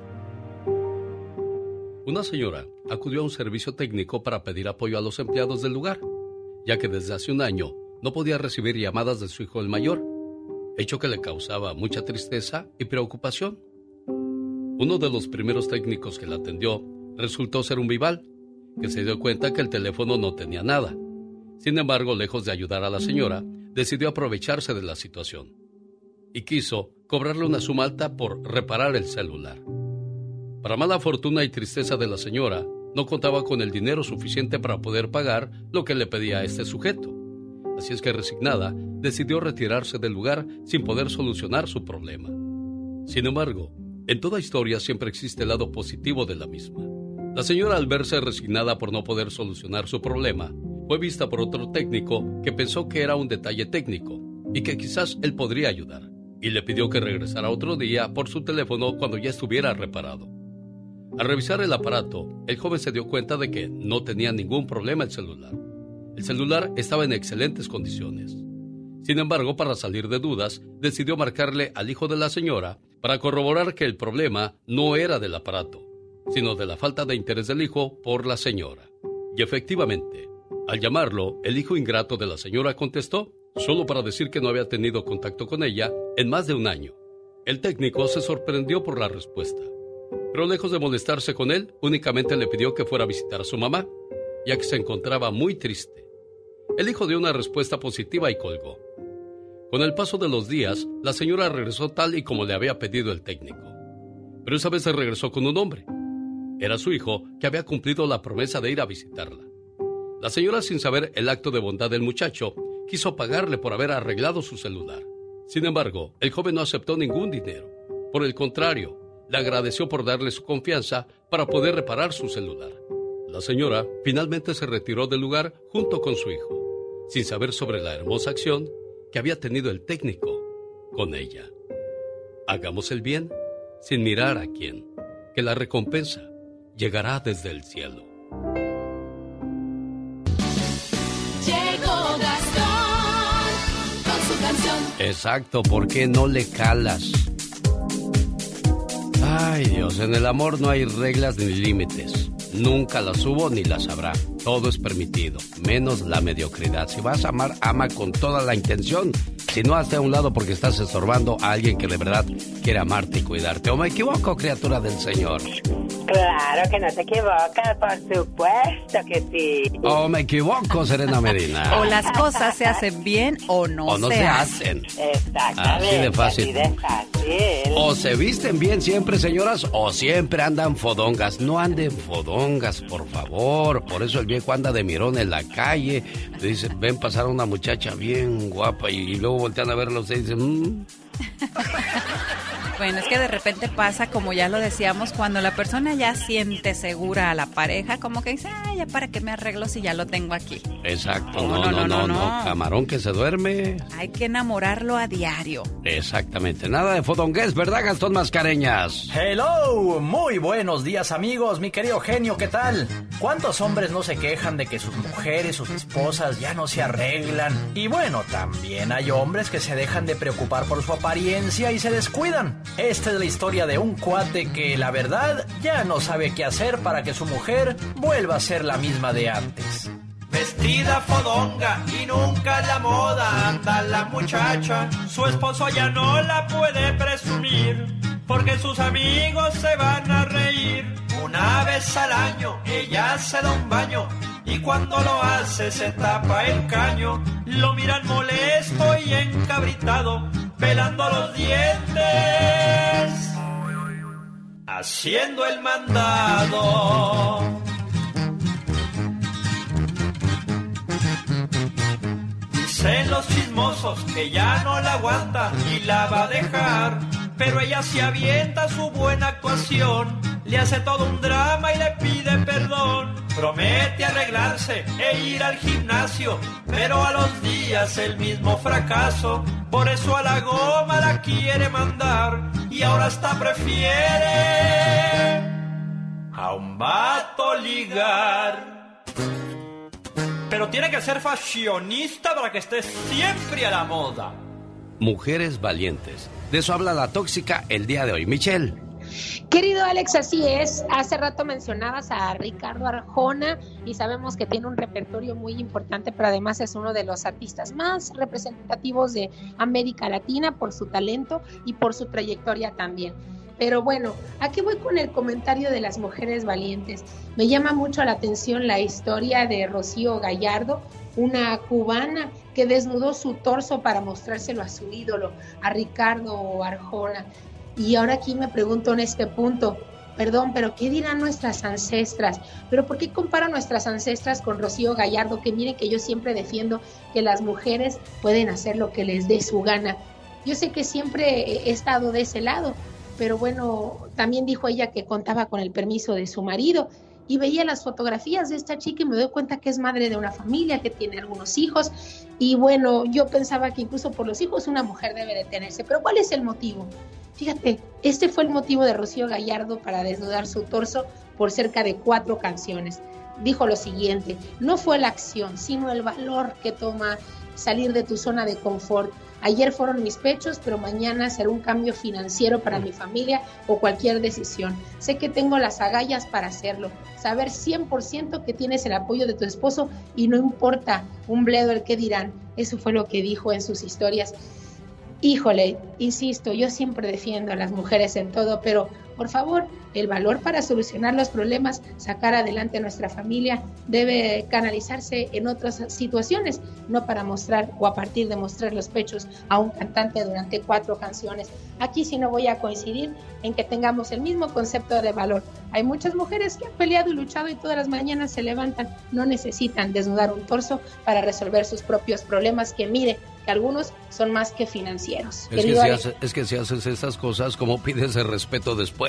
Una señora acudió a un servicio técnico para pedir apoyo a los empleados del lugar, ya que desde hace un año no podía recibir llamadas de su hijo el mayor, hecho que le causaba mucha tristeza y preocupación. Uno de los primeros técnicos que la atendió resultó ser un vival, que se dio cuenta que el teléfono no tenía nada. Sin embargo, lejos de ayudar a la señora, decidió aprovecharse de la situación y quiso cobrarle una suma alta por reparar el celular. Para mala fortuna y tristeza de la señora, no contaba con el dinero suficiente para poder pagar lo que le pedía a este sujeto. Así es que resignada, decidió retirarse del lugar sin poder solucionar su problema. Sin embargo, en toda historia siempre existe el lado positivo de la misma. La señora al verse resignada por no poder solucionar su problema, fue vista por otro técnico que pensó que era un detalle técnico y que quizás él podría ayudar, y le pidió que regresara otro día por su teléfono cuando ya estuviera reparado. Al revisar el aparato, el joven se dio cuenta de que no tenía ningún problema el celular. El celular estaba en excelentes condiciones. Sin embargo, para salir de dudas, decidió marcarle al hijo de la señora para corroborar que el problema no era del aparato, sino de la falta de interés del hijo por la señora. Y efectivamente, al llamarlo, el hijo ingrato de la señora contestó, solo para decir que no había tenido contacto con ella en más de un año. El técnico se sorprendió por la respuesta, pero lejos de molestarse con él, únicamente le pidió que fuera a visitar a su mamá, ya que se encontraba muy triste. El hijo dio una respuesta positiva y colgó. Con el paso de los días, la señora regresó tal y como le había pedido el técnico. Pero esa vez se regresó con un hombre. Era su hijo que había cumplido la promesa de ir a visitarla. La señora, sin saber el acto de bondad del muchacho, quiso pagarle por haber arreglado su celular. Sin embargo, el joven no aceptó ningún dinero. Por el contrario, le agradeció por darle su confianza para poder reparar su celular. La señora finalmente se retiró del lugar junto con su hijo, sin saber sobre la hermosa acción que había tenido el técnico con ella. Hagamos el bien sin mirar a quién, que la recompensa llegará desde el cielo. Llegó Gastón con su canción. Exacto, ¿por qué no le calas? Ay Dios, en el amor no hay reglas ni límites. Nunca las hubo ni las habrá. Todo es permitido, menos la mediocridad. Si vas a amar, ama con toda la intención. Si no, hazte a un lado porque estás estorbando a alguien que de verdad quiere amarte y cuidarte. ¿O me equivoco, criatura del Señor? Claro que no te equivocas, por supuesto que sí. ¿O me equivoco, Serena Medina? O las cosas se hacen bien o no, O no se hacen. Exactamente. Así de fácil. Así de fácil. O se visten bien siempre, señoras, o siempre andan fodongas. No anden fodongas, por favor. Por eso el viejo anda de mirón en la calle. Dice, ven pasar a una muchacha bien guapa y, luego voltean a verlo ustedes y dicen, "Mm". Bueno, es que de repente pasa, como ya lo decíamos, cuando la persona ya siente segura a la pareja, como que dice, ah, ya para qué me arreglo si ya lo tengo aquí. Exacto, no, no, no, no, camarón que se duerme. Hay que enamorarlo a diario. Exactamente, nada de fodongués, ¿verdad, Gastón Mascareñas? Hello, muy buenos días amigos, mi querido genio, ¿qué tal? ¿Cuántos hombres no se quejan de que sus mujeres, sus esposas ya no se arreglan? Y bueno, también hay hombres que se dejan de preocupar por su apariencia y se descuidan. Esta es la historia de un cuate que la verdad ya no sabe qué hacer para que su mujer vuelva a ser la misma de antes. Vestida fodonga y nunca la moda anda la muchacha. Su esposo ya no la puede presumir porque sus amigos se van a reír. Una vez al año ella se da un baño y cuando lo hace se tapa el caño. Lo miran molesto y encabritado pelando los dientes, haciendo el mandado. Dicen los chismosos que ya no la aguanta y la va a dejar, pero ella se avienta su buena actuación, le hace todo un drama y le pide perdón. Promete arreglarse e ir al gimnasio, pero a los días el mismo fracaso por eso a la goma la quiere mandar y ahora hasta prefiere a un vato ligar. Pero tiene que ser fashionista para que esté siempre a la moda. Mujeres valientes. De eso habla la tóxica el día de hoy. Michelle. Querido Alex, así es. Hace rato mencionabas a Ricardo Arjona y sabemos que tiene un repertorio muy importante, pero además es uno de los artistas más representativos de América Latina por su talento y por su trayectoria también. Pero bueno, aquí voy con el comentario de las mujeres valientes. Me llama mucho la atención la historia de Rocío Gallardo, una cubana que desnudó su torso para mostrárselo a su ídolo, a Ricardo Arjona. Y ahora aquí me pregunto en este punto, perdón, pero ¿qué dirán nuestras ancestras? ¿Pero por qué comparan nuestras ancestras con Rocío Gallardo? Que miren que yo siempre defiendo que las mujeres pueden hacer lo que les dé su gana. Yo sé que siempre he estado de ese lado, pero bueno, también dijo ella que contaba con el permiso de su marido y veía las fotografías de esta chica y me doy cuenta que es madre de una familia, que tiene algunos hijos y bueno, yo pensaba que incluso por los hijos una mujer debe detenerse, pero ¿cuál es el motivo? Fíjate, este fue el motivo de Rocío Gallardo para desnudar su torso por cerca de cuatro canciones. Dijo lo siguiente, no fue la acción, sino el valor que toma salir de tu zona de confort. Ayer fueron mis pechos, pero mañana será un cambio financiero para mi familia o cualquier decisión. Sé que tengo las agallas para hacerlo. Saber 100% que tienes el apoyo de tu esposo y no importa un bledo el que dirán. Eso fue lo que dijo en sus historias. Híjole, insisto, yo siempre defiendo a las mujeres en todo, pero por favor, el valor para solucionar los problemas, sacar adelante a nuestra familia, debe canalizarse en otras situaciones, no para mostrar o a partir de mostrar los pechos a un cantante durante cuatro canciones. Aquí sí no voy a coincidir en que tengamos el mismo concepto de valor. Hay muchas mujeres que han peleado y luchado y todas las mañanas se levantan, no necesitan desnudar un torso para resolver sus propios problemas, que mire, que algunos son más que financieros. Es, que si, es que si haces esas cosas, ¿cómo pides el respeto después?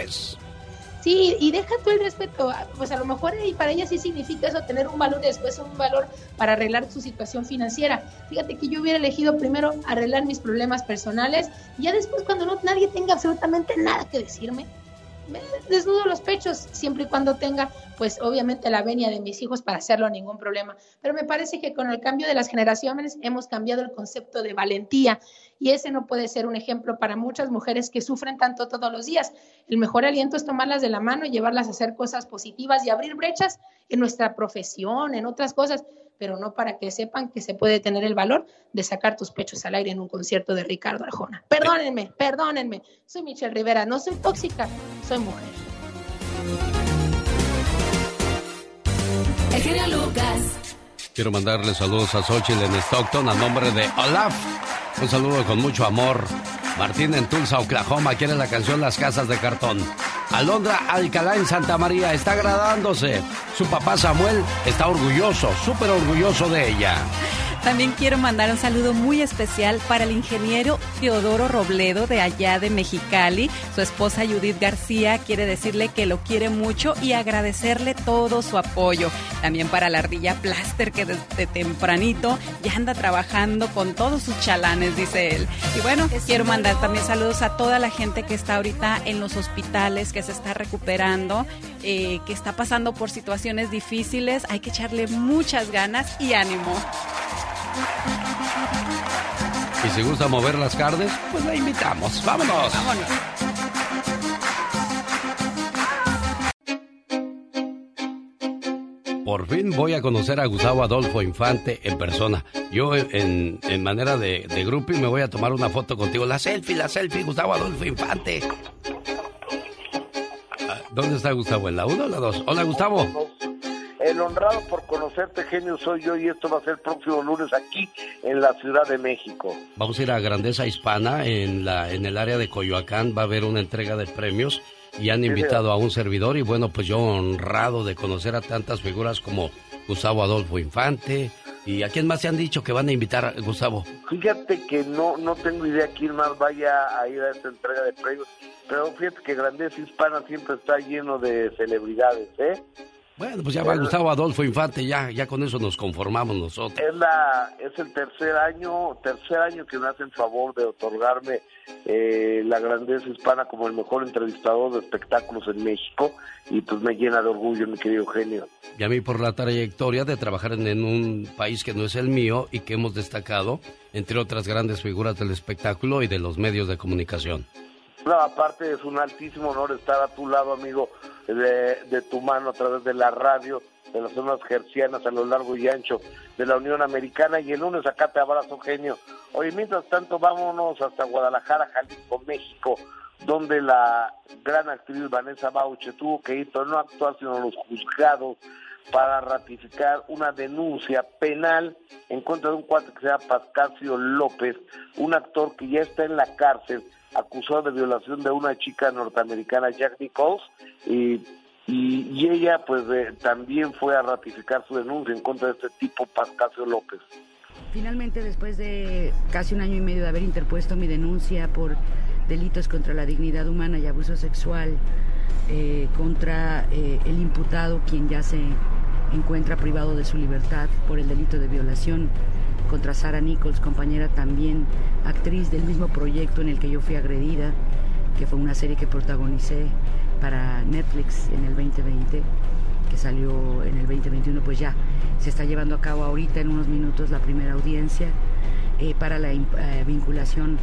Sí, y deja tú el respeto, pues a lo mejor y para ella sí significa eso, tener un valor después un valor para arreglar su situación financiera. Fíjate que yo hubiera elegido primero arreglar mis problemas personales, y ya después cuando no nadie tenga absolutamente nada que decirme, me desnudo los pechos, siempre y cuando tenga, pues obviamente la venia de mis hijos para hacerlo, ningún problema. Pero me parece que con el cambio de las generaciones hemos cambiado el concepto de valentía y ese no puede ser un ejemplo para muchas mujeres que sufren tanto todos los días. El mejor aliento es tomarlas de la mano y llevarlas a hacer cosas positivas y abrir brechas en nuestra profesión, en otras cosas pero no para que sepan que se puede tener el valor de sacar tus pechos al aire en un concierto de Ricardo Arjona. Perdónenme, perdónenme. Soy Michelle Rivera, no soy tóxica, soy mujer. El Lucas. Quiero mandarle saludos a Xochitl en Stockton a nombre de Olaf. Un saludo con mucho amor. Martín en Tulsa, Oklahoma, quiere la canción Las Casas de Cartón. Alondra Alcalá en Santa María está agradándose. Su papá Samuel está orgulloso, súper orgulloso de ella. También quiero mandar un saludo muy especial para el ingeniero Teodoro Robledo de allá de Mexicali. Su esposa Judith García quiere decirle que lo quiere mucho y agradecerle todo su apoyo. También para la ardilla Plaster que desde tempranito ya anda trabajando con todos sus chalanes, dice él. Y bueno, quiero mandar también saludos a toda la gente que está ahorita en los hospitales, que se está recuperando, eh, que está pasando por situaciones difíciles. Hay que echarle muchas ganas y ánimo. Y si gusta mover las carnes, pues la invitamos. ¡Vámonos! Vámonos. Por fin voy a conocer a Gustavo Adolfo Infante en persona. Yo en, manera de, de groupie me voy a tomar una foto contigo. La selfie, la selfie, Gustavo Adolfo Infante. Ah, ¿Dónde está Gustavo? ¿En la 1 o la 2? Hola, Gustavo. El honrado por conocerte, genio, soy yo y esto va a ser el próximo lunes aquí en la Ciudad de México. Vamos a ir a Grandeza Hispana en, la, en el área de Coyoacán. Va a haber una entrega de premios y han invitado a un servidor y bueno, pues yo honrado de conocer a tantas figuras como Gustavo Adolfo Infante. ¿Y a quién más se han dicho que van a invitar, Gustavo? Fíjate que no no tengo idea quién más vaya a ir a esta entrega de premios, pero fíjate que Grandeza Hispana siempre está lleno de celebridades, ¿eh? Bueno, pues ya va Gustavo Adolfo Infante, ya, ya con eso nos conformamos nosotros. Es la es el tercer año tercer año que me hacen favor de otorgarme eh, la grandeza hispana como el mejor entrevistador de espectáculos en México y pues me llena de orgullo mi querido genio. Y a mí por la trayectoria de trabajar en, en un país que no es el mío y que hemos destacado entre otras grandes figuras del espectáculo y de los medios de comunicación. Aparte es un altísimo honor estar a tu lado, amigo, de, de tu mano a través de la radio, de las zonas gercianas a lo largo y ancho de la Unión Americana. Y el lunes acá te abrazo, genio. Oye, mientras tanto, vámonos hasta Guadalajara, Jalisco, México, donde la gran actriz Vanessa Bauche tuvo que ir, pero no actuar, sino los juzgados para ratificar una denuncia penal en contra de un cuate que se llama Pascasio López, un actor que ya está en la cárcel acusado de violación de una chica norteamericana, Jack Nichols, y, y, ella pues eh, también fue a ratificar su denuncia en contra de este tipo, Pascasio López. Finalmente, después de casi un año y medio de haber interpuesto mi denuncia por delitos contra la dignidad humana y abuso sexual eh, contra eh, el imputado, quien ya se encuentra privado de su libertad por el delito de violación, contra Sara Nichols, compañera también actriz del mismo proyecto en el que yo fui agredida, que fue una serie que protagonicé para Netflix en el 2020, que salió en el 2021, pues ya se está llevando a cabo ahorita en unos minutos la primera audiencia eh, para la eh, vinculación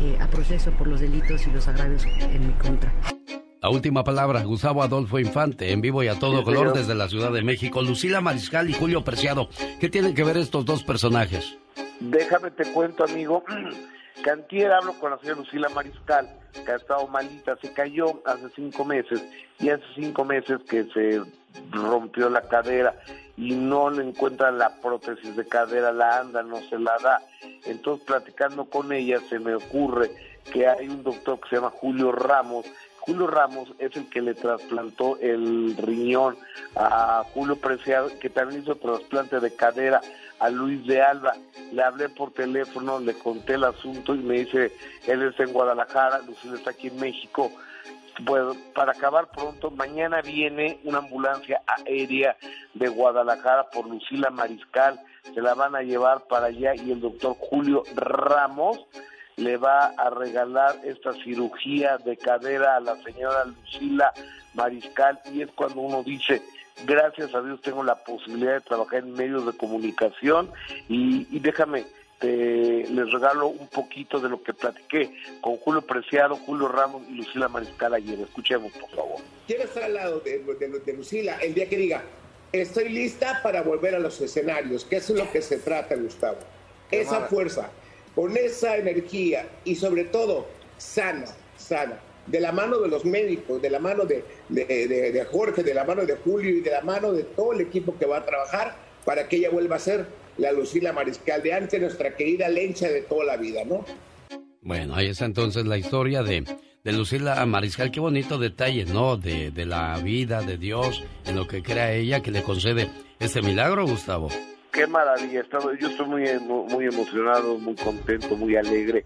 eh, a proceso por los delitos y los agravios en mi contra. La última palabra, Gustavo Adolfo Infante, en vivo y a todo Sí, color señor. desde la Ciudad de México. Lucila Mariscal y Julio Preciado. ¿Qué tienen que ver estos dos personajes? Déjame te cuento, amigo, que antier hablo con la señora Lucila Mariscal, que ha estado malita, se cayó hace cinco meses, y hace cinco meses que se rompió la cadera y no le encuentran la prótesis de cadera, la anda, no se la da. Entonces, platicando con ella, se me ocurre que hay un doctor que se llama Julio Ramos. Julio Ramos es el que le trasplantó el riñón a Julio Preciado, que también hizo trasplante de cadera a Luis de Alba. Le hablé por teléfono, le conté el asunto y me dice, él está en Guadalajara, Lucila está aquí en México. Pues para acabar pronto, mañana viene una ambulancia aérea de Guadalajara por Lucila Mariscal, se la van a llevar para allá y el doctor Julio Ramos le va a regalar esta cirugía de cadera a la señora Lucila Mariscal y es cuando uno dice, gracias a Dios tengo la posibilidad de trabajar en medios de comunicación y, y déjame, te, les regalo un poquito de lo que platiqué con Julio Preciado, Julio Ramos y Lucila Mariscal ayer. Escuchemos, por favor. Quiero estar al lado de, de- de Lucila el día que diga, estoy lista para volver a los escenarios, que eso es lo que se trata, Gustavo. Esa fuerza, con esa energía y sobre todo sana, sana, de la mano de los médicos, de la mano de, de- de- de Jorge, de la mano de Julio y de la mano de todo el equipo que va a trabajar para que ella vuelva a ser la Lucila Mariscal de antes, nuestra querida lencha de toda la vida, ¿no? Bueno, ahí está entonces la historia de, de Lucila Mariscal. Qué bonito detalle, ¿no? De, de la vida de Dios, en lo que crea ella, que le concede este milagro, Gustavo. Qué maravilla. Yo estoy muy, muy emocionado, muy contento, muy alegre.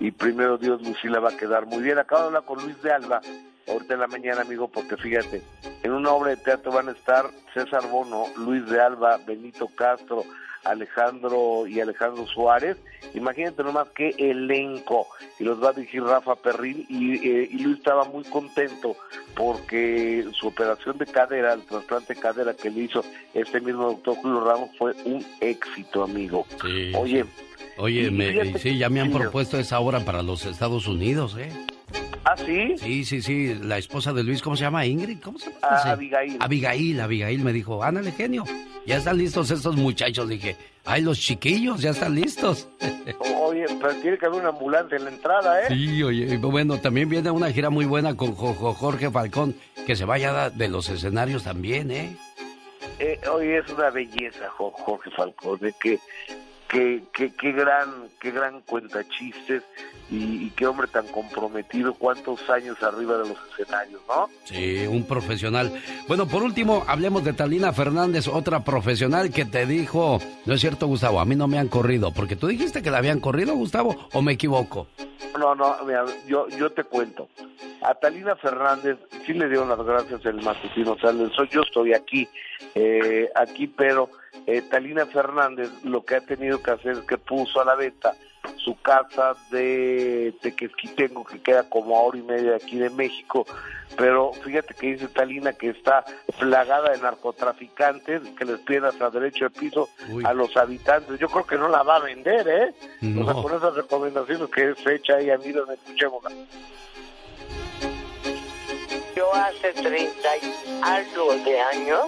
Y primero Dios, Lucila va a quedar muy bien. Acabo de hablar con Luis de Alba, ahorita en la mañana, amigo, porque fíjate, en una obra de teatro van a estar César Bono, Luis de Alba, Benito Castro, Alejandro y Alejandro Suárez. Imagínate nomás qué elenco. Y los va a dirigir Rafa Perrín. Y, eh, y Luis estaba muy contento porque su operación de cadera, el trasplante de cadera que le hizo este mismo doctor Julio Ramos fue un éxito, amigo. Sí. Oye, Oye, me- sí, ya me han propuesto esa obra para los Estados Unidos, ¿eh? ¿Ah, sí? Sí, sí, sí. La esposa de Luis, ¿cómo se llama? Ingrid, ¿cómo se llama? Ah. Abigail. Abigail, Abigail me dijo, ándale, genio. Ya están listos estos muchachos. Dije, ay, los chiquillos, ya están listos. Oye, pero tiene que haber una ambulancia en la entrada, ¿eh? Sí, oye, bueno, también viene una gira muy buena con Jo- Jo- Jorge Falcón, que se vaya de los escenarios también, ¿eh? Eh, oye, es una belleza, Jo- Jorge Falcón, de que, que, que, qué gran, qué gran cuenta chistes y, y qué hombre tan comprometido, cuántos años arriba de los escenarios, ¿no? Sí, un profesional. Bueno, por último, hablemos de Talina Fernández, otra profesional que te dijo, no es cierto, Gustavo, a mí no me han corrido, porque tú dijiste que la habían corrido, Gustavo, o me equivoco. No, no, mira, yo, yo te cuento. A Talina Fernández sí le dieron las gracias el matutino Sales. Soy yo estoy aquí, eh, aquí, pero eh, Talina Fernández lo que ha tenido que hacer es que puso a la venta su casa de Tequesquitengo, que queda como a hora y media de aquí de México. Pero fíjate que dice Talina que está plagada de narcotraficantes que les piden hasta derecho de piso Uy. a los habitantes. Yo creo que no la va a vender, ¿eh? O sea, No. con esas recomendaciones que se echa ahí, mira, escuchémosla. Yo hace 30 y algo de años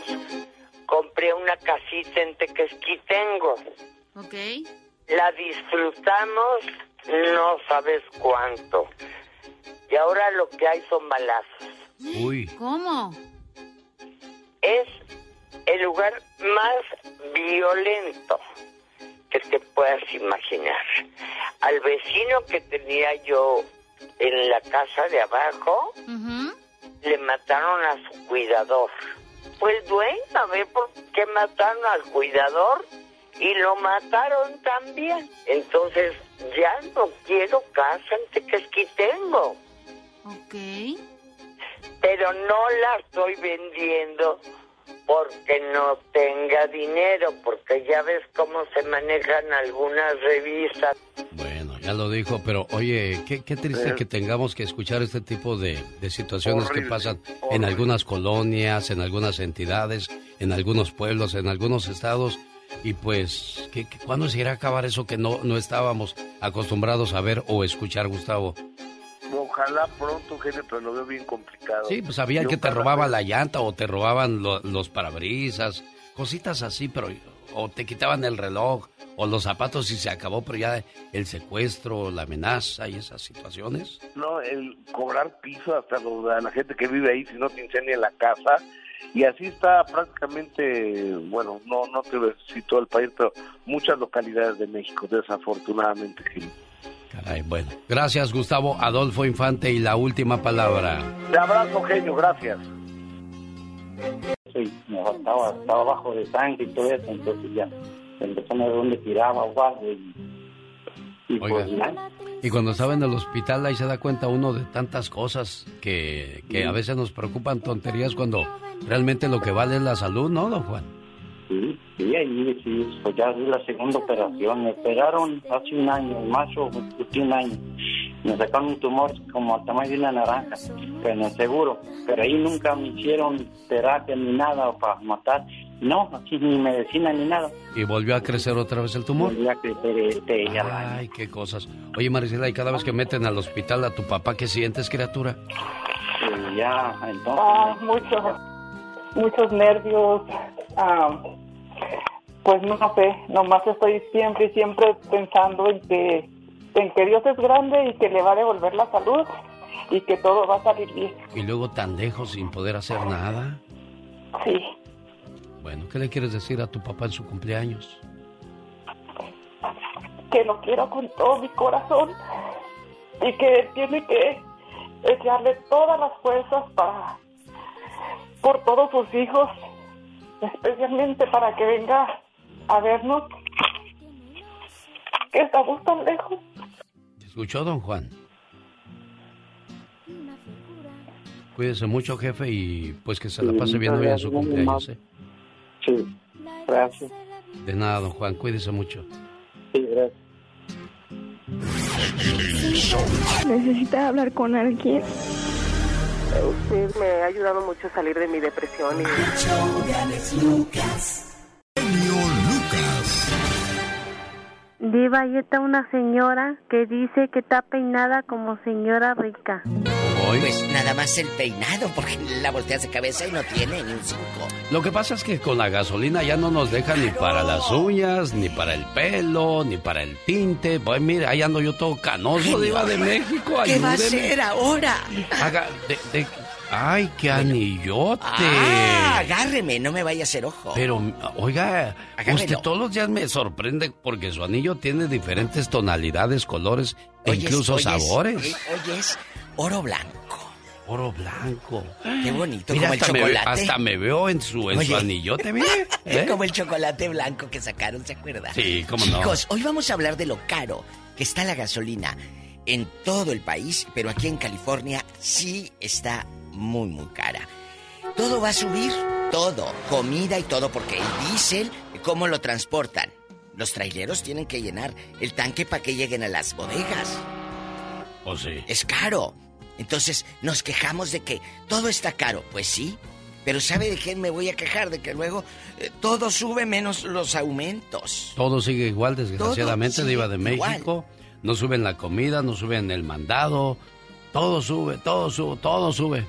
compré una casita en Tequesquitengo. Ok. La disfrutamos no sabes cuánto. Y ahora lo que hay son balazos. Uy. ¿Cómo? Es el lugar más violento que te puedas imaginar. Al vecino que tenía yo en la casa de abajo, le mataron a su cuidador. Pues dueño, a ver por qué mataron al cuidador y lo mataron también. Entonces ya no quiero casa en Tequesquitengo. Ok. Pero no la estoy vendiendo porque no tenga dinero, porque ya ves cómo se manejan algunas revistas. Bueno, ya lo dijo, pero oye, qué, qué triste Eh. que tengamos que escuchar este tipo de, de situaciones que Horrible, pasan en algunas colonias, en algunas entidades, en algunos pueblos, en algunos estados. Y pues, ¿qué, qué- ¿cuándo se irá a acabar eso que no, no estábamos acostumbrados a ver o escuchar, Gustavo? Ojalá pronto, gente, pero lo veo bien complicado. Sí, pues sabían que te robaban la llanta o te robaban lo- los parabrisas, cositas así, pero o te quitaban el reloj o los zapatos y se acabó, pero ya el secuestro, la amenaza y esas situaciones. No, el cobrar piso hasta lo- a la gente que vive ahí si no te incendia la casa. Y así está prácticamente, bueno, no, no te todo el país, pero muchas localidades de México, desafortunadamente. Gil. Caray, bueno. Gracias, Gustavo Adolfo Infante. Y la última palabra. Te abrazo, genio, gracias. Sí, me faltaba, estaba bajo de sangre y todo eso, entonces ya empezó a ver dónde tiraba o algo y, y pues. Y cuando estaba en el hospital, ahí se da cuenta uno de tantas cosas que, que a veces nos preocupan tonterías cuando realmente lo que vale es la salud, ¿no, don Juan? Sí, sí, ahí sí, pues ya di la segunda operación. Me operaron hace un año, en marzo, un año. Me sacaron un tumor como al tamaño de una naranja, pero en el seguro. Pero ahí nunca me hicieron terapia ni nada para matar. No, así ni medicina ni nada. Y volvió a crecer otra vez el tumor. Volví a crecer este, ya. Ay, qué cosas. Oye, Marisela, y cada vez que meten al hospital a tu papá, ¿qué sientes, criatura? Y ya, entonces. Ah, muchos, muchos nervios. ah, pues no sé, nomás estoy siempre y siempre pensando en que, en que Dios es grande y que le va a devolver la salud y que todo va a salir bien. Y luego tan lejos sin poder hacer nada. Sí, Bueno, ¿qué le quieres decir a tu papá en su cumpleaños? que lo quiero con todo mi corazón y que tiene que echarle todas las fuerzas para por todos sus hijos, especialmente para que venga a vernos. Que estamos tan lejos. ¿Te escuchó, don Juan? Cuídese mucho, jefe, y pues que se la pase bien hoy en su cumpleaños. ¿eh? Sí, gracias. De nada, don Juan, cuídese mucho. Sí, gracias. Necesita hablar con alguien. Usted me ha ayudado mucho a salir de mi depresión y... Diva, ahí está una señora que dice que está peinada como señora rica. Pues nada más el peinado, porque la volteas de cabeza y no tiene ni un cinco. Lo que pasa es que con la gasolina ya no nos deja ni para las uñas, ni para el pelo, ni para el tinte. Pues mire, ahí ando yo todo canoso, Diva de México. ¿Qué va a hacer ahora? Haga, de- de- ay, qué anillote. Ah, agárreme, no me vaya a hacer ojo. Pero, oiga, Agárrelo. usted todos los días me sorprende porque su anillo tiene diferentes tonalidades, colores e incluso oyes, sabores. eh, Oyes, oro blanco. Oro blanco. Qué bonito, Mira, como el hasta me, chocolate. hasta me veo en su, en su Oye. anillote, mire. ¿eh? Como el chocolate blanco que sacaron, ¿se acuerda? Sí, cómo no. Chicos, hoy vamos a hablar de lo caro que está la gasolina en todo el país, pero aquí en California sí está muy, muy cara. Todo va a subir, todo, comida y todo, porque el diésel, ¿cómo lo transportan? Los traileros tienen que llenar el tanque para que lleguen a las bodegas. ¿O sí? Es caro. Entonces nos quejamos de que todo está caro. Pues sí, pero ¿sabe de qué me voy a quejar? De que luego eh, todo sube menos los aumentos. Todo sigue igual, desgraciadamente, Diva de México. No suben la comida, no suben el mandado. Todo sube, todo sube, todo sube.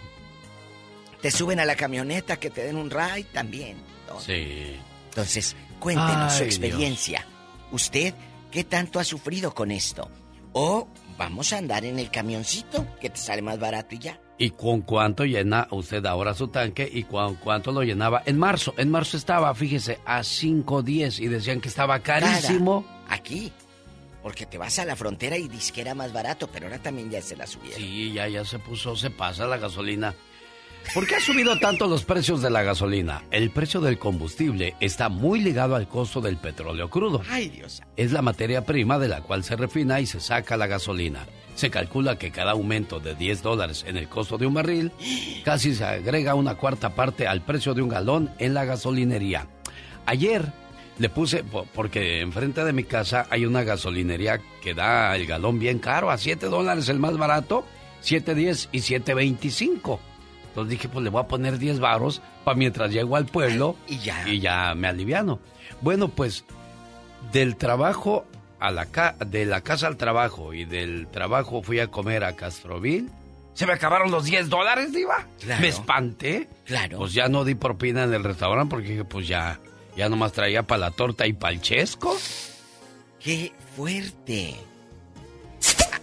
Te suben a la camioneta que te den un ride también. todo. Sí. Entonces, cuéntenos su Ay, experiencia. ¿Usted qué tanto ha sufrido con esto? O vamos a andar en el camioncito que te sale más barato y ya. ¿Y con cuánto llena usted ahora su tanque? ¿Y con cuánto lo llenaba? En marzo, en marzo estaba, fíjese, a 5.10 y decían que estaba carísimo. Cara, Aquí. Porque te vas a la frontera y dices que era más barato, pero ahora también ya se la subieron. Sí, ya, ya se puso, se pasa la gasolina. ¿Por qué ha subido tanto los precios de la gasolina? El precio del combustible está muy ligado al costo del petróleo crudo. Ay, Dios. Es la materia prima de la cual se refina y se saca la gasolina. Se calcula que cada aumento de 10 dólares en el costo de un barril casi se agrega una cuarta parte al precio de un galón en la gasolinería. Ayer le puse, po- porque enfrente de mi casa hay una gasolinería que da el galón bien caro, a 7 dólares el más barato, 7.10 y 7.25. Entonces dije, pues le voy a poner 10 varos para mientras llego al pueblo y ya. y ya me aliviano. Bueno, pues del trabajo a la ca- de la casa al trabajo y del trabajo fui a comer a Castroville. Se me acabaron los 10 dólares, Diva. Claro. Me espanté. Claro. Pues ya no di propina en el restaurante porque dije, pues ya, ya nomás traía para la torta y para el chesco. ¡Qué fuerte!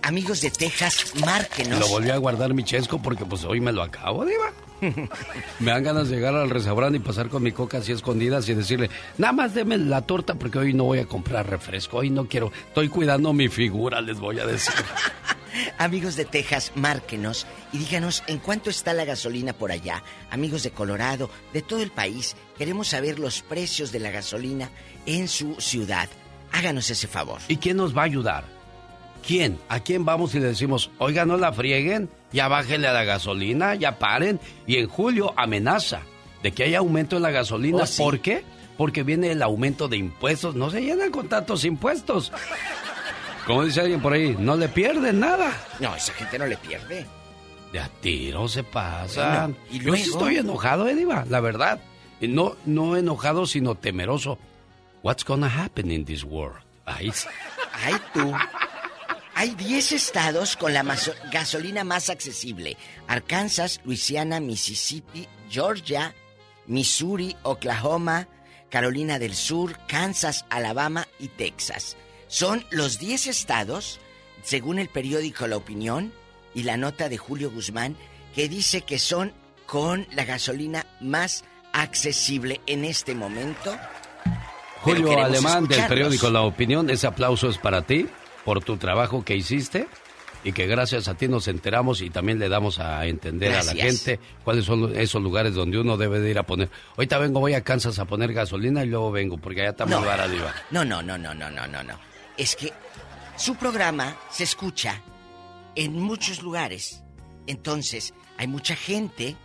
Amigos de Texas, márquenos. Lo volví a guardar mi chesco porque pues hoy me lo acabo, Diva. Me dan ganas de llegar al restaurante y pasar con mi coca así escondidas y decirle, nada más deme la torta porque hoy no voy a comprar refresco, hoy no quiero, estoy cuidando mi figura, les voy a decir. Amigos de Texas, márquenos y díganos en cuánto está la gasolina por allá. Amigos de Colorado, de todo el país, queremos saber los precios de la gasolina en su ciudad. Háganos ese favor. ¿Y quién nos va a ayudar? ¿Quién? ¿A quién vamos y le decimos, oiga, no la frieguen, ya bájenle a la gasolina, ya paren? Y en julio amenaza de que haya aumento en la gasolina. Oh, sí. ¿Por qué? Porque viene el aumento de impuestos. No se llenan con tantos impuestos. Como dice alguien por ahí, no le pierden nada. No, esa gente no le pierde. De a tiro se pasan. Bueno, ¿y Yo sí estoy enojado, Ediva, la verdad. No, no enojado, sino temeroso. What's gonna happen in this world? Ay. Ay, tú. Hay 10 estados con la gasolina más accesible. Arkansas, Luisiana, Mississippi, Georgia, Missouri, Oklahoma, Carolina del Sur, Kansas, Alabama y Texas. Son los 10 estados, según el periódico La Opinión y la nota de Julio Guzmán, que dice que son con la gasolina más accesible en este momento. Julio Alemán del periódico La Opinión, ese aplauso es para ti por tu trabajo que hiciste y que gracias a ti nos enteramos y también le damos a entender a la gente cuáles son esos lugares donde uno debe de ir a poner. Ahorita vengo, voy a Kansas a poner gasolina y luego vengo porque allá está muy barato. No, no, no, no, no, no, no, no. Es que su programa se escucha en muchos lugares. Entonces, hay mucha gente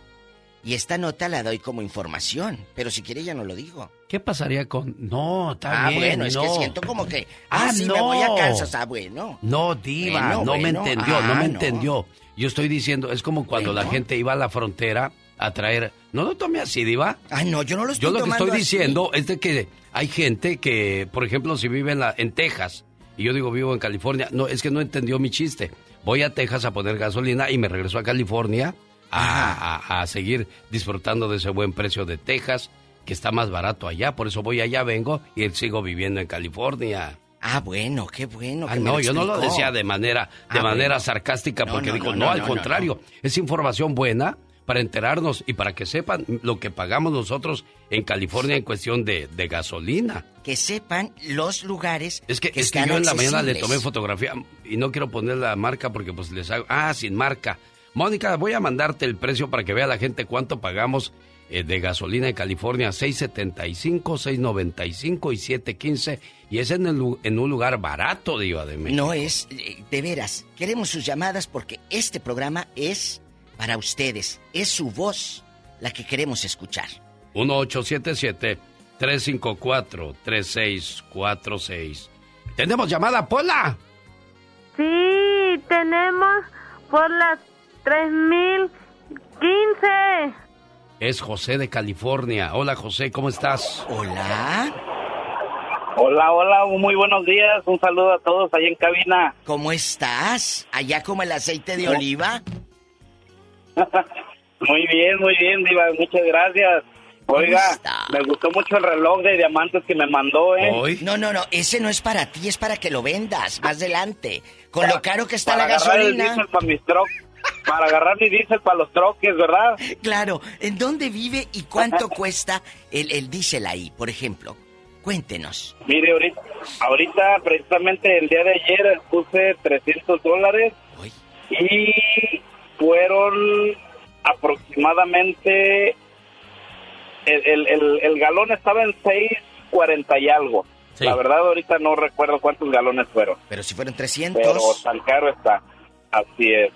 y esta nota la doy como información, pero si quiere ya no lo digo. ¿Qué pasaría con.? No, está ah, bien. bueno, es que siento como que. Ah, Ah, sí, no. me voy a Kansas. Ah, bueno. No, diva, Bueno, no me entendió, no Ah, me no. entendió. Yo estoy diciendo, es como cuando la gente iba a la frontera a traer... No lo tome así, diva. Ah, no, yo no lo estoy Yo lo que estoy así. diciendo es de que hay gente que, por ejemplo, si vive en, la, en Texas, y yo digo vivo en California, no, es que no entendió mi chiste. Voy a Texas a poner gasolina y me regreso a California a, a- a seguir disfrutando de ese buen precio de Texas, que está más barato allá. Por eso voy allá, vengo y sigo viviendo en California. Ah, bueno, qué bueno. Ah, que me no, lo yo no lo decía de manera, de Ah, manera bueno. sarcástica porque no, digo, no, no, no, al contrario, es información buena para enterarnos y para que sepan lo que pagamos nosotros en California en cuestión de, de gasolina. Que sepan los lugares Es que, es que están yo en la mañana le tomé fotografía y no quiero poner la marca porque pues les hago, ah, sin marca. Mónica, voy a mandarte el precio para que vea la gente cuánto pagamos de gasolina en California, 6.75, 6.95 y 7.15 y es en, el en un lugar barato, Diva de México. No es, eh, de veras, queremos sus llamadas porque este programa es para ustedes, es su voz la que queremos escuchar. 1877-354-3646. ¿Tenemos llamada, Pola? Sí, tenemos por las 3015. Es José de California. Hola, José, ¿cómo estás? Hola. Hola, hola, muy buenos días. Un saludo a todos ahí en cabina. ¿Cómo estás? ¿Allá como el aceite de oliva? Muy bien, muy bien, Diva. Muchas gracias. Oiga, me gustó mucho el reloj de diamantes que me mandó, ¿eh? No, no, no, ese no es para ti, es para que lo vendas más adelante. Con lo caro que está para la el gasolina. para mis. Para agarrar mi diésel para los troques, ¿verdad? Claro, ¿en dónde vive y cuánto cuesta el, el diésel ahí, por ejemplo? Cuéntenos. Mire, ahorita, ahorita, precisamente el día de ayer puse 300 dólares y fueron aproximadamente el, el, el- el galón estaba en 6.40 y algo. La verdad ahorita no recuerdo cuántos galones fueron. Pero si fueron 300. Pero tan caro está. Así es.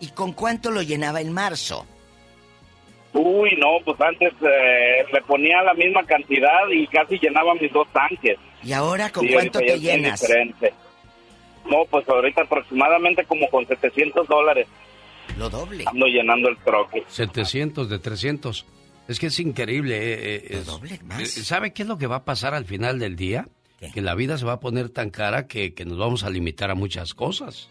¿Y con cuánto lo llenaba en marzo? Uy, no, pues antes eh, le ponía la misma cantidad y casi llenaba mis dos tanques. ¿Y ahora con Sí, cuánto te llenas? diferente. No, pues ahorita aproximadamente como con 700 dólares. Lo doble. Ando llenando el troque. 700 de 300. Es que es increíble. eh, eh, es- eh, ¿Sabe qué es lo que va a pasar al final del día? Que la vida se va a poner tan cara que, que nos vamos a limitar a muchas cosas.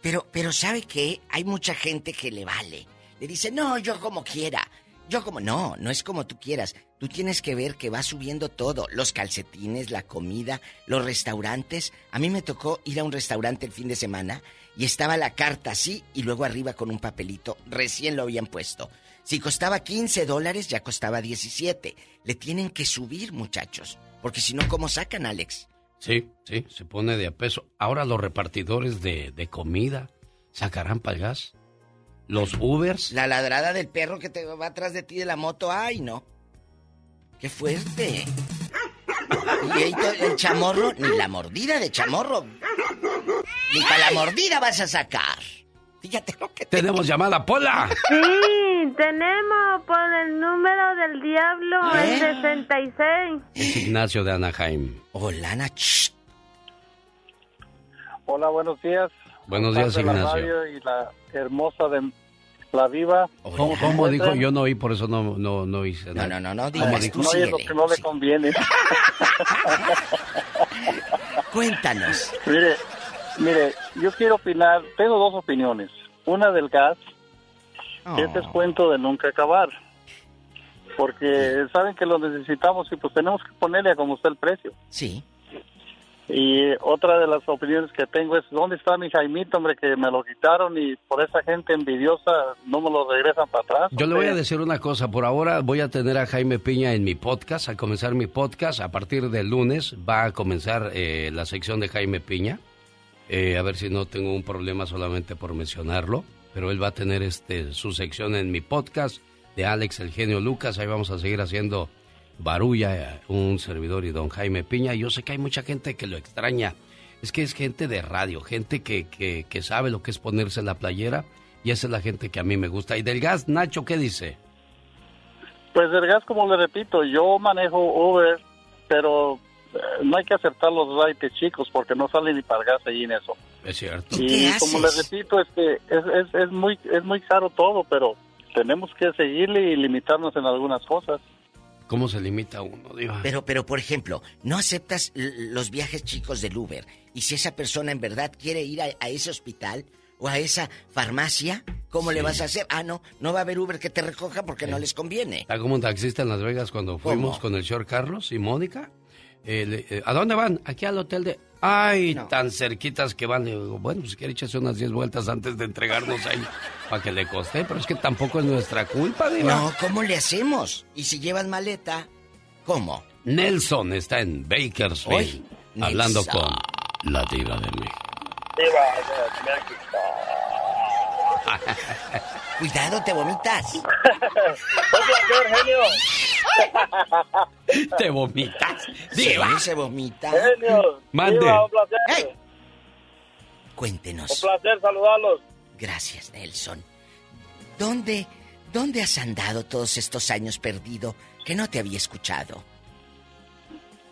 Pero, pero ¿sabe qué? Hay mucha gente que le vale. Le dice, no, yo como quiera. Yo como... No, no es como tú quieras. Tú tienes que ver que va subiendo todo. Los calcetines, la comida, los restaurantes. A mí me tocó ir a un restaurante el fin de semana y estaba la carta así y luego arriba con un papelito. Recién lo habían puesto. Si costaba 15 dólares, ya costaba 17. Le tienen que subir, muchachos. Porque si no, ¿cómo sacan, Alex? Sí, sí, se pone de a peso. Ahora los repartidores de, de comida sacarán para el gas. Los Ubers. La ladrada del perro que te va atrás de ti de la moto, ay, no. Qué fuerte. Y el chamorro, ni la mordida de chamorro. Ni para la mordida vas a sacar. Fíjate lo que Tenemos llamada, Pola. Sí, tenemos por el número del diablo, el 66. Es Ignacio de Anaheim. Hola, Nach. Hola, buenos días. Buenos días, Ignacio. y la hermosa de La Viva. ¿Cómo, cómo dijo? Yo no oí, por eso no, no, no hice nada. no, no, ¿Cómo No, dijo? no es lo que no le conviene. Cuéntanos. mire, mire, yo quiero opinar, tengo dos opiniones. Una del gas, que este es cuento de nunca acabar. Porque saben que lo necesitamos y pues tenemos que ponerle a como está el precio. Sí. Y otra de las opiniones que tengo es, ¿dónde está mi Jaimito, hombre, que me lo quitaron y por esa gente envidiosa no me lo regresan para atrás? Yo le voy a decir una cosa, por ahora voy a tener a Jaime Piña en mi podcast, al comenzar mi podcast, a partir del lunes va a comenzar eh, la sección de Jaime Piña. Eh, a ver si no tengo un problema solamente por mencionarlo. Pero él va a tener este, su sección en mi podcast de Alex el genio Lucas. Ahí vamos a seguir haciendo Barulla, un servidor y don Jaime Piña. Yo sé que hay mucha gente que lo extraña. Es que es gente de radio, gente que, que, que sabe lo que es ponerse la playera y esa es la gente que a mí me gusta. ¿Y del gas, Nacho, qué dice? Pues del gas, como le repito, yo manejo Uber, pero eh, no hay que aceptar los raites chicos porque no sale ni para el gas ahí en eso. Es cierto. Y como le repito, es que es, es, es, muy, es muy caro todo, pero tenemos que seguirle y limitarnos en algunas cosas. ¿Cómo se limita uno, Diva? Pero, pero, por ejemplo, no aceptas los viajes chicos del Uber. Y si esa persona en verdad quiere ir a, a ese hospital o a esa farmacia, ¿cómo le vas a hacer? Ah, no, no va a haber Uber que te recoja porque no les conviene. Está como un taxista en Las Vegas cuando fuimos ¿Cómo? con el señor Carlos y Mónica. Eh, eh, ¿A dónde van? Aquí al hotel de... Ay, tan cerquitas que van. Le digo, bueno, pues quiere echarse unas 10 vueltas antes de entregarnos ahí para que le coste. Pero es que tampoco es nuestra culpa, Diva. No, ¿cómo le hacemos? Y si llevas maleta, ¿cómo? Nelson está en Bakersfield hablando Nelson. con la diva de México. Cuidado, te vomitas. Un placer, genio. Te vomitas. Sí, Diva. se vomita. Genio. Mande. Diva, un placer. Cuéntenos. Un placer saludarlos. Gracias, Nelson. ¿Dónde, dónde has andado todos estos años perdido que no te había escuchado?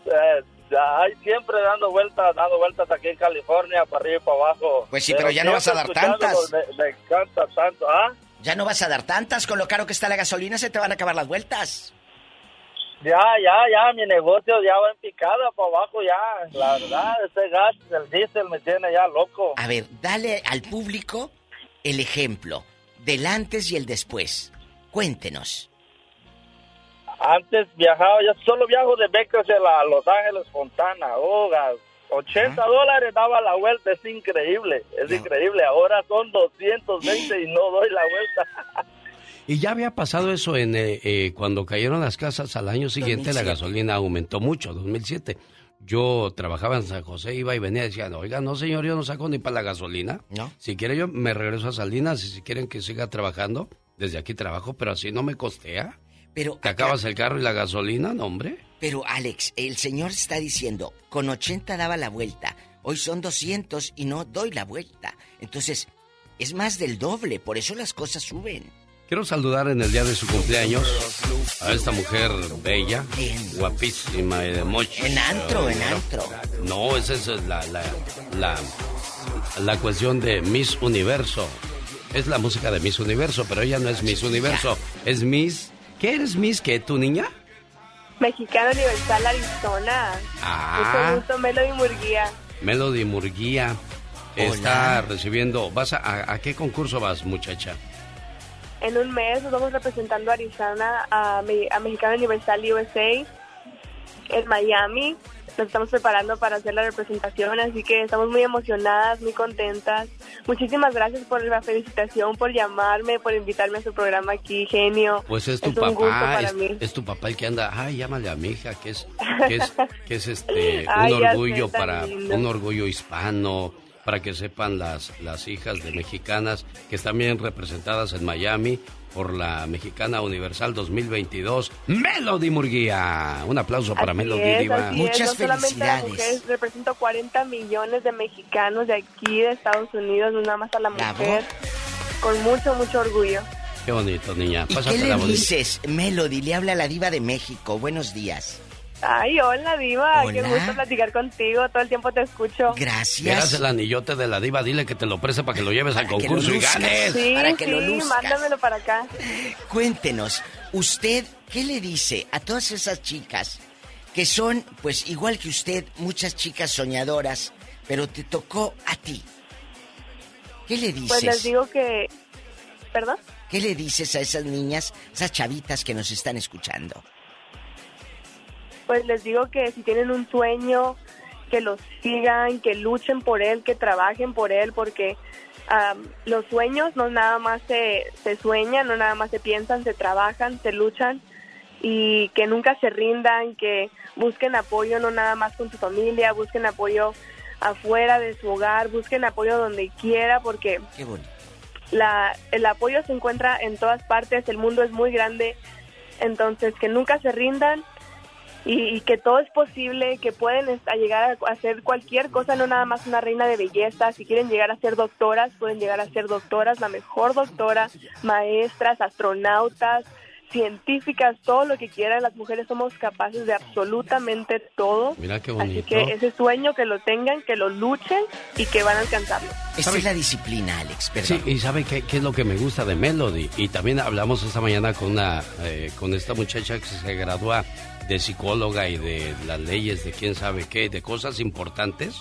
Eh, ya, hay siempre dando vueltas, dando vueltas aquí en California, para arriba y para abajo. Pues sí, pero ya no vas a dar tantas. Me, me encanta tanto, ¿ah? Ya no vas a dar tantas, con lo caro que está la gasolina se te van a acabar las vueltas. Ya, ya, ya, mi negocio ya va en picada para abajo, ya. La verdad, ese gas, el diésel me tiene ya loco. A ver, dale al público el ejemplo del antes y el después. Cuéntenos. Antes viajaba, yo solo viajo de Bakersfield a Los Ángeles, Fontana, oh, gas, 80 dólares daba la vuelta, es increíble, es increíble. Ahora son 220 y no doy la vuelta. Y ya había pasado eso en eh, eh, cuando cayeron las casas al año siguiente, la 2007. gasolina aumentó mucho, 2007. Yo trabajaba en San José, iba y venía y decía, oiga, no señor, yo no saco ni para la gasolina. No. Si quiere yo me regreso a Salinas y si quieren que siga trabajando, desde aquí trabajo, pero así no me costea. Pero ¿Te acabas el carro y la gasolina? No, hombre. Pero Alex, el señor está diciendo, con 80 daba la vuelta, hoy son 200 y no doy la vuelta. Entonces, es más del doble, por eso las cosas suben. Quiero saludar en el día de su cumpleaños a esta mujer bella, guapísima y de mucho. En antro, en antro. No, esa es la, la, la, la cuestión de Miss Universo. Es la música de Miss Universo, pero ella no es Miss Universo. Es Miss... ¿Qué eres Miss? ¿Qué, tu niña? Mexicano Universal Arizona. Ah. Mucho gusto, Melody Murguía. Melody Murguía está recibiendo... ¿Vas a, a, a qué concurso vas, muchacha? En un mes nos vamos representando a Arizona, a, a Mexicano Universal USA, en Miami. Nos estamos preparando para hacer la representación, así que estamos muy emocionadas, muy contentas. Muchísimas gracias por la felicitación, por llamarme, por invitarme a su programa aquí, genio. Pues es tu un gusto papá, para es, mí. es tu papá el que anda, ay, llámale a mi hija, que es, que es, que es este, un orgullo para, lindo. un orgullo hispano, para que sepan las, las hijas de mexicanas que están bien representadas en Miami por la Mexicana Universal 2022, Melody Murguía. Un aplauso para Así Melody es, Diva. es. No solamente a las mujeres, represento 40 millones de mexicanos de aquí, de Estados Unidos, nada más a la mujer, con mucho, mucho orgullo. Qué bonito, niña. ¿Y qué le dices? Melody, le habla a la diva de México. Buenos días. Ay, hola Diva, qué gusto platicar contigo, todo el tiempo te escucho. Verás el anillote de la diva, dile que te lo preste para que lo lleves al que lo concurso y ganes. Sí, para que sí, lo luzcas. mándamelo para acá. Cuéntenos, ¿usted qué le dice a todas esas chicas que son, pues igual que usted, muchas chicas soñadoras, pero te tocó a ti? ¿Qué le dices? Pues les digo que... ¿Perdón? ¿Qué le dices a esas niñas, esas chavitas que nos están escuchando? Pues les digo que si tienen un sueño, que lo sigan, que luchen por él, que trabajen por él, porque am, los sueños no nada más se, se sueñan, no nada más se piensan, se trabajan, se luchan y que nunca se rindan, que busquen apoyo no nada más con su familia, busquen apoyo afuera de su hogar, busquen apoyo donde quiera porque Qué la, el apoyo se encuentra en todas partes, el mundo es muy grande, entonces que nunca se rindan y, y que todo es posible, que pueden llegar a hacer cualquier cosa, no nada más una reina de belleza, si quieren llegar a ser doctoras, pueden llegar a ser doctoras, la mejor doctora, maestras, astronautas, científicas, todo lo que quieran, las mujeres somos capaces de absolutamente todo. Mira qué Así bonito. que ese sueño que lo tengan, que lo luchen y que van a alcanzarlo. Esta es la disciplina, Alex, ¿verdad? Sí, y ¿sabe qué, qué es lo que me gusta de Melody? Y también hablamos esta mañana con una eh, con esta muchacha que se gradúa de psicóloga y de las leyes de quién sabe qué, de cosas importantes.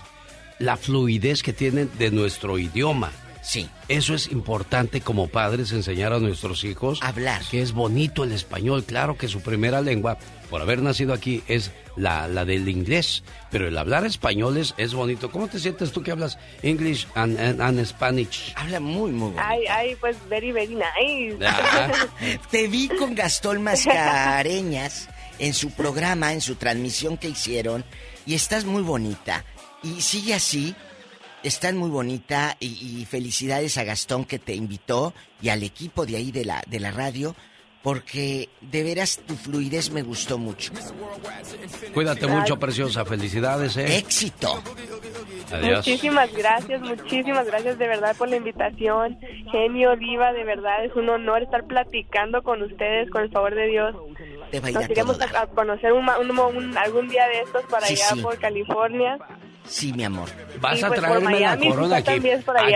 La fluidez que tienen de nuestro idioma. Sí. Eso es importante como padres enseñar a nuestros hijos. Hablar. Que es bonito el español. Claro que su primera lengua, por haber nacido aquí, es la, la del inglés. Pero el hablar español es, es bonito. ¿Cómo te sientes tú que hablas English and, and- and Spanish? Habla muy, muy bueno. Ay, ay, pues very, very nice. Te vi con Gastón Mascareñas en su programa, en su transmisión que hicieron, y estás muy bonita. Y sigue así, estás muy bonita, y, y felicidades a Gastón que te invitó y al equipo de ahí de la, de la radio, porque de veras tu fluidez me gustó mucho. Cuídate mucho, preciosa. Felicidades, ¿eh? Éxito. Adiós. Muchísimas gracias, muchísimas gracias de verdad por la invitación. Genio, diva, de verdad es un honor estar platicando con ustedes, con el favor de Dios. Te Nos iremos a, a conocer un, ma- un- un- algún día de estos para Sí, allá sí. por California. Sí, mi amor. Vas a pues traerme la corona aquí.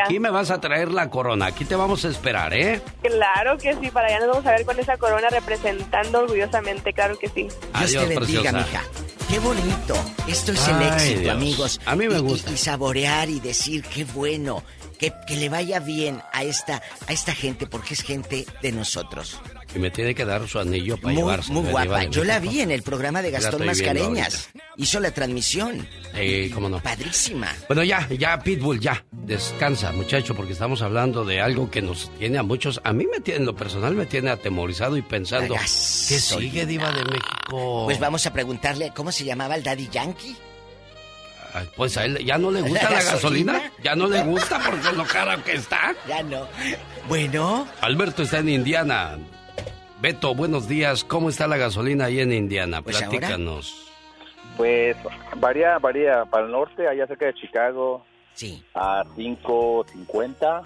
Aquí me vas a traer la corona. Aquí te vamos a esperar, ¿eh? Claro que sí, para allá nos vamos a ver con esa corona representando orgullosamente, claro que sí. Dios Adiós, te bendiga, preciosa. mija. Qué bonito. Esto es el éxito, Dios. amigos. A mí me Y- y- gusta. Y, saborear y decir qué bueno. Que, que le vaya bien a esta, a esta gente, porque es gente de nosotros. Y me tiene que dar su anillo para Muy, llevarse. muy guapa. Yo la vi en el programa de Gastón Mascareñas. Hizo la transmisión. Eh, cómo no. Padrísima. Bueno, ya, ya, Pitbull, ya. Descansa, muchacho, porque estamos hablando de algo que nos tiene a muchos. A mí me tiene, en lo personal, me tiene atemorizado y pensando. ¿Qué sigue, Diva de México? Pues vamos a preguntarle cómo se llamaba el Daddy Yankee. Pues a él ya no le gusta ¿La la, gasolina? gasolina. Ya no le gusta porque lo cara que está. Ya no. Bueno. Alberto está en Indiana. Beto, buenos días. ¿Cómo está la gasolina ahí en Indiana? Pues ahora- Platícanos. Pues varía, varía. Para el norte, allá cerca de Chicago, Sí. a 5.50.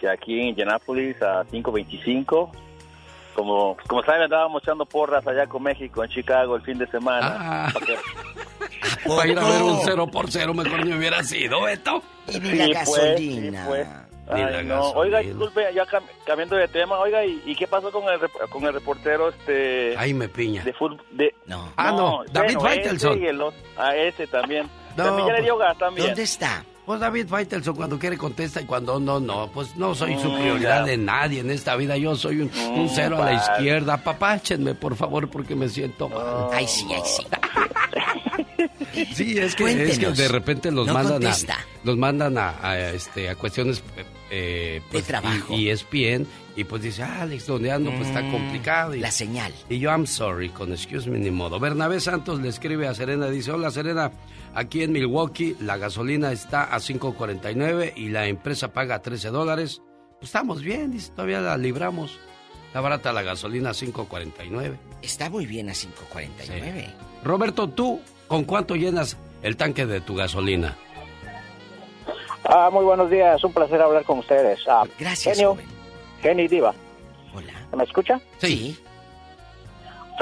Y aquí en Indianapolis a 5.25. Como, como saben, andábamos echando porras allá con México en Chicago el fin de semana. Ah. Pa' que- Para ir a ver un cero por cero, mejor ni hubiera sido, Beto. Y ni Sí, la pues, gasolina. sí, pues. Ay, la no. Oiga, disculpe, ya cam- cambiando de tema. Oiga, ¿y, y qué pasó con el, rep- con el reportero este Jaime Piña. de fútbol? De, no. Ah, no, David bueno, Faitelson. otro. A ese también. No, también ya le dio pues, gas también. ¿Dónde está? Pues David Faitelson cuando quiere contesta y cuando no, no. Pues no soy su Mm, prioridad ya. de nadie en esta vida. Yo soy un, un Mm, cero a la izquierda. Papáchenme, por favor, porque me siento mal. Ay, sí, ay, sí. Sí, es que, es de repente los No mandan contesta. a los mandan a, a, este a cuestiones eh, pues, trabajo. y, y ESPN y pues dice, ah, Alex, donde ando pues está Mm, complicado. Y, La señal. y yo, I'm sorry, con excuse me ni modo. Bernabé Santos le escribe a Serena, dice, hola Serena, aquí en Milwaukee la gasolina está a 5.49 y la empresa paga 13 dólares. Pues estamos bien, dice, todavía la libramos. Está barata la gasolina a 5.49. Está muy bien a 5.49. Roberto, ¿tú con cuánto llenas el tanque de tu gasolina? Ah, muy buenos días, un placer hablar con ustedes. Ah, Gracias, Genio, joven. Diva. Hola. ¿Me escucha? Sí.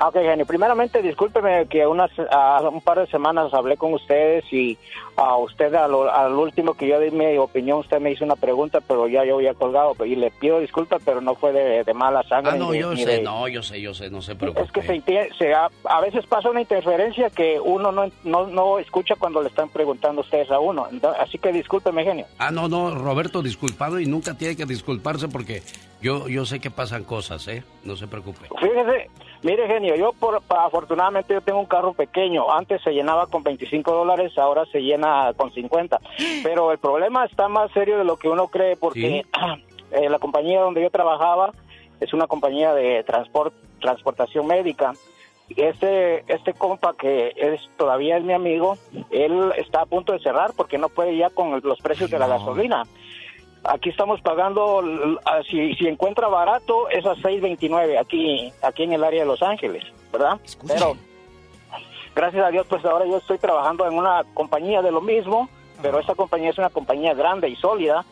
Ok, Genio. Primeramente, discúlpeme que unas, un par de semanas hablé con ustedes y a usted al, al último que yo di mi opinión, usted me hizo una pregunta, pero ya yo había colgado y le pido disculpas, pero no fue de, de mala sangre. Ah, no, ni yo ni sé, de- no, yo sé, yo sé, no se preocupe. Es que se, se a, a veces pasa una interferencia que uno no, no, no escucha cuando le están preguntando ustedes a uno. Así que discúlpeme, Genio. Ah, no, no, Roberto, disculpado y nunca tiene que disculparse porque yo, yo sé que pasan cosas, ¿eh? No se preocupe. Fíjese, mire genio, yo por, afortunadamente yo tengo un carro pequeño. Antes se llenaba con 25 dólares, ahora se llena con 50. Pero el problema está más serio de lo que uno cree porque eh, la compañía donde yo trabajaba es una compañía de transport, transportación médica este este compa que es todavía es mi amigo, él está a punto de cerrar porque no puede ya con los precios de la gasolina. Aquí estamos pagando, ah, si, si encuentra barato, es a 6.29 aquí, aquí en el área de Los Ángeles, ¿verdad? Pero gracias a Dios, pues ahora yo estoy trabajando en una compañía de lo mismo, pero esta compañía es una compañía grande y sólida.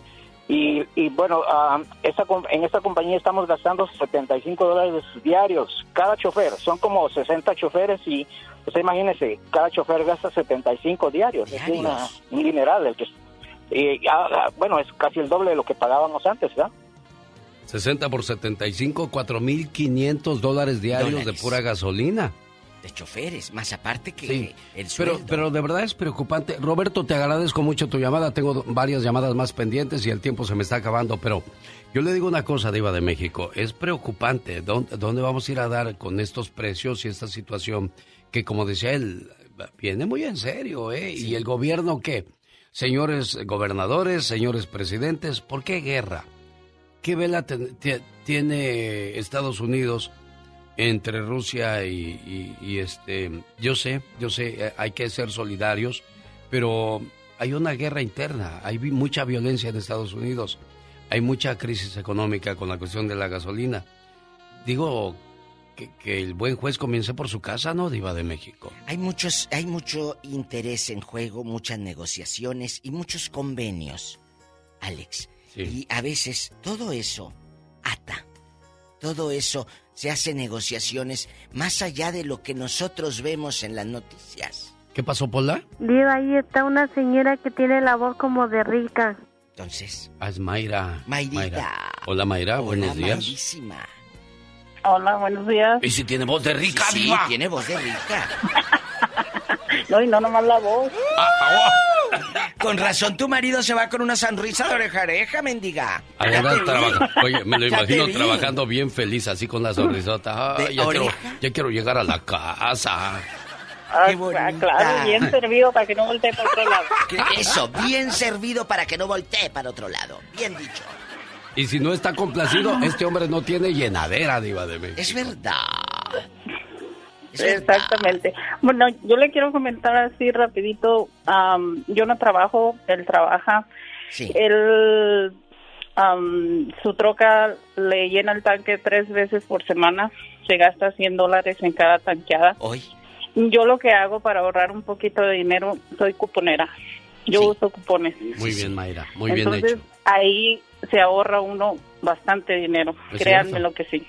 Y, y bueno, ah, esta, en esta compañía estamos gastando 75 dólares diarios cada chofer. Son como 60 choferes y usted imagínese, cada chofer gasta 75 diarios. Es una, un dineral el que... Y, ah, ah, bueno, es casi el doble de lo que pagábamos antes, ¿verdad? 60 por 75, 4.500 dólares diarios Dólares. de pura gasolina. De choferes, más aparte que Sí, el pero, sueldo. pero de verdad es preocupante. Roberto, te agradezco mucho tu llamada. Tengo varias llamadas más pendientes y el tiempo se me está acabando. Pero yo le digo una cosa, Diva de México. Es preocupante. ¿Dónde, dónde vamos a ir a dar con estos precios y esta situación que, como decía él, viene muy en serio? ¿eh? ¿Y el gobierno qué? Señores gobernadores, señores presidentes, ¿por qué guerra? ¿Qué vela tiene Estados Unidos entre Rusia y, este yo sé yo sé eh, hay que ser solidarios pero hay una guerra interna hay mucha violencia en Estados Unidos hay mucha crisis económica con la cuestión de la gasolina digo que, que el buen juez comience por su casa no diva de México Hay muchos, hay mucho interés en juego, muchas negociaciones y muchos convenios, Alex. Y a veces todo eso ata. Todo eso se hace negociaciones más allá de lo que nosotros vemos en las noticias. ¿qué pasó Pola? Diva, ahí está una señora que tiene la voz como de rica. Entonces, Ah, es Mayra Mayrita. hola Mayra buenos Hola, días Mayrísima. Hola, buenos días. y si tiene voz de rica Sí, tiene voz de rica. No, y no nomás la voz. Con razón tu marido se va con una sonrisa de oreja a oreja, mendiga. Vi. trabaja- Oye, me lo imagino trabajando bien feliz, así con la sonrisota. Ay, ¿De ya, quiero, ya quiero llegar a la casa. Ah, claro, bien servido para que no voltee para otro lado. Eso, bien servido para que no voltee para otro lado. Bien dicho. Y si no está complacido, este hombre no tiene llenadera, Diva de México. Es verdad. Exactamente. Bueno, yo le quiero comentar así rapidito. am, yo no trabajo, él trabaja. Sí. Él, am, su troca le llena el tanque tres veces por semana. Se gasta 100 dólares en cada tanqueada. Hoy. Yo lo que hago para ahorrar un poquito de dinero, soy cuponera. Yo uso cupones. Muy bien, Mayra, muy bien hecho. Ahí se ahorra uno bastante dinero. Es Créanme cierto. lo que sí.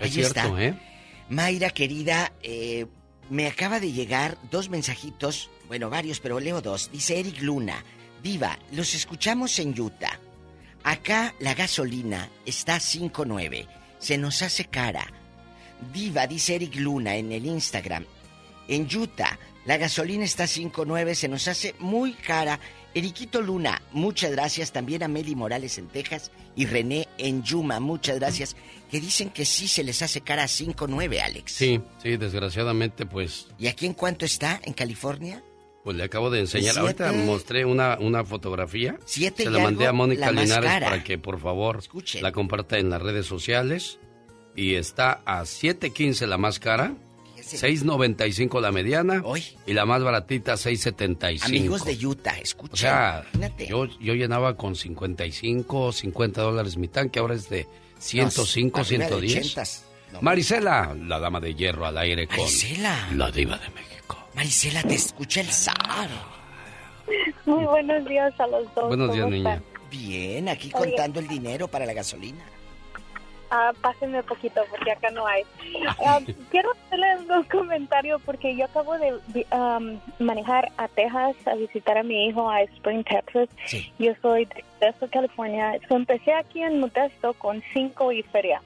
Es Ahí cierto, está. ¿eh? Mayra, querida, eh, me acaba de llegar dos mensajitos, bueno, varios, pero leo dos. Dice Eric Luna, Diva, los escuchamos en Utah. Acá la gasolina está a 5.9, se nos hace cara. Diva, dice Eric Luna en el Instagram, en Utah la gasolina está a 5.9, se nos hace muy cara. Eriquito Luna, muchas gracias. También a Meli Morales en Texas y René en Yuma, muchas gracias. Que dicen que sí se les hace cara a 5.9, Alex. Sí, sí, desgraciadamente, pues, ¿Y aquí en cuánto está? ¿En California? pues le acabo de enseñar. Siete. Ahorita mostré una, una fotografía. Siete Se la mandé a Mónica Linares cara. para que, por favor, Escuchen. la comparta en las redes sociales. Y está a 7.15 la más cara, 6.95 la mediana y la más baratita 6.75. Amigos de Utah, escuchen. O sea, Imagínate. yo, yo llenaba con 55, 50 dólares mi tanque, ahora es de 105, No, arriba de 110. 80s. Marisela, la dama de hierro al aire con Marisela. la diva de México. Marisela, te escucha el zar. Muy buenos días a los dos. Buenos días, ¿cómo niña. Bien, aquí Oye. contando el dinero para la gasolina. Ah, pásenme poquito porque acá no hay. Ah, quiero hacerles un comentario porque yo acabo de um, manejar a Texas a visitar a mi hijo a Spring, Texas. Yo soy de Modesto, California. So, empecé aquí en Modesto con 5 y feria.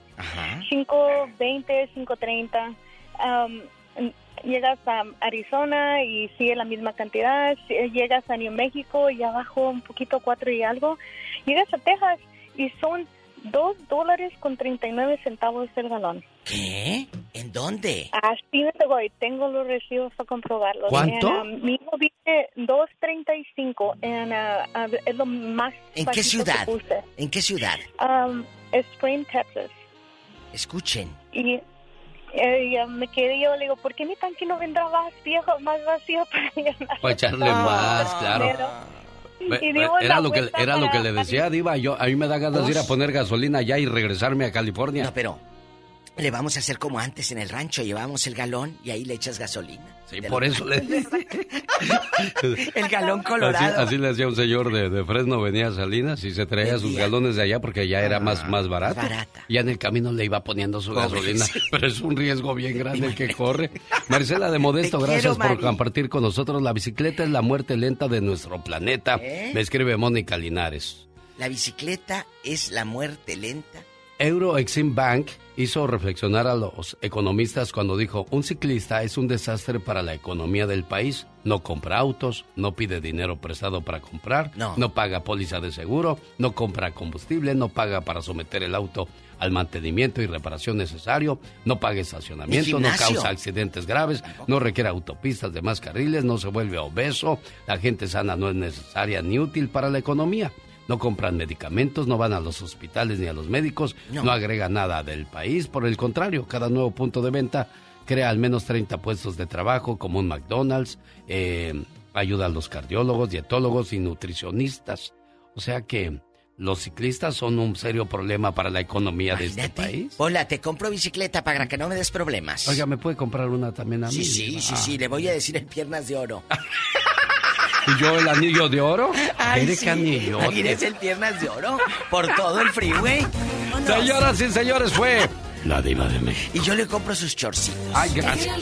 5.20, 5.30. Um, llegas a Arizona y sigue la misma cantidad. Si- Llegas a New México y abajo un poquito, 4 y algo. Llegas a Texas y son 2 dólares con 39 centavos el galón. ¿Qué? ¿En dónde? Así me pegó y tengo los recibos para comprobarlos. ¿Cuánto? Um, mi hijo dice 2.35 en, uh, uh, es lo más ¿En qué ciudad? puse. ¿En qué ciudad? Um, Spring, Texas. Escuchen. Y, Eh, ya me quedé yo, le digo, ¿por qué mi tanque no vendrá más viejo, más vacío para llenar? Para echarle más, claro. Y ve- dimos Era lo que era lo que le decía Diva, yo a mí me da ganas de ir a poner gasolina allá y regresarme a California. No, pero le vamos a hacer como antes en el rancho, llevamos el galón y ahí le echas gasolina. Sí, por eso le El galón colorado. así le decía un señor de, de Fresno, venía a Salinas y se traía sus galones de allá porque ya era más, más barato. barata. Y en el camino le iba poniendo su Pobre, gasolina. sí. Pero es un riesgo bien grande el que corre. Marcela de Modesto, Te gracias quiero, por Mari. compartir con nosotros. La bicicleta es la muerte lenta de nuestro planeta. ¿Eh? Me escribe Mónica Linares. La bicicleta es la muerte lenta. Euro Exim Bank hizo reflexionar a los economistas cuando dijo, un ciclista es un desastre para la economía del país. No compra autos, no pide dinero prestado para comprar, No. paga póliza de seguro, no compra combustible, no paga para someter el auto al mantenimiento y reparación necesario, no paga estacionamiento, no causa accidentes graves, no requiere autopistas de más carriles, no se vuelve obeso, la gente sana no es necesaria ni útil para la economía. No compran medicamentos, no van a los hospitales ni a los médicos, No. no, agrega nada del país. Por el contrario, cada nuevo punto de venta crea al menos 30 puestos de trabajo, como un McDonald's, eh, ayuda a los cardiólogos, dietólogos y nutricionistas. O sea que los ciclistas son un serio problema para la economía de este país. Hola, te compro bicicleta para que no me des problemas. Oiga, ¿me puede comprar una también a mí? sí, sí, sí, sí, le voy a decir en piernas de oro. ¿Y yo el anillo de oro? Ay, sí. Imagínese el piernas de oro por todo el freeway. Señoras y señores, fue la diva de México. Y yo le compro sus chorcitos. Ay, gracias.